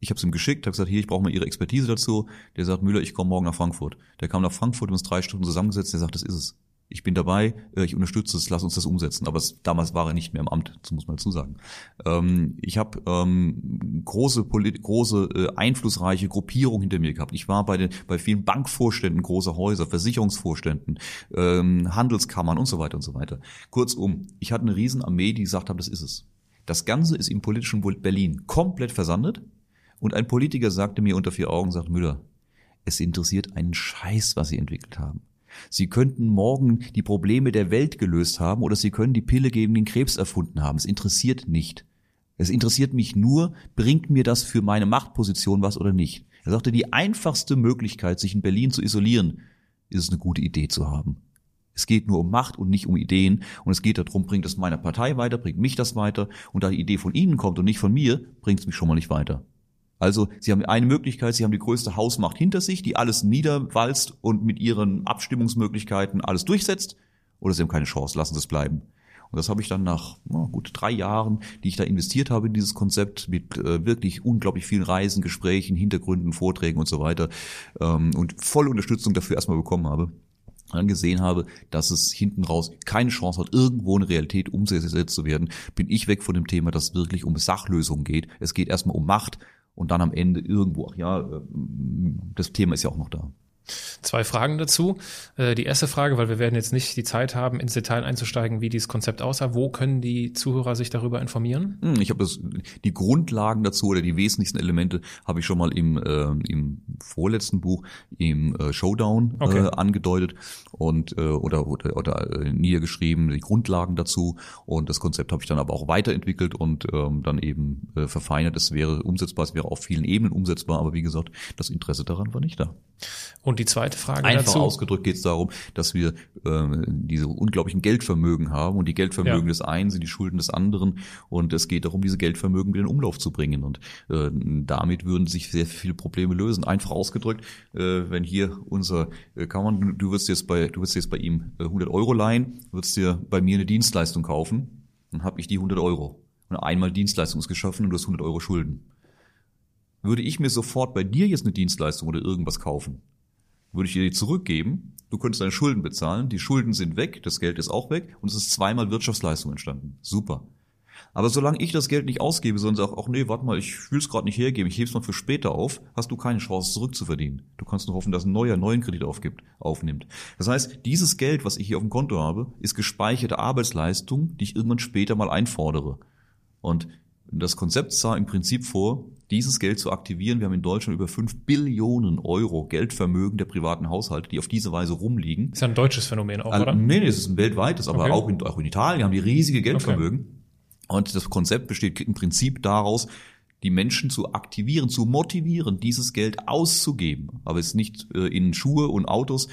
Speaker 3: ich habe es ihm geschickt, habe gesagt, hier, ich brauche mal Ihre Expertise dazu. Der sagt, Müller, ich komme morgen nach Frankfurt. Der kam nach Frankfurt, wir uns drei Stunden zusammengesetzt, der sagt, das ist es. Ich bin dabei, äh, ich unterstütze es, lass uns das umsetzen. Aber es, damals war er nicht mehr im Amt, das muss man dazu sagen. Ähm, ich habe ähm, große, große äh, einflussreiche Gruppierungen hinter mir gehabt. Ich war bei, den, bei vielen Bankvorständen großer Häuser, Versicherungsvorständen, ähm, Handelskammern und so weiter und so weiter. Kurzum, ich hatte eine Riesenarmee, die gesagt haben, das ist es. Das Ganze ist im politischen Berlin komplett versandet. Und ein Politiker sagte mir unter vier Augen, sagt Müller, es interessiert einen Scheiß, was Sie entwickelt haben. Sie könnten morgen die Probleme der Welt gelöst haben oder Sie können die Pille gegen den Krebs erfunden haben. Es interessiert nicht. Es interessiert mich nur, bringt mir das für meine Machtposition was oder nicht. Er sagte, die einfachste Möglichkeit, sich in Berlin zu isolieren, ist es eine gute Idee zu haben. Es geht nur um Macht und nicht um Ideen. Und es geht darum, bringt es meiner Partei weiter, bringt mich das weiter. Und da die Idee von Ihnen kommt und nicht von mir, bringt es mich schon mal nicht weiter. Also sie haben eine Möglichkeit, sie haben die größte Hausmacht hinter sich, die alles niederwalzt und mit ihren Abstimmungsmöglichkeiten alles durchsetzt, oder sie haben keine Chance, lassen sie es bleiben. Und das habe ich dann nach oh, gut drei Jahren, die ich da investiert habe in dieses Konzept, mit äh, wirklich unglaublich vielen Reisen, Gesprächen, Hintergründen, Vorträgen und so weiter ähm, und volle Unterstützung dafür erstmal bekommen habe dann gesehen habe, dass es hinten raus keine Chance hat, irgendwo eine Realität umgesetzt zu werden, bin ich weg von dem Thema, dass es wirklich um Sachlösungen geht. Es geht erstmal um Macht und dann am Ende irgendwo, ach ja, äh, das Thema ist ja auch noch da.
Speaker 1: Zwei Fragen dazu. Äh, die erste Frage, weil wir werden jetzt nicht die Zeit haben, ins Detail einzusteigen, wie dieses Konzept aussah. Wo können die Zuhörer sich darüber informieren?
Speaker 3: Hm, ich habe das, die Grundlagen dazu oder die wesentlichsten Elemente habe ich schon mal im, äh, im vorletzten Buch, im äh, Showdown äh, okay. äh, angedeutet und äh, oder oder, oder äh, niedergeschrieben, die Grundlagen dazu. Und das Konzept habe ich dann aber auch weiterentwickelt und ähm, dann eben äh, verfeinert. Es wäre umsetzbar, es wäre auf vielen Ebenen umsetzbar, aber wie gesagt, das Interesse daran war nicht da.
Speaker 1: Und die zweite Frage
Speaker 3: Einfach dazu? ausgedrückt geht es darum, dass wir äh, diese unglaublichen Geldvermögen haben und die Geldvermögen ja. des einen sind die Schulden des anderen und es geht darum, diese Geldvermögen wieder in Umlauf zu bringen und äh, damit würden sich sehr viele Probleme lösen. Einfach ausgedrückt, äh, wenn hier unser äh, kann man, du wirst jetzt bei du wirst jetzt bei ihm 100 äh, Euro leihen, würdest dir bei mir eine Dienstleistung kaufen, dann habe ich die 100 Euro und einmal Dienstleistung ist geschaffen und du hast 100 Euro Schulden. Würde ich mir sofort bei dir jetzt eine Dienstleistung oder irgendwas kaufen, würde ich dir die zurückgeben, du könntest deine Schulden bezahlen, die Schulden sind weg, das Geld ist auch weg und es ist zweimal Wirtschaftsleistung entstanden. Super. Aber solange ich das Geld nicht ausgebe, sondern sage, ach nee, warte mal, ich will es gerade nicht hergeben, ich heb's mal für später auf, hast du keine Chance zurückzuverdienen. Du kannst nur hoffen, dass ein neuer neuen Kredit aufgibt, aufnimmt. Das heißt, dieses Geld, was ich hier auf dem Konto habe, ist gespeicherte Arbeitsleistung, die ich irgendwann später mal einfordere. Und das Konzept sah im Prinzip vor, dieses Geld zu aktivieren. Wir haben in Deutschland über 5 Billionen Euro Geldvermögen der privaten Haushalte, die auf diese Weise rumliegen.
Speaker 1: Das ist ja ein deutsches Phänomen auch, oder?
Speaker 3: Nee, nee, es ist ein weltweites, aber okay. auch, in, auch in Italien haben die riesige Geldvermögen. Okay. Und das Konzept besteht im Prinzip daraus, die Menschen zu aktivieren, zu motivieren, dieses Geld auszugeben. Aber es ist nicht äh, in Schuhe und Autos,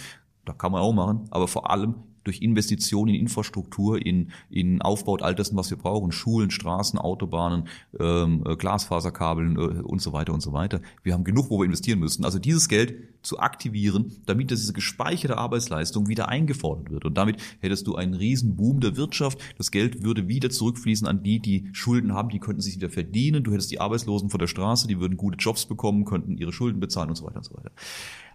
Speaker 3: da kann man auch machen, aber vor allem durch Investitionen in Infrastruktur, in, in Aufbau all dessen, was wir brauchen, Schulen, Straßen, Autobahnen, ähm, äh, Glasfaserkabeln äh, und so weiter und so weiter. Wir haben genug, wo wir investieren müssen. Also dieses Geld zu aktivieren, damit diese gespeicherte Arbeitsleistung wieder eingefordert wird. Und damit hättest du einen riesen Boom der Wirtschaft. Das Geld würde wieder zurückfließen an die, die Schulden haben, die könnten sich wieder verdienen. Du hättest die Arbeitslosen von der Straße, die würden gute Jobs bekommen, könnten ihre Schulden bezahlen und so weiter und so weiter.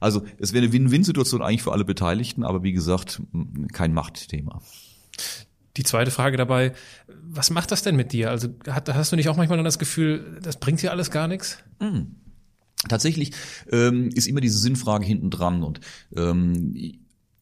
Speaker 3: Also es wäre eine Win-Win-Situation eigentlich für alle Beteiligten, aber wie gesagt, kein Machtthema.
Speaker 1: Die zweite Frage dabei, was macht das denn mit dir? Also hast du nicht auch manchmal das Gefühl, das bringt dir alles gar nichts?
Speaker 3: Mhm. Tatsächlich ähm, ist immer diese Sinnfrage hinten dran und ähm,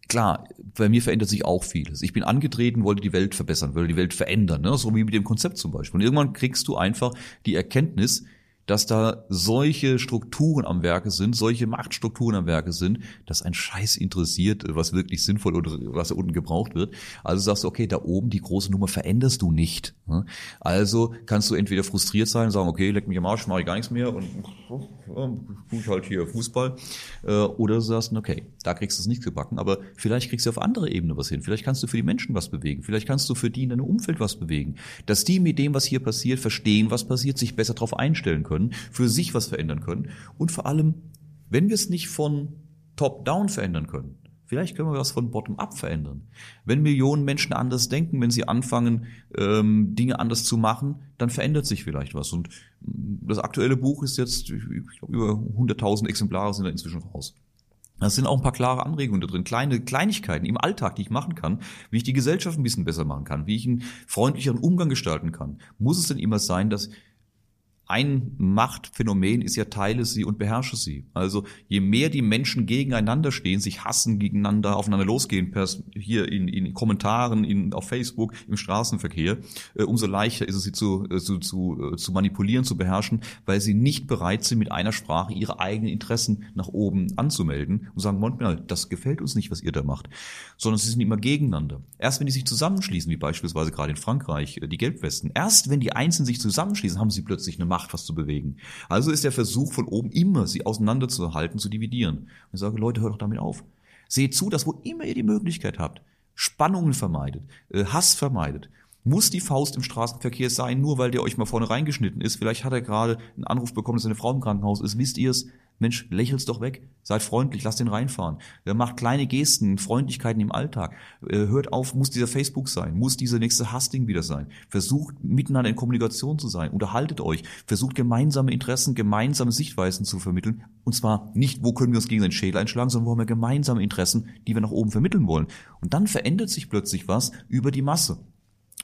Speaker 3: klar, bei mir verändert sich auch vieles. Ich bin angetreten, wollte die Welt verbessern, wollte die Welt verändern, ne? so wie mit dem Konzept zum Beispiel. Und irgendwann kriegst du einfach die Erkenntnis, dass da solche Strukturen am Werke sind, solche Machtstrukturen am Werke sind, dass ein Scheiß interessiert, was wirklich sinnvoll oder was unten gebraucht wird. Also sagst du, okay, da oben die große Nummer veränderst du nicht. Ne? Also kannst du entweder frustriert sein und sagen, okay, leck mich am Arsch, mache ich gar nichts mehr und ja, ich halt hier Fußball. Äh, oder du sagst, okay, da kriegst du es nicht gebacken, aber vielleicht kriegst du auf andere Ebene was hin. Vielleicht kannst du für die Menschen was bewegen. Vielleicht kannst du für die in deinem Umfeld was bewegen. Dass die mit dem, was hier passiert, verstehen, was passiert, sich besser darauf einstellen können, für sich was verändern können. Und vor allem, wenn wir es nicht von top-down verändern können, Vielleicht können wir was von bottom-up verändern. Wenn Millionen Menschen anders denken, wenn sie anfangen, ähm, Dinge anders zu machen, dann verändert sich vielleicht was. Und das aktuelle Buch ist jetzt, ich glaube, über 100.000 Exemplare sind da inzwischen raus. Das sind auch ein paar klare Anregungen da drin, kleine Kleinigkeiten im Alltag, die ich machen kann, wie ich die Gesellschaft ein bisschen besser machen kann, wie ich einen freundlicheren Umgang gestalten kann. Muss es denn immer sein, dass ein Machtphänomen ist ja teile sie und beherrsche sie. Also je mehr die Menschen gegeneinander stehen, sich hassen, gegeneinander aufeinander losgehen, hier in, in Kommentaren, in, auf Facebook, im Straßenverkehr, äh, umso leichter ist es sie zu, äh, zu, zu, äh, zu manipulieren, zu beherrschen, weil sie nicht bereit sind, mit einer Sprache ihre eigenen Interessen nach oben anzumelden und sagen, manchmal, das gefällt uns nicht, was ihr da macht, sondern sie sind immer gegeneinander. Erst wenn die sich zusammenschließen, wie beispielsweise gerade in Frankreich die Gelbwesten, erst wenn die Einzelnen sich zusammenschließen, haben sie plötzlich eine Macht Macht, was zu bewegen. Also ist der Versuch von oben immer, sie auseinanderzuhalten, zu dividieren. Und ich sage, Leute, hört doch damit auf. Seht zu, dass wo immer ihr die Möglichkeit habt, Spannungen vermeidet, äh, Hass vermeidet, muss die Faust im Straßenverkehr sein, nur weil der euch mal vorne reingeschnitten ist. Vielleicht hat er gerade einen Anruf bekommen, dass seine Frau im Krankenhaus ist. Wisst ihr es? Mensch, lächelt's doch weg. Seid freundlich, lasst den reinfahren. Macht kleine Gesten, Freundlichkeiten im Alltag. Hört auf, muss dieser Facebook sein? Muss dieser nächste Husting wieder sein? Versucht miteinander in Kommunikation zu sein. Unterhaltet euch. Versucht gemeinsame Interessen, gemeinsame Sichtweisen zu vermitteln. Und zwar nicht, wo können wir uns gegen den Schädel einschlagen, sondern wo haben wir gemeinsame Interessen, die wir nach oben vermitteln wollen. Und dann verändert sich plötzlich was über die Masse.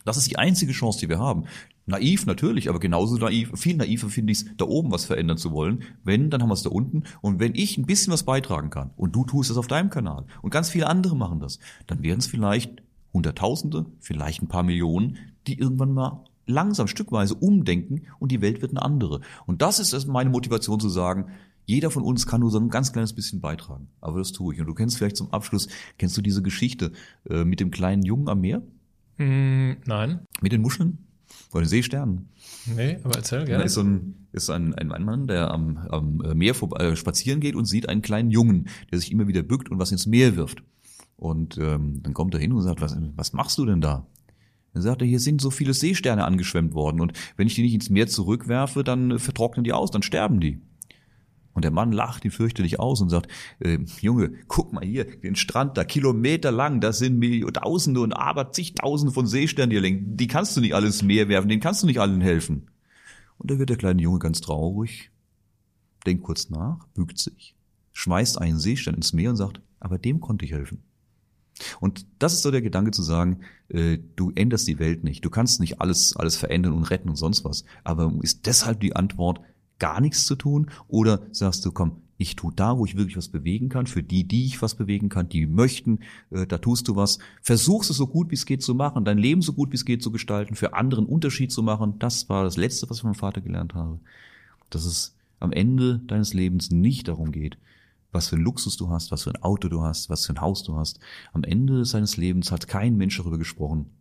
Speaker 3: Das ist die einzige Chance, die wir haben. Naiv natürlich, aber genauso naiv, viel naiver finde ich es, da oben was verändern zu wollen. Wenn, dann haben wir es da unten. Und wenn ich ein bisschen was beitragen kann und du tust es auf deinem Kanal und ganz viele andere machen das, dann wären es vielleicht Hunderttausende, vielleicht ein paar Millionen, die irgendwann mal langsam stückweise umdenken und die Welt wird eine andere. Und das ist meine Motivation zu sagen, jeder von uns kann nur so ein ganz kleines bisschen beitragen. Aber das tue ich. Und du kennst vielleicht zum Abschluss, kennst du diese Geschichte äh, mit dem kleinen Jungen am Meer?
Speaker 1: Mm, nein.
Speaker 3: Mit den Muscheln? Oder den Seesternen?
Speaker 1: Nee, aber erzähl gerne.
Speaker 3: Da ist so ein, ist ein, ein Mann, der am, am Meer vor, äh, spazieren geht und sieht einen kleinen Jungen, der sich immer wieder bückt und was ins Meer wirft. Und ähm, dann kommt er hin und sagt, was, was machst du denn da? Dann sagt er, hier sind so viele Seesterne angeschwemmt worden und wenn ich die nicht ins Meer zurückwerfe, dann vertrocknen die aus, dann sterben die. Und der Mann lacht ihn fürchterlich aus und sagt, äh, Junge, guck mal hier, den Strand da, Kilometer lang, das sind Tausende und aber zigtausende von Seesternen, die lenken. Die kannst du nicht alles Meer werfen, denen kannst du nicht allen helfen. Und da wird der kleine Junge ganz traurig, denkt kurz nach, bügt sich, schmeißt einen Seestern ins Meer und sagt, aber dem konnte ich helfen. Und das ist so der Gedanke zu sagen, äh, du änderst die Welt nicht, du kannst nicht alles, alles verändern und retten und sonst was. Aber ist deshalb die Antwort, gar nichts zu tun? Oder sagst du, komm, ich tu da, wo ich wirklich was bewegen kann, für die, die ich was bewegen kann, die möchten, äh, da tust du was. Versuchst es so gut wie es geht zu machen, dein Leben so gut wie es geht zu gestalten, für anderen Unterschied zu machen. Das war das Letzte, was ich meinem Vater gelernt habe. Dass es am Ende deines Lebens nicht darum geht, was für ein Luxus du hast, was für ein Auto du hast, was für ein Haus du hast. Am Ende seines Lebens hat kein Mensch darüber gesprochen,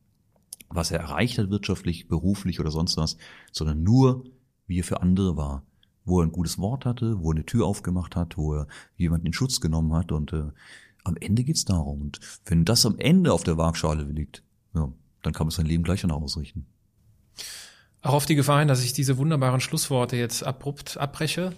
Speaker 3: was er erreicht hat wirtschaftlich, beruflich oder sonst was, sondern nur, wie er für andere war, wo er ein gutes Wort hatte, wo er eine Tür aufgemacht hat, wo er jemanden in Schutz genommen hat und äh, am Ende geht's darum. Und wenn das am Ende auf der Waagschale liegt, ja, dann kann man sein Leben gleich danach ausrichten.
Speaker 1: Auch auf die Gefahr hin, dass ich diese wunderbaren Schlussworte jetzt abrupt abbreche.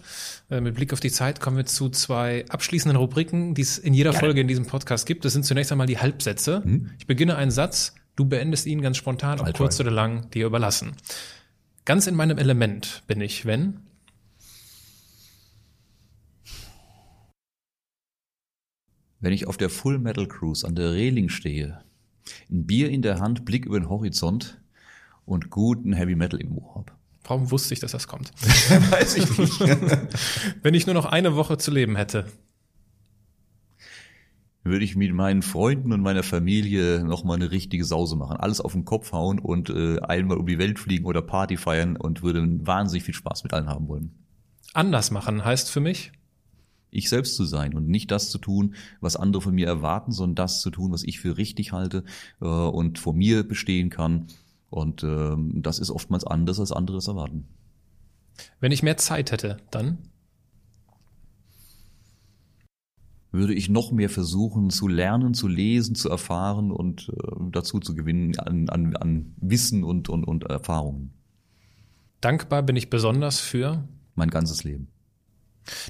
Speaker 1: Äh, mit Blick auf die Zeit kommen wir zu zwei abschließenden Rubriken, die es in jeder ja. Folge in diesem Podcast gibt. Das sind zunächst einmal die Halbsätze. Hm? Ich beginne einen Satz, du beendest ihn ganz spontan, ob kurz oder lang, dir überlassen. Ganz in meinem Element bin ich, wenn
Speaker 3: Wenn ich auf der Full Metal Cruise an der Reling stehe, ein Bier in der Hand, Blick über den Horizont und guten Heavy Metal im Ohr habe.
Speaker 1: Warum wusste ich, dass das kommt?
Speaker 3: Weiß ich nicht.
Speaker 1: Wenn ich nur noch eine Woche zu leben hätte.
Speaker 3: Würde ich mit meinen Freunden und meiner Familie nochmal eine richtige Sause machen. Alles auf den Kopf hauen und äh, einmal um die Welt fliegen oder Party feiern und würde wahnsinnig viel Spaß mit allen haben wollen.
Speaker 1: Anders machen heißt für mich?
Speaker 3: Ich selbst zu sein und nicht das zu tun, was andere von mir erwarten, sondern das zu tun, was ich für richtig halte äh, und vor mir bestehen kann. Und äh, das ist oftmals anders, als andere es erwarten.
Speaker 1: Wenn ich mehr Zeit hätte, dann?
Speaker 3: Würde ich noch mehr versuchen zu lernen, zu lesen, zu erfahren und äh, dazu zu gewinnen an, an, an Wissen und, und, und Erfahrungen.
Speaker 1: Dankbar bin ich besonders für
Speaker 3: mein ganzes Leben.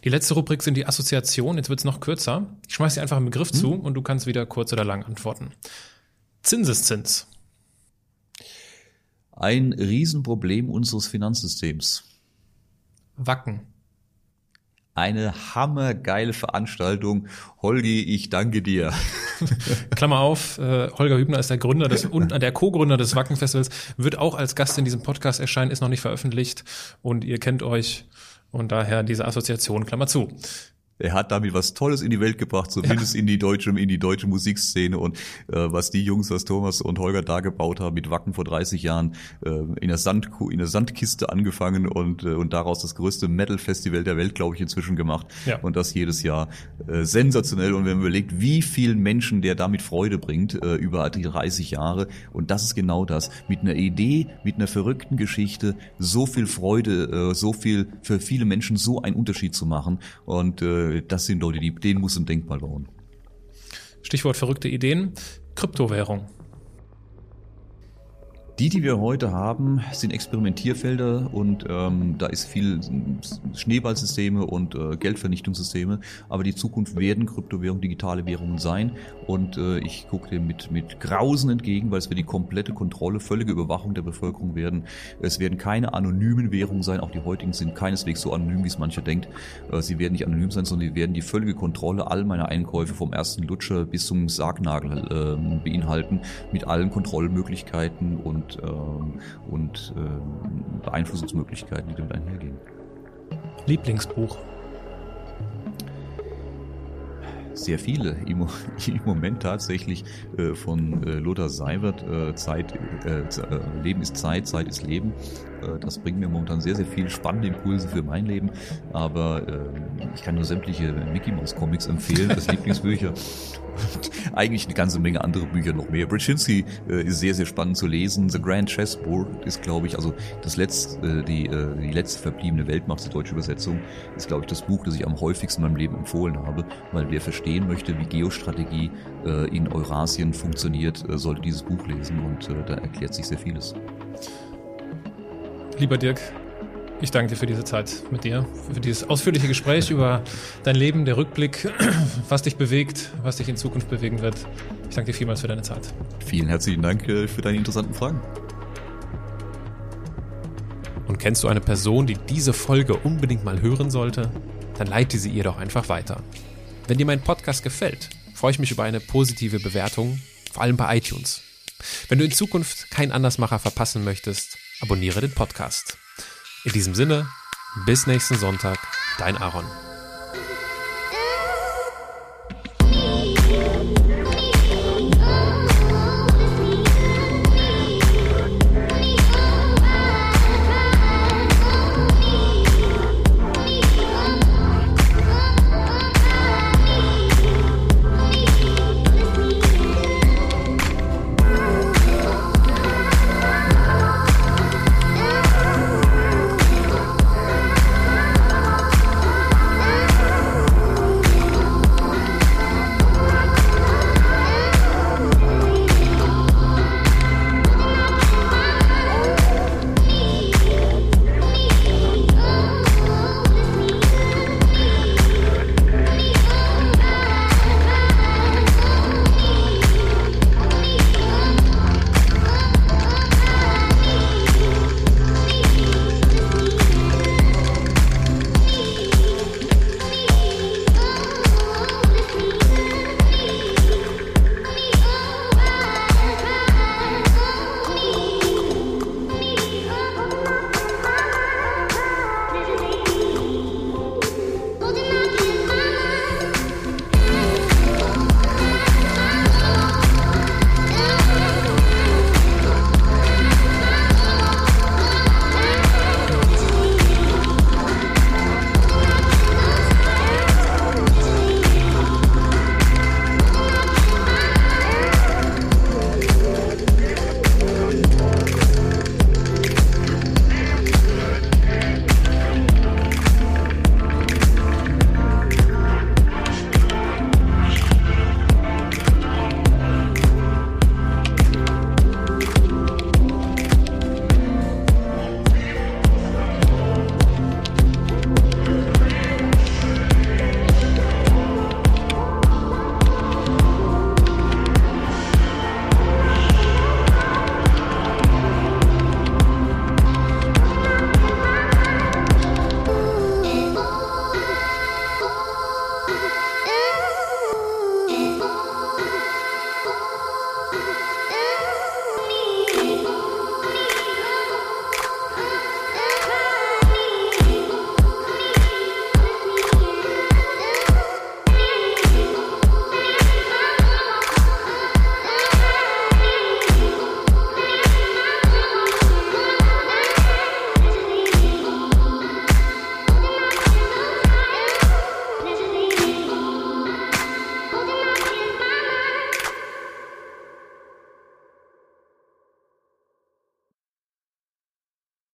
Speaker 1: Die letzte Rubrik sind die Assoziationen. Jetzt wird's noch kürzer. Ich schmeiß dir einfach einen Begriff hm. zu und du kannst wieder kurz oder lang antworten. Zinseszins.
Speaker 3: Ein Riesenproblem unseres Finanzsystems.
Speaker 1: Wacken.
Speaker 3: Eine hammergeile Veranstaltung. Holgi, ich danke dir.
Speaker 1: Klammer auf, äh, Holger Hübner ist der Gründer des und der Co-Gründer des Wacken-Festivals, wird auch als Gast in diesem Podcast erscheinen, ist noch nicht veröffentlicht und ihr kennt euch und daher diese Assoziation, Klammer zu
Speaker 3: er hat damit was Tolles in die Welt gebracht, zumindest ja. in die deutsche, in die deutsche Musikszene. Und äh, was die Jungs, was Thomas und Holger da gebaut haben mit Wacken vor 30 Jahren äh, in der Sand in der Sandkiste angefangen und äh, und daraus das größte Metal Festival der Welt, glaube ich, inzwischen gemacht. Ja. und das jedes Jahr. Äh, sensationell. Und wenn man überlegt, wie vielen Menschen der damit Freude bringt äh, über die 30 Jahre. Und das ist genau das. Mit einer Idee, mit einer verrückten Geschichte so viel Freude, äh, so viel für viele Menschen so einen Unterschied zu machen. Und äh, das sind Leute, die, denen muss ein Denkmal bauen.
Speaker 1: Stichwort verrückte Ideen. Kryptowährung.
Speaker 3: Die, die wir heute haben, sind Experimentierfelder und ähm, da ist viel Schneeballsysteme und äh, Geldvernichtungssysteme. Aber die Zukunft werden Kryptowährungen, digitale Währungen sein. Und äh, ich gucke dem mit, mit Grausen entgegen, weil es wird die komplette Kontrolle, völlige Überwachung der Bevölkerung werden. Es werden keine anonymen Währungen sein. Auch die heutigen sind keineswegs so anonym, wie es manche denkt. Äh, sie werden nicht anonym sein, sondern sie werden die völlige Kontrolle all meiner Einkäufe vom ersten Lutscher bis zum Sargnagel äh, beinhalten. Mit allen Kontrollmöglichkeiten und und, ähm, und ähm, Beeinflussungsmöglichkeiten, die damit einhergehen.
Speaker 1: Lieblingsbuch?
Speaker 3: sehr viele. Im, Moment tatsächlich äh, von äh, Lothar Seiwert, äh, Zeit, äh, äh, Leben ist Zeit, Zeit ist Leben. Äh, das bringt mir momentan sehr, sehr viele spannende Impulse für mein Leben. Aber ähm, ich kann nur sämtliche Mickey Mouse Comics empfehlen, als Lieblingsbücher. Und eigentlich eine ganze Menge andere Bücher noch mehr. Brzezinski äh, ist sehr, sehr spannend zu lesen. The Grand Chessboard ist, glaube ich, also das letzte, äh, die, die letzte verbliebene Weltmacht, die deutsche Übersetzung, ist, glaube ich, das Buch, das ich am häufigsten in meinem Leben empfohlen habe, weil wer verstehen möchte, wie Geostrategie in Eurasien funktioniert, sollte dieses Buch lesen und da erklärt sich sehr vieles.
Speaker 1: Lieber Dirk, ich danke dir für diese Zeit mit dir, für dieses ausführliche Gespräch über dein Leben, der Rückblick, was dich bewegt, was dich in Zukunft bewegen wird. Ich danke dir vielmals für deine Zeit.
Speaker 3: Vielen herzlichen Dank äh, für deine interessanten Fragen.
Speaker 1: Und kennst du eine Person, die diese Folge unbedingt mal hören sollte? Dann leite sie ihr doch einfach weiter. Wenn dir mein Podcast gefällt, freue ich mich über eine positive Bewertung, vor allem bei iTunes. Wenn du in Zukunft keinen Andersmacher verpassen möchtest, abonniere den Podcast. In diesem Sinne, bis nächsten Sonntag, dein Aaron.